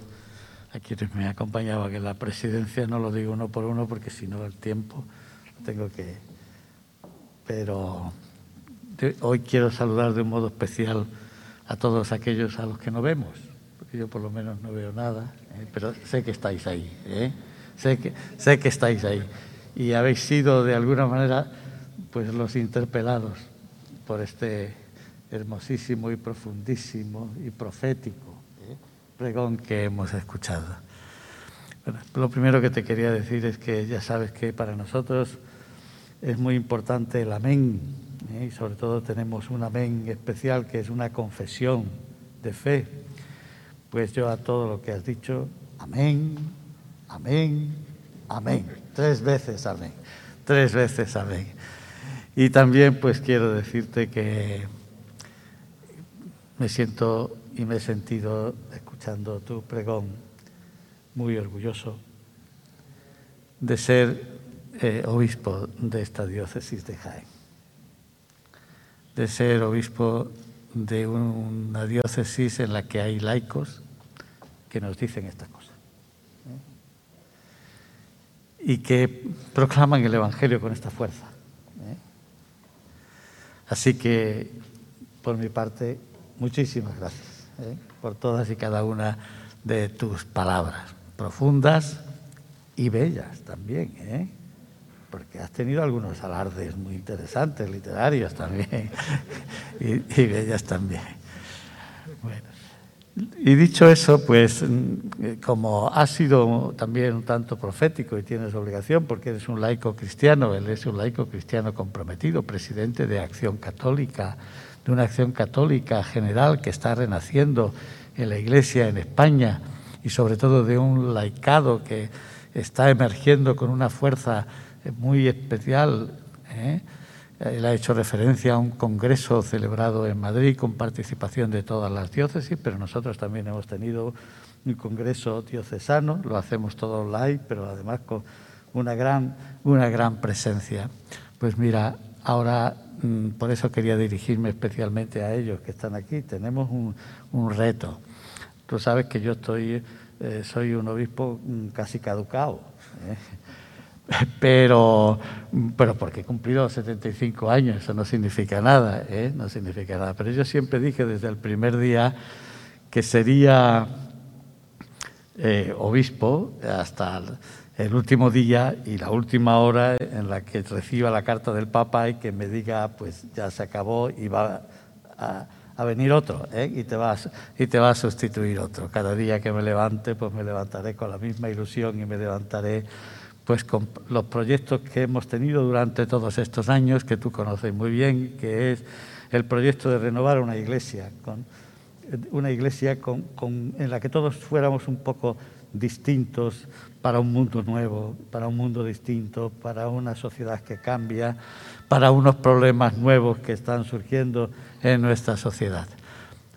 a quienes me acompañaban que la presidencia, no lo digo uno por uno porque si no el tiempo tengo que... Pero hoy quiero saludar de un modo especial a todos aquellos a los que no vemos, porque yo por lo menos no veo nada. Pero sé que estáis ahí, ¿eh? sé, que, sé que estáis ahí y habéis sido de alguna manera pues los interpelados por este hermosísimo y profundísimo y profético ¿eh? pregón que hemos escuchado. lo primero que te quería decir es que ya sabes que para nosotros es muy importante el amén y sobre todo tenemos un amén especial que es una confesión de fe pues yo a todo lo que has dicho, amén, amén, amén. Tres veces amén, tres veces amén. Y también pues quiero decirte que me siento y me he sentido escuchando tu pregón muy orgulloso de ser eh, obispo de esta diócesis de Jaén, de ser obispo de una diócesis en la que hay laicos que nos dicen estas cosas ¿eh? y que proclaman el Evangelio con esta fuerza. ¿eh? Así que, por mi parte, muchísimas gracias ¿eh? por todas y cada una de tus palabras, profundas y bellas también porque has tenido algunos alardes muy interesantes, literarios también, y, bellas también. Y dicho eso, pues mm, como has sido también un tanto profético y tienes obligación, porque eres un laico cristiano, él es un laico cristiano comprometido, presidente de Acción Católica, de una acción católica general que está renaciendo en la Iglesia en España y sobre todo de un laicado que está emergiendo con una fuerza muy especial. ¿eh? Él ha hecho referencia a un congreso celebrado en Madrid con participación de todas las diócesis, pero nosotros también hemos tenido un congreso diocesano, lo hacemos todo online, pero además con una gran, una gran presencia. Pues mira, ahora mm, por eso quería dirigirme especialmente a ellos que están aquí. Tenemos un, reto. Tú sabes que yo estoy, eh, soy un obispo mm, casi caducado. ¿eh? pero, pero porque he cumplido 75 años, eso no significa nada, ¿eh? no significa nada. Pero yo siempre dije desde el primer día que sería eh, obispo hasta el, último día y la última hora en la que reciba la carta del Papa y que me diga, pues ya se acabó y va a, venir otro ¿eh? y, te vas, y te va a sustituir otro. Cada día que me levante, pues me levantaré con la misma ilusión y me levantaré pues con los proyectos que hemos tenido durante todos estos años, que tú conoces muy bien, que es el proyecto de renovar una iglesia, con, una iglesia con, en la que todos fuéramos un poco distintos para un mundo nuevo, para un mundo distinto, para una sociedad que cambia, para unos problemas nuevos que están surgiendo en nuestra sociedad.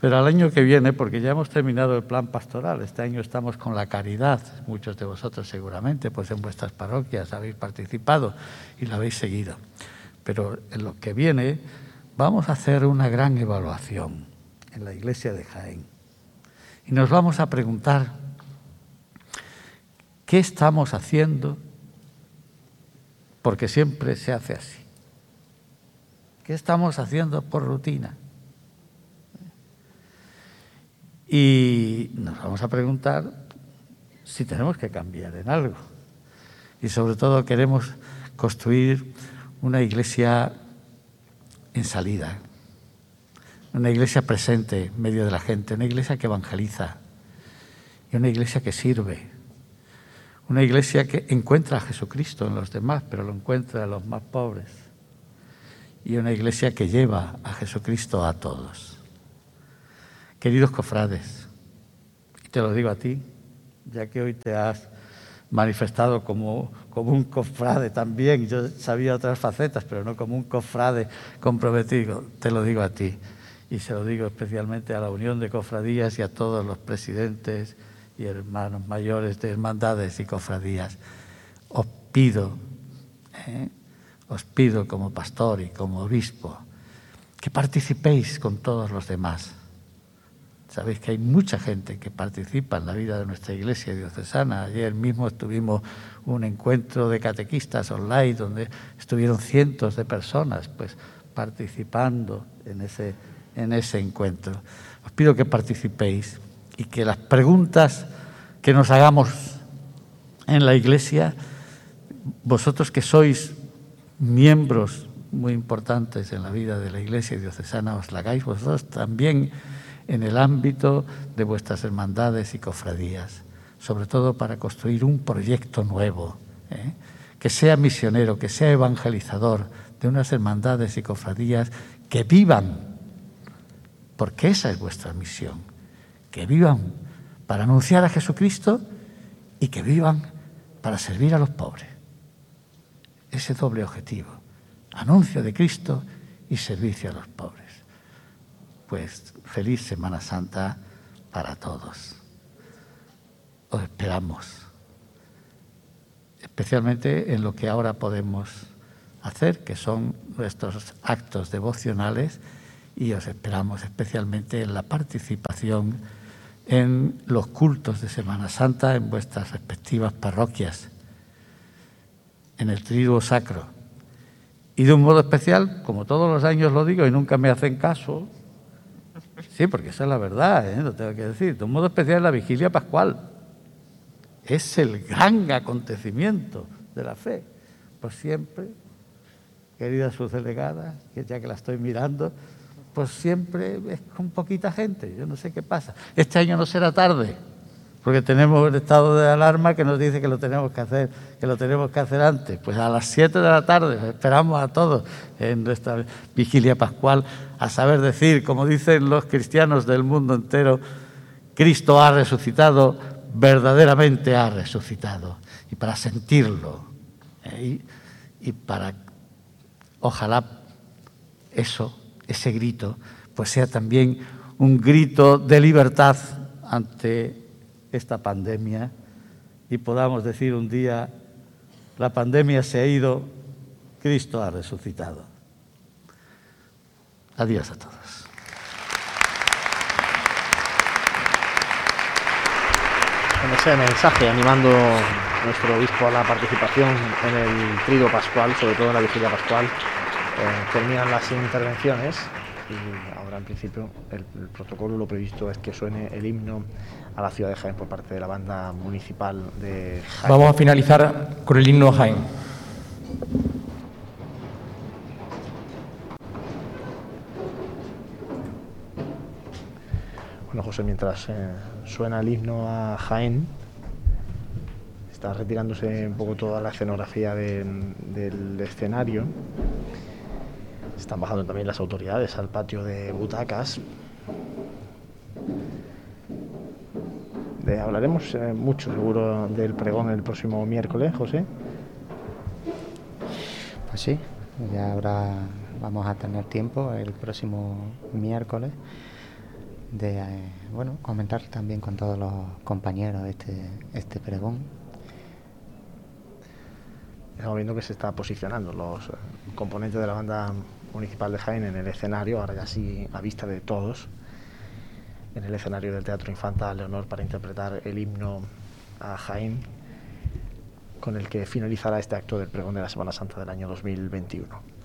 Pero al año que viene, porque ya hemos terminado el plan pastoral, este año estamos con la caridad, muchos de vosotros seguramente, pues en vuestras parroquias habéis participado y la habéis seguido. Pero en lo que viene vamos a hacer una gran evaluación en la iglesia de Jaén. Y nos vamos a preguntar, ¿qué estamos haciendo? Porque siempre se hace así. ¿Qué estamos haciendo por rutina? Y nos vamos a preguntar si tenemos que cambiar en algo. Y sobre todo queremos construir una iglesia en salida, una iglesia presente en medio de la gente, una iglesia que evangeliza y una iglesia que sirve, una iglesia que encuentra a Jesucristo en los demás, pero lo encuentra en los más pobres, y una iglesia que lleva a Jesucristo a todos. Queridos cofrades, te lo digo a ti, ya que hoy te has manifestado como, como un cofrade también, yo sabía otras facetas, pero no como un cofrade comprometido, te lo digo a ti. Y se lo digo especialmente a la Unión de Cofradías y a todos los presidentes y hermanos mayores de hermandades y cofradías, os pido, ¿eh? os pido como pastor y como obispo, que participéis con todos los demás. Sabéis que hay mucha gente que participa en la vida de nuestra iglesia diocesana. Ayer mismo tuvimos un encuentro de catequistas online donde estuvieron cientos de personas pues, participando en ese, en ese encuentro. Os pido que participéis y que las preguntas que nos hagamos en la iglesia, vosotros que sois miembros muy importantes en la vida de la iglesia diocesana, os la hagáis vosotros también en el ámbito de vuestras hermandades y cofradías, sobre todo para construir un proyecto nuevo, ¿eh? que sea misionero, que sea evangelizador de unas hermandades y cofradías que vivan, porque esa es vuestra misión, que vivan para anunciar a Jesucristo y que vivan para servir a los pobres. Ese doble objetivo, anuncio de Cristo y servicio a los pobres. Pues feliz Semana Santa para todos. Os esperamos, especialmente en lo que ahora podemos hacer, que son nuestros actos devocionales, y os esperamos especialmente en la participación en los cultos de Semana Santa en vuestras respectivas parroquias, en el triduo sacro. Y de un modo especial, como todos los años lo digo y nunca me hacen caso, Sí, porque esa es la verdad, ¿eh? lo tengo que decir. De un modo especial, la vigilia pascual es el gran acontecimiento de la fe. Por siempre, querida subdelegada, que ya que la estoy mirando, pues siempre es con poquita gente. Yo no sé qué pasa. Este año no será tarde porque tenemos el estado de alarma que nos dice que lo tenemos que hacer, que lo tenemos que hacer antes. Pues a las 7 de la tarde esperamos a todos en nuestra vigilia pascual a saber decir, como dicen los cristianos del mundo entero, Cristo ha resucitado, verdaderamente ha resucitado. Y para sentirlo, ¿eh? y, y para, ojalá eso, ese grito, pues sea también un grito de libertad ante esta pandemia y podamos decir un día, la pandemia se ha ido, Cristo ha resucitado. Adiós a todos. Con ese mensaje animando a nuestro obispo a la participación en el trigo pascual, sobre todo en la vigilia pascual, eh, terminan las intervenciones y ahora en principio el, el, protocolo lo previsto es que suene el himno a la ciudad de Jaén por parte de la banda municipal de Jaén. Vamos a finalizar con el himno a Jaén. Bueno, José, mientras eh, suena el himno a Jaén, está retirándose un poco toda la escenografía de, del escenario. Están bajando también las autoridades al patio de butacas. De, hablaremos eh, mucho seguro del pregón el próximo miércoles, José. Pues sí, ya habrá, vamos a tener tiempo el próximo miércoles de eh, bueno comentar también con todos los compañeros este, este pregón. Estamos viendo que se está posicionando los componentes de la banda municipal de Jaén en el escenario, ahora ya sí a vista de todos, en el escenario del Teatro Infanta Leonor para interpretar el himno a Jaén, con el que finalizará este acto del pregón de la Semana Santa del año 2021.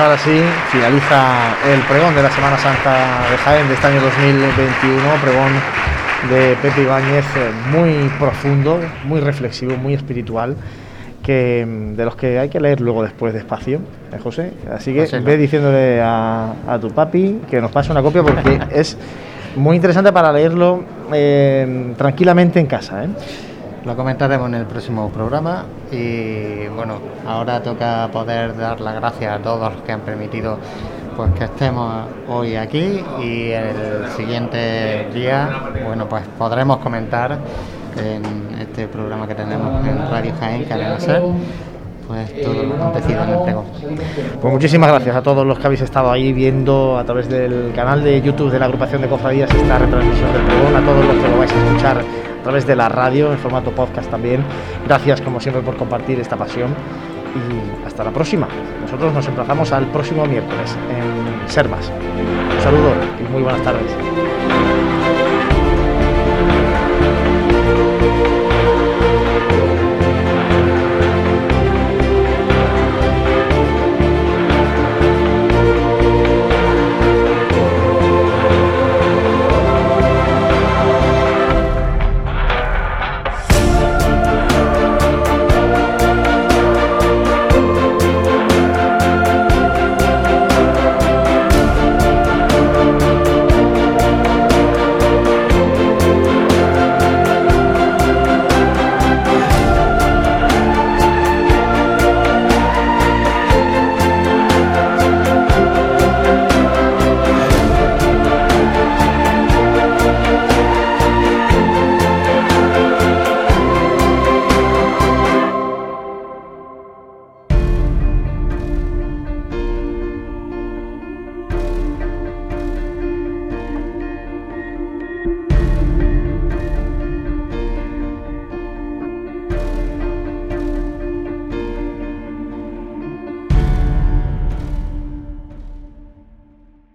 Ahora sí, finaliza el pregón de la Semana Santa de Jaén de este año 2021, pregón de Pepe Ibáñez eh, muy profundo, muy reflexivo, muy espiritual, que mm, de los que hay que leer luego después despacio, ¿eh, José. Así que ve diciéndole a, a tu papi que nos pase una copia porque es muy interesante para leerlo eh, tranquilamente en casa. ¿eh? Lo comentaremos en el próximo programa y bueno, ahora toca poder dar las gracias a todos los que han permitido pues que estemos hoy aquí y el siguiente día, bueno, pues podremos comentar en este programa que tenemos en Radio Jaén, Cadena Ser, pues todo lo acontecido en el pregón. Pues muchísimas gracias a todos los que habéis estado ahí viendo a través del canal de YouTube de la agrupación de cofradías esta retransmisión del pregón, a todos los que lo vais a escuchar a través de la radio en formato podcast también. Gracias como siempre por compartir esta pasión y hasta la próxima. Nosotros nos emplazamos al próximo miércoles en Sermas. Un saludo y muy buenas tardes.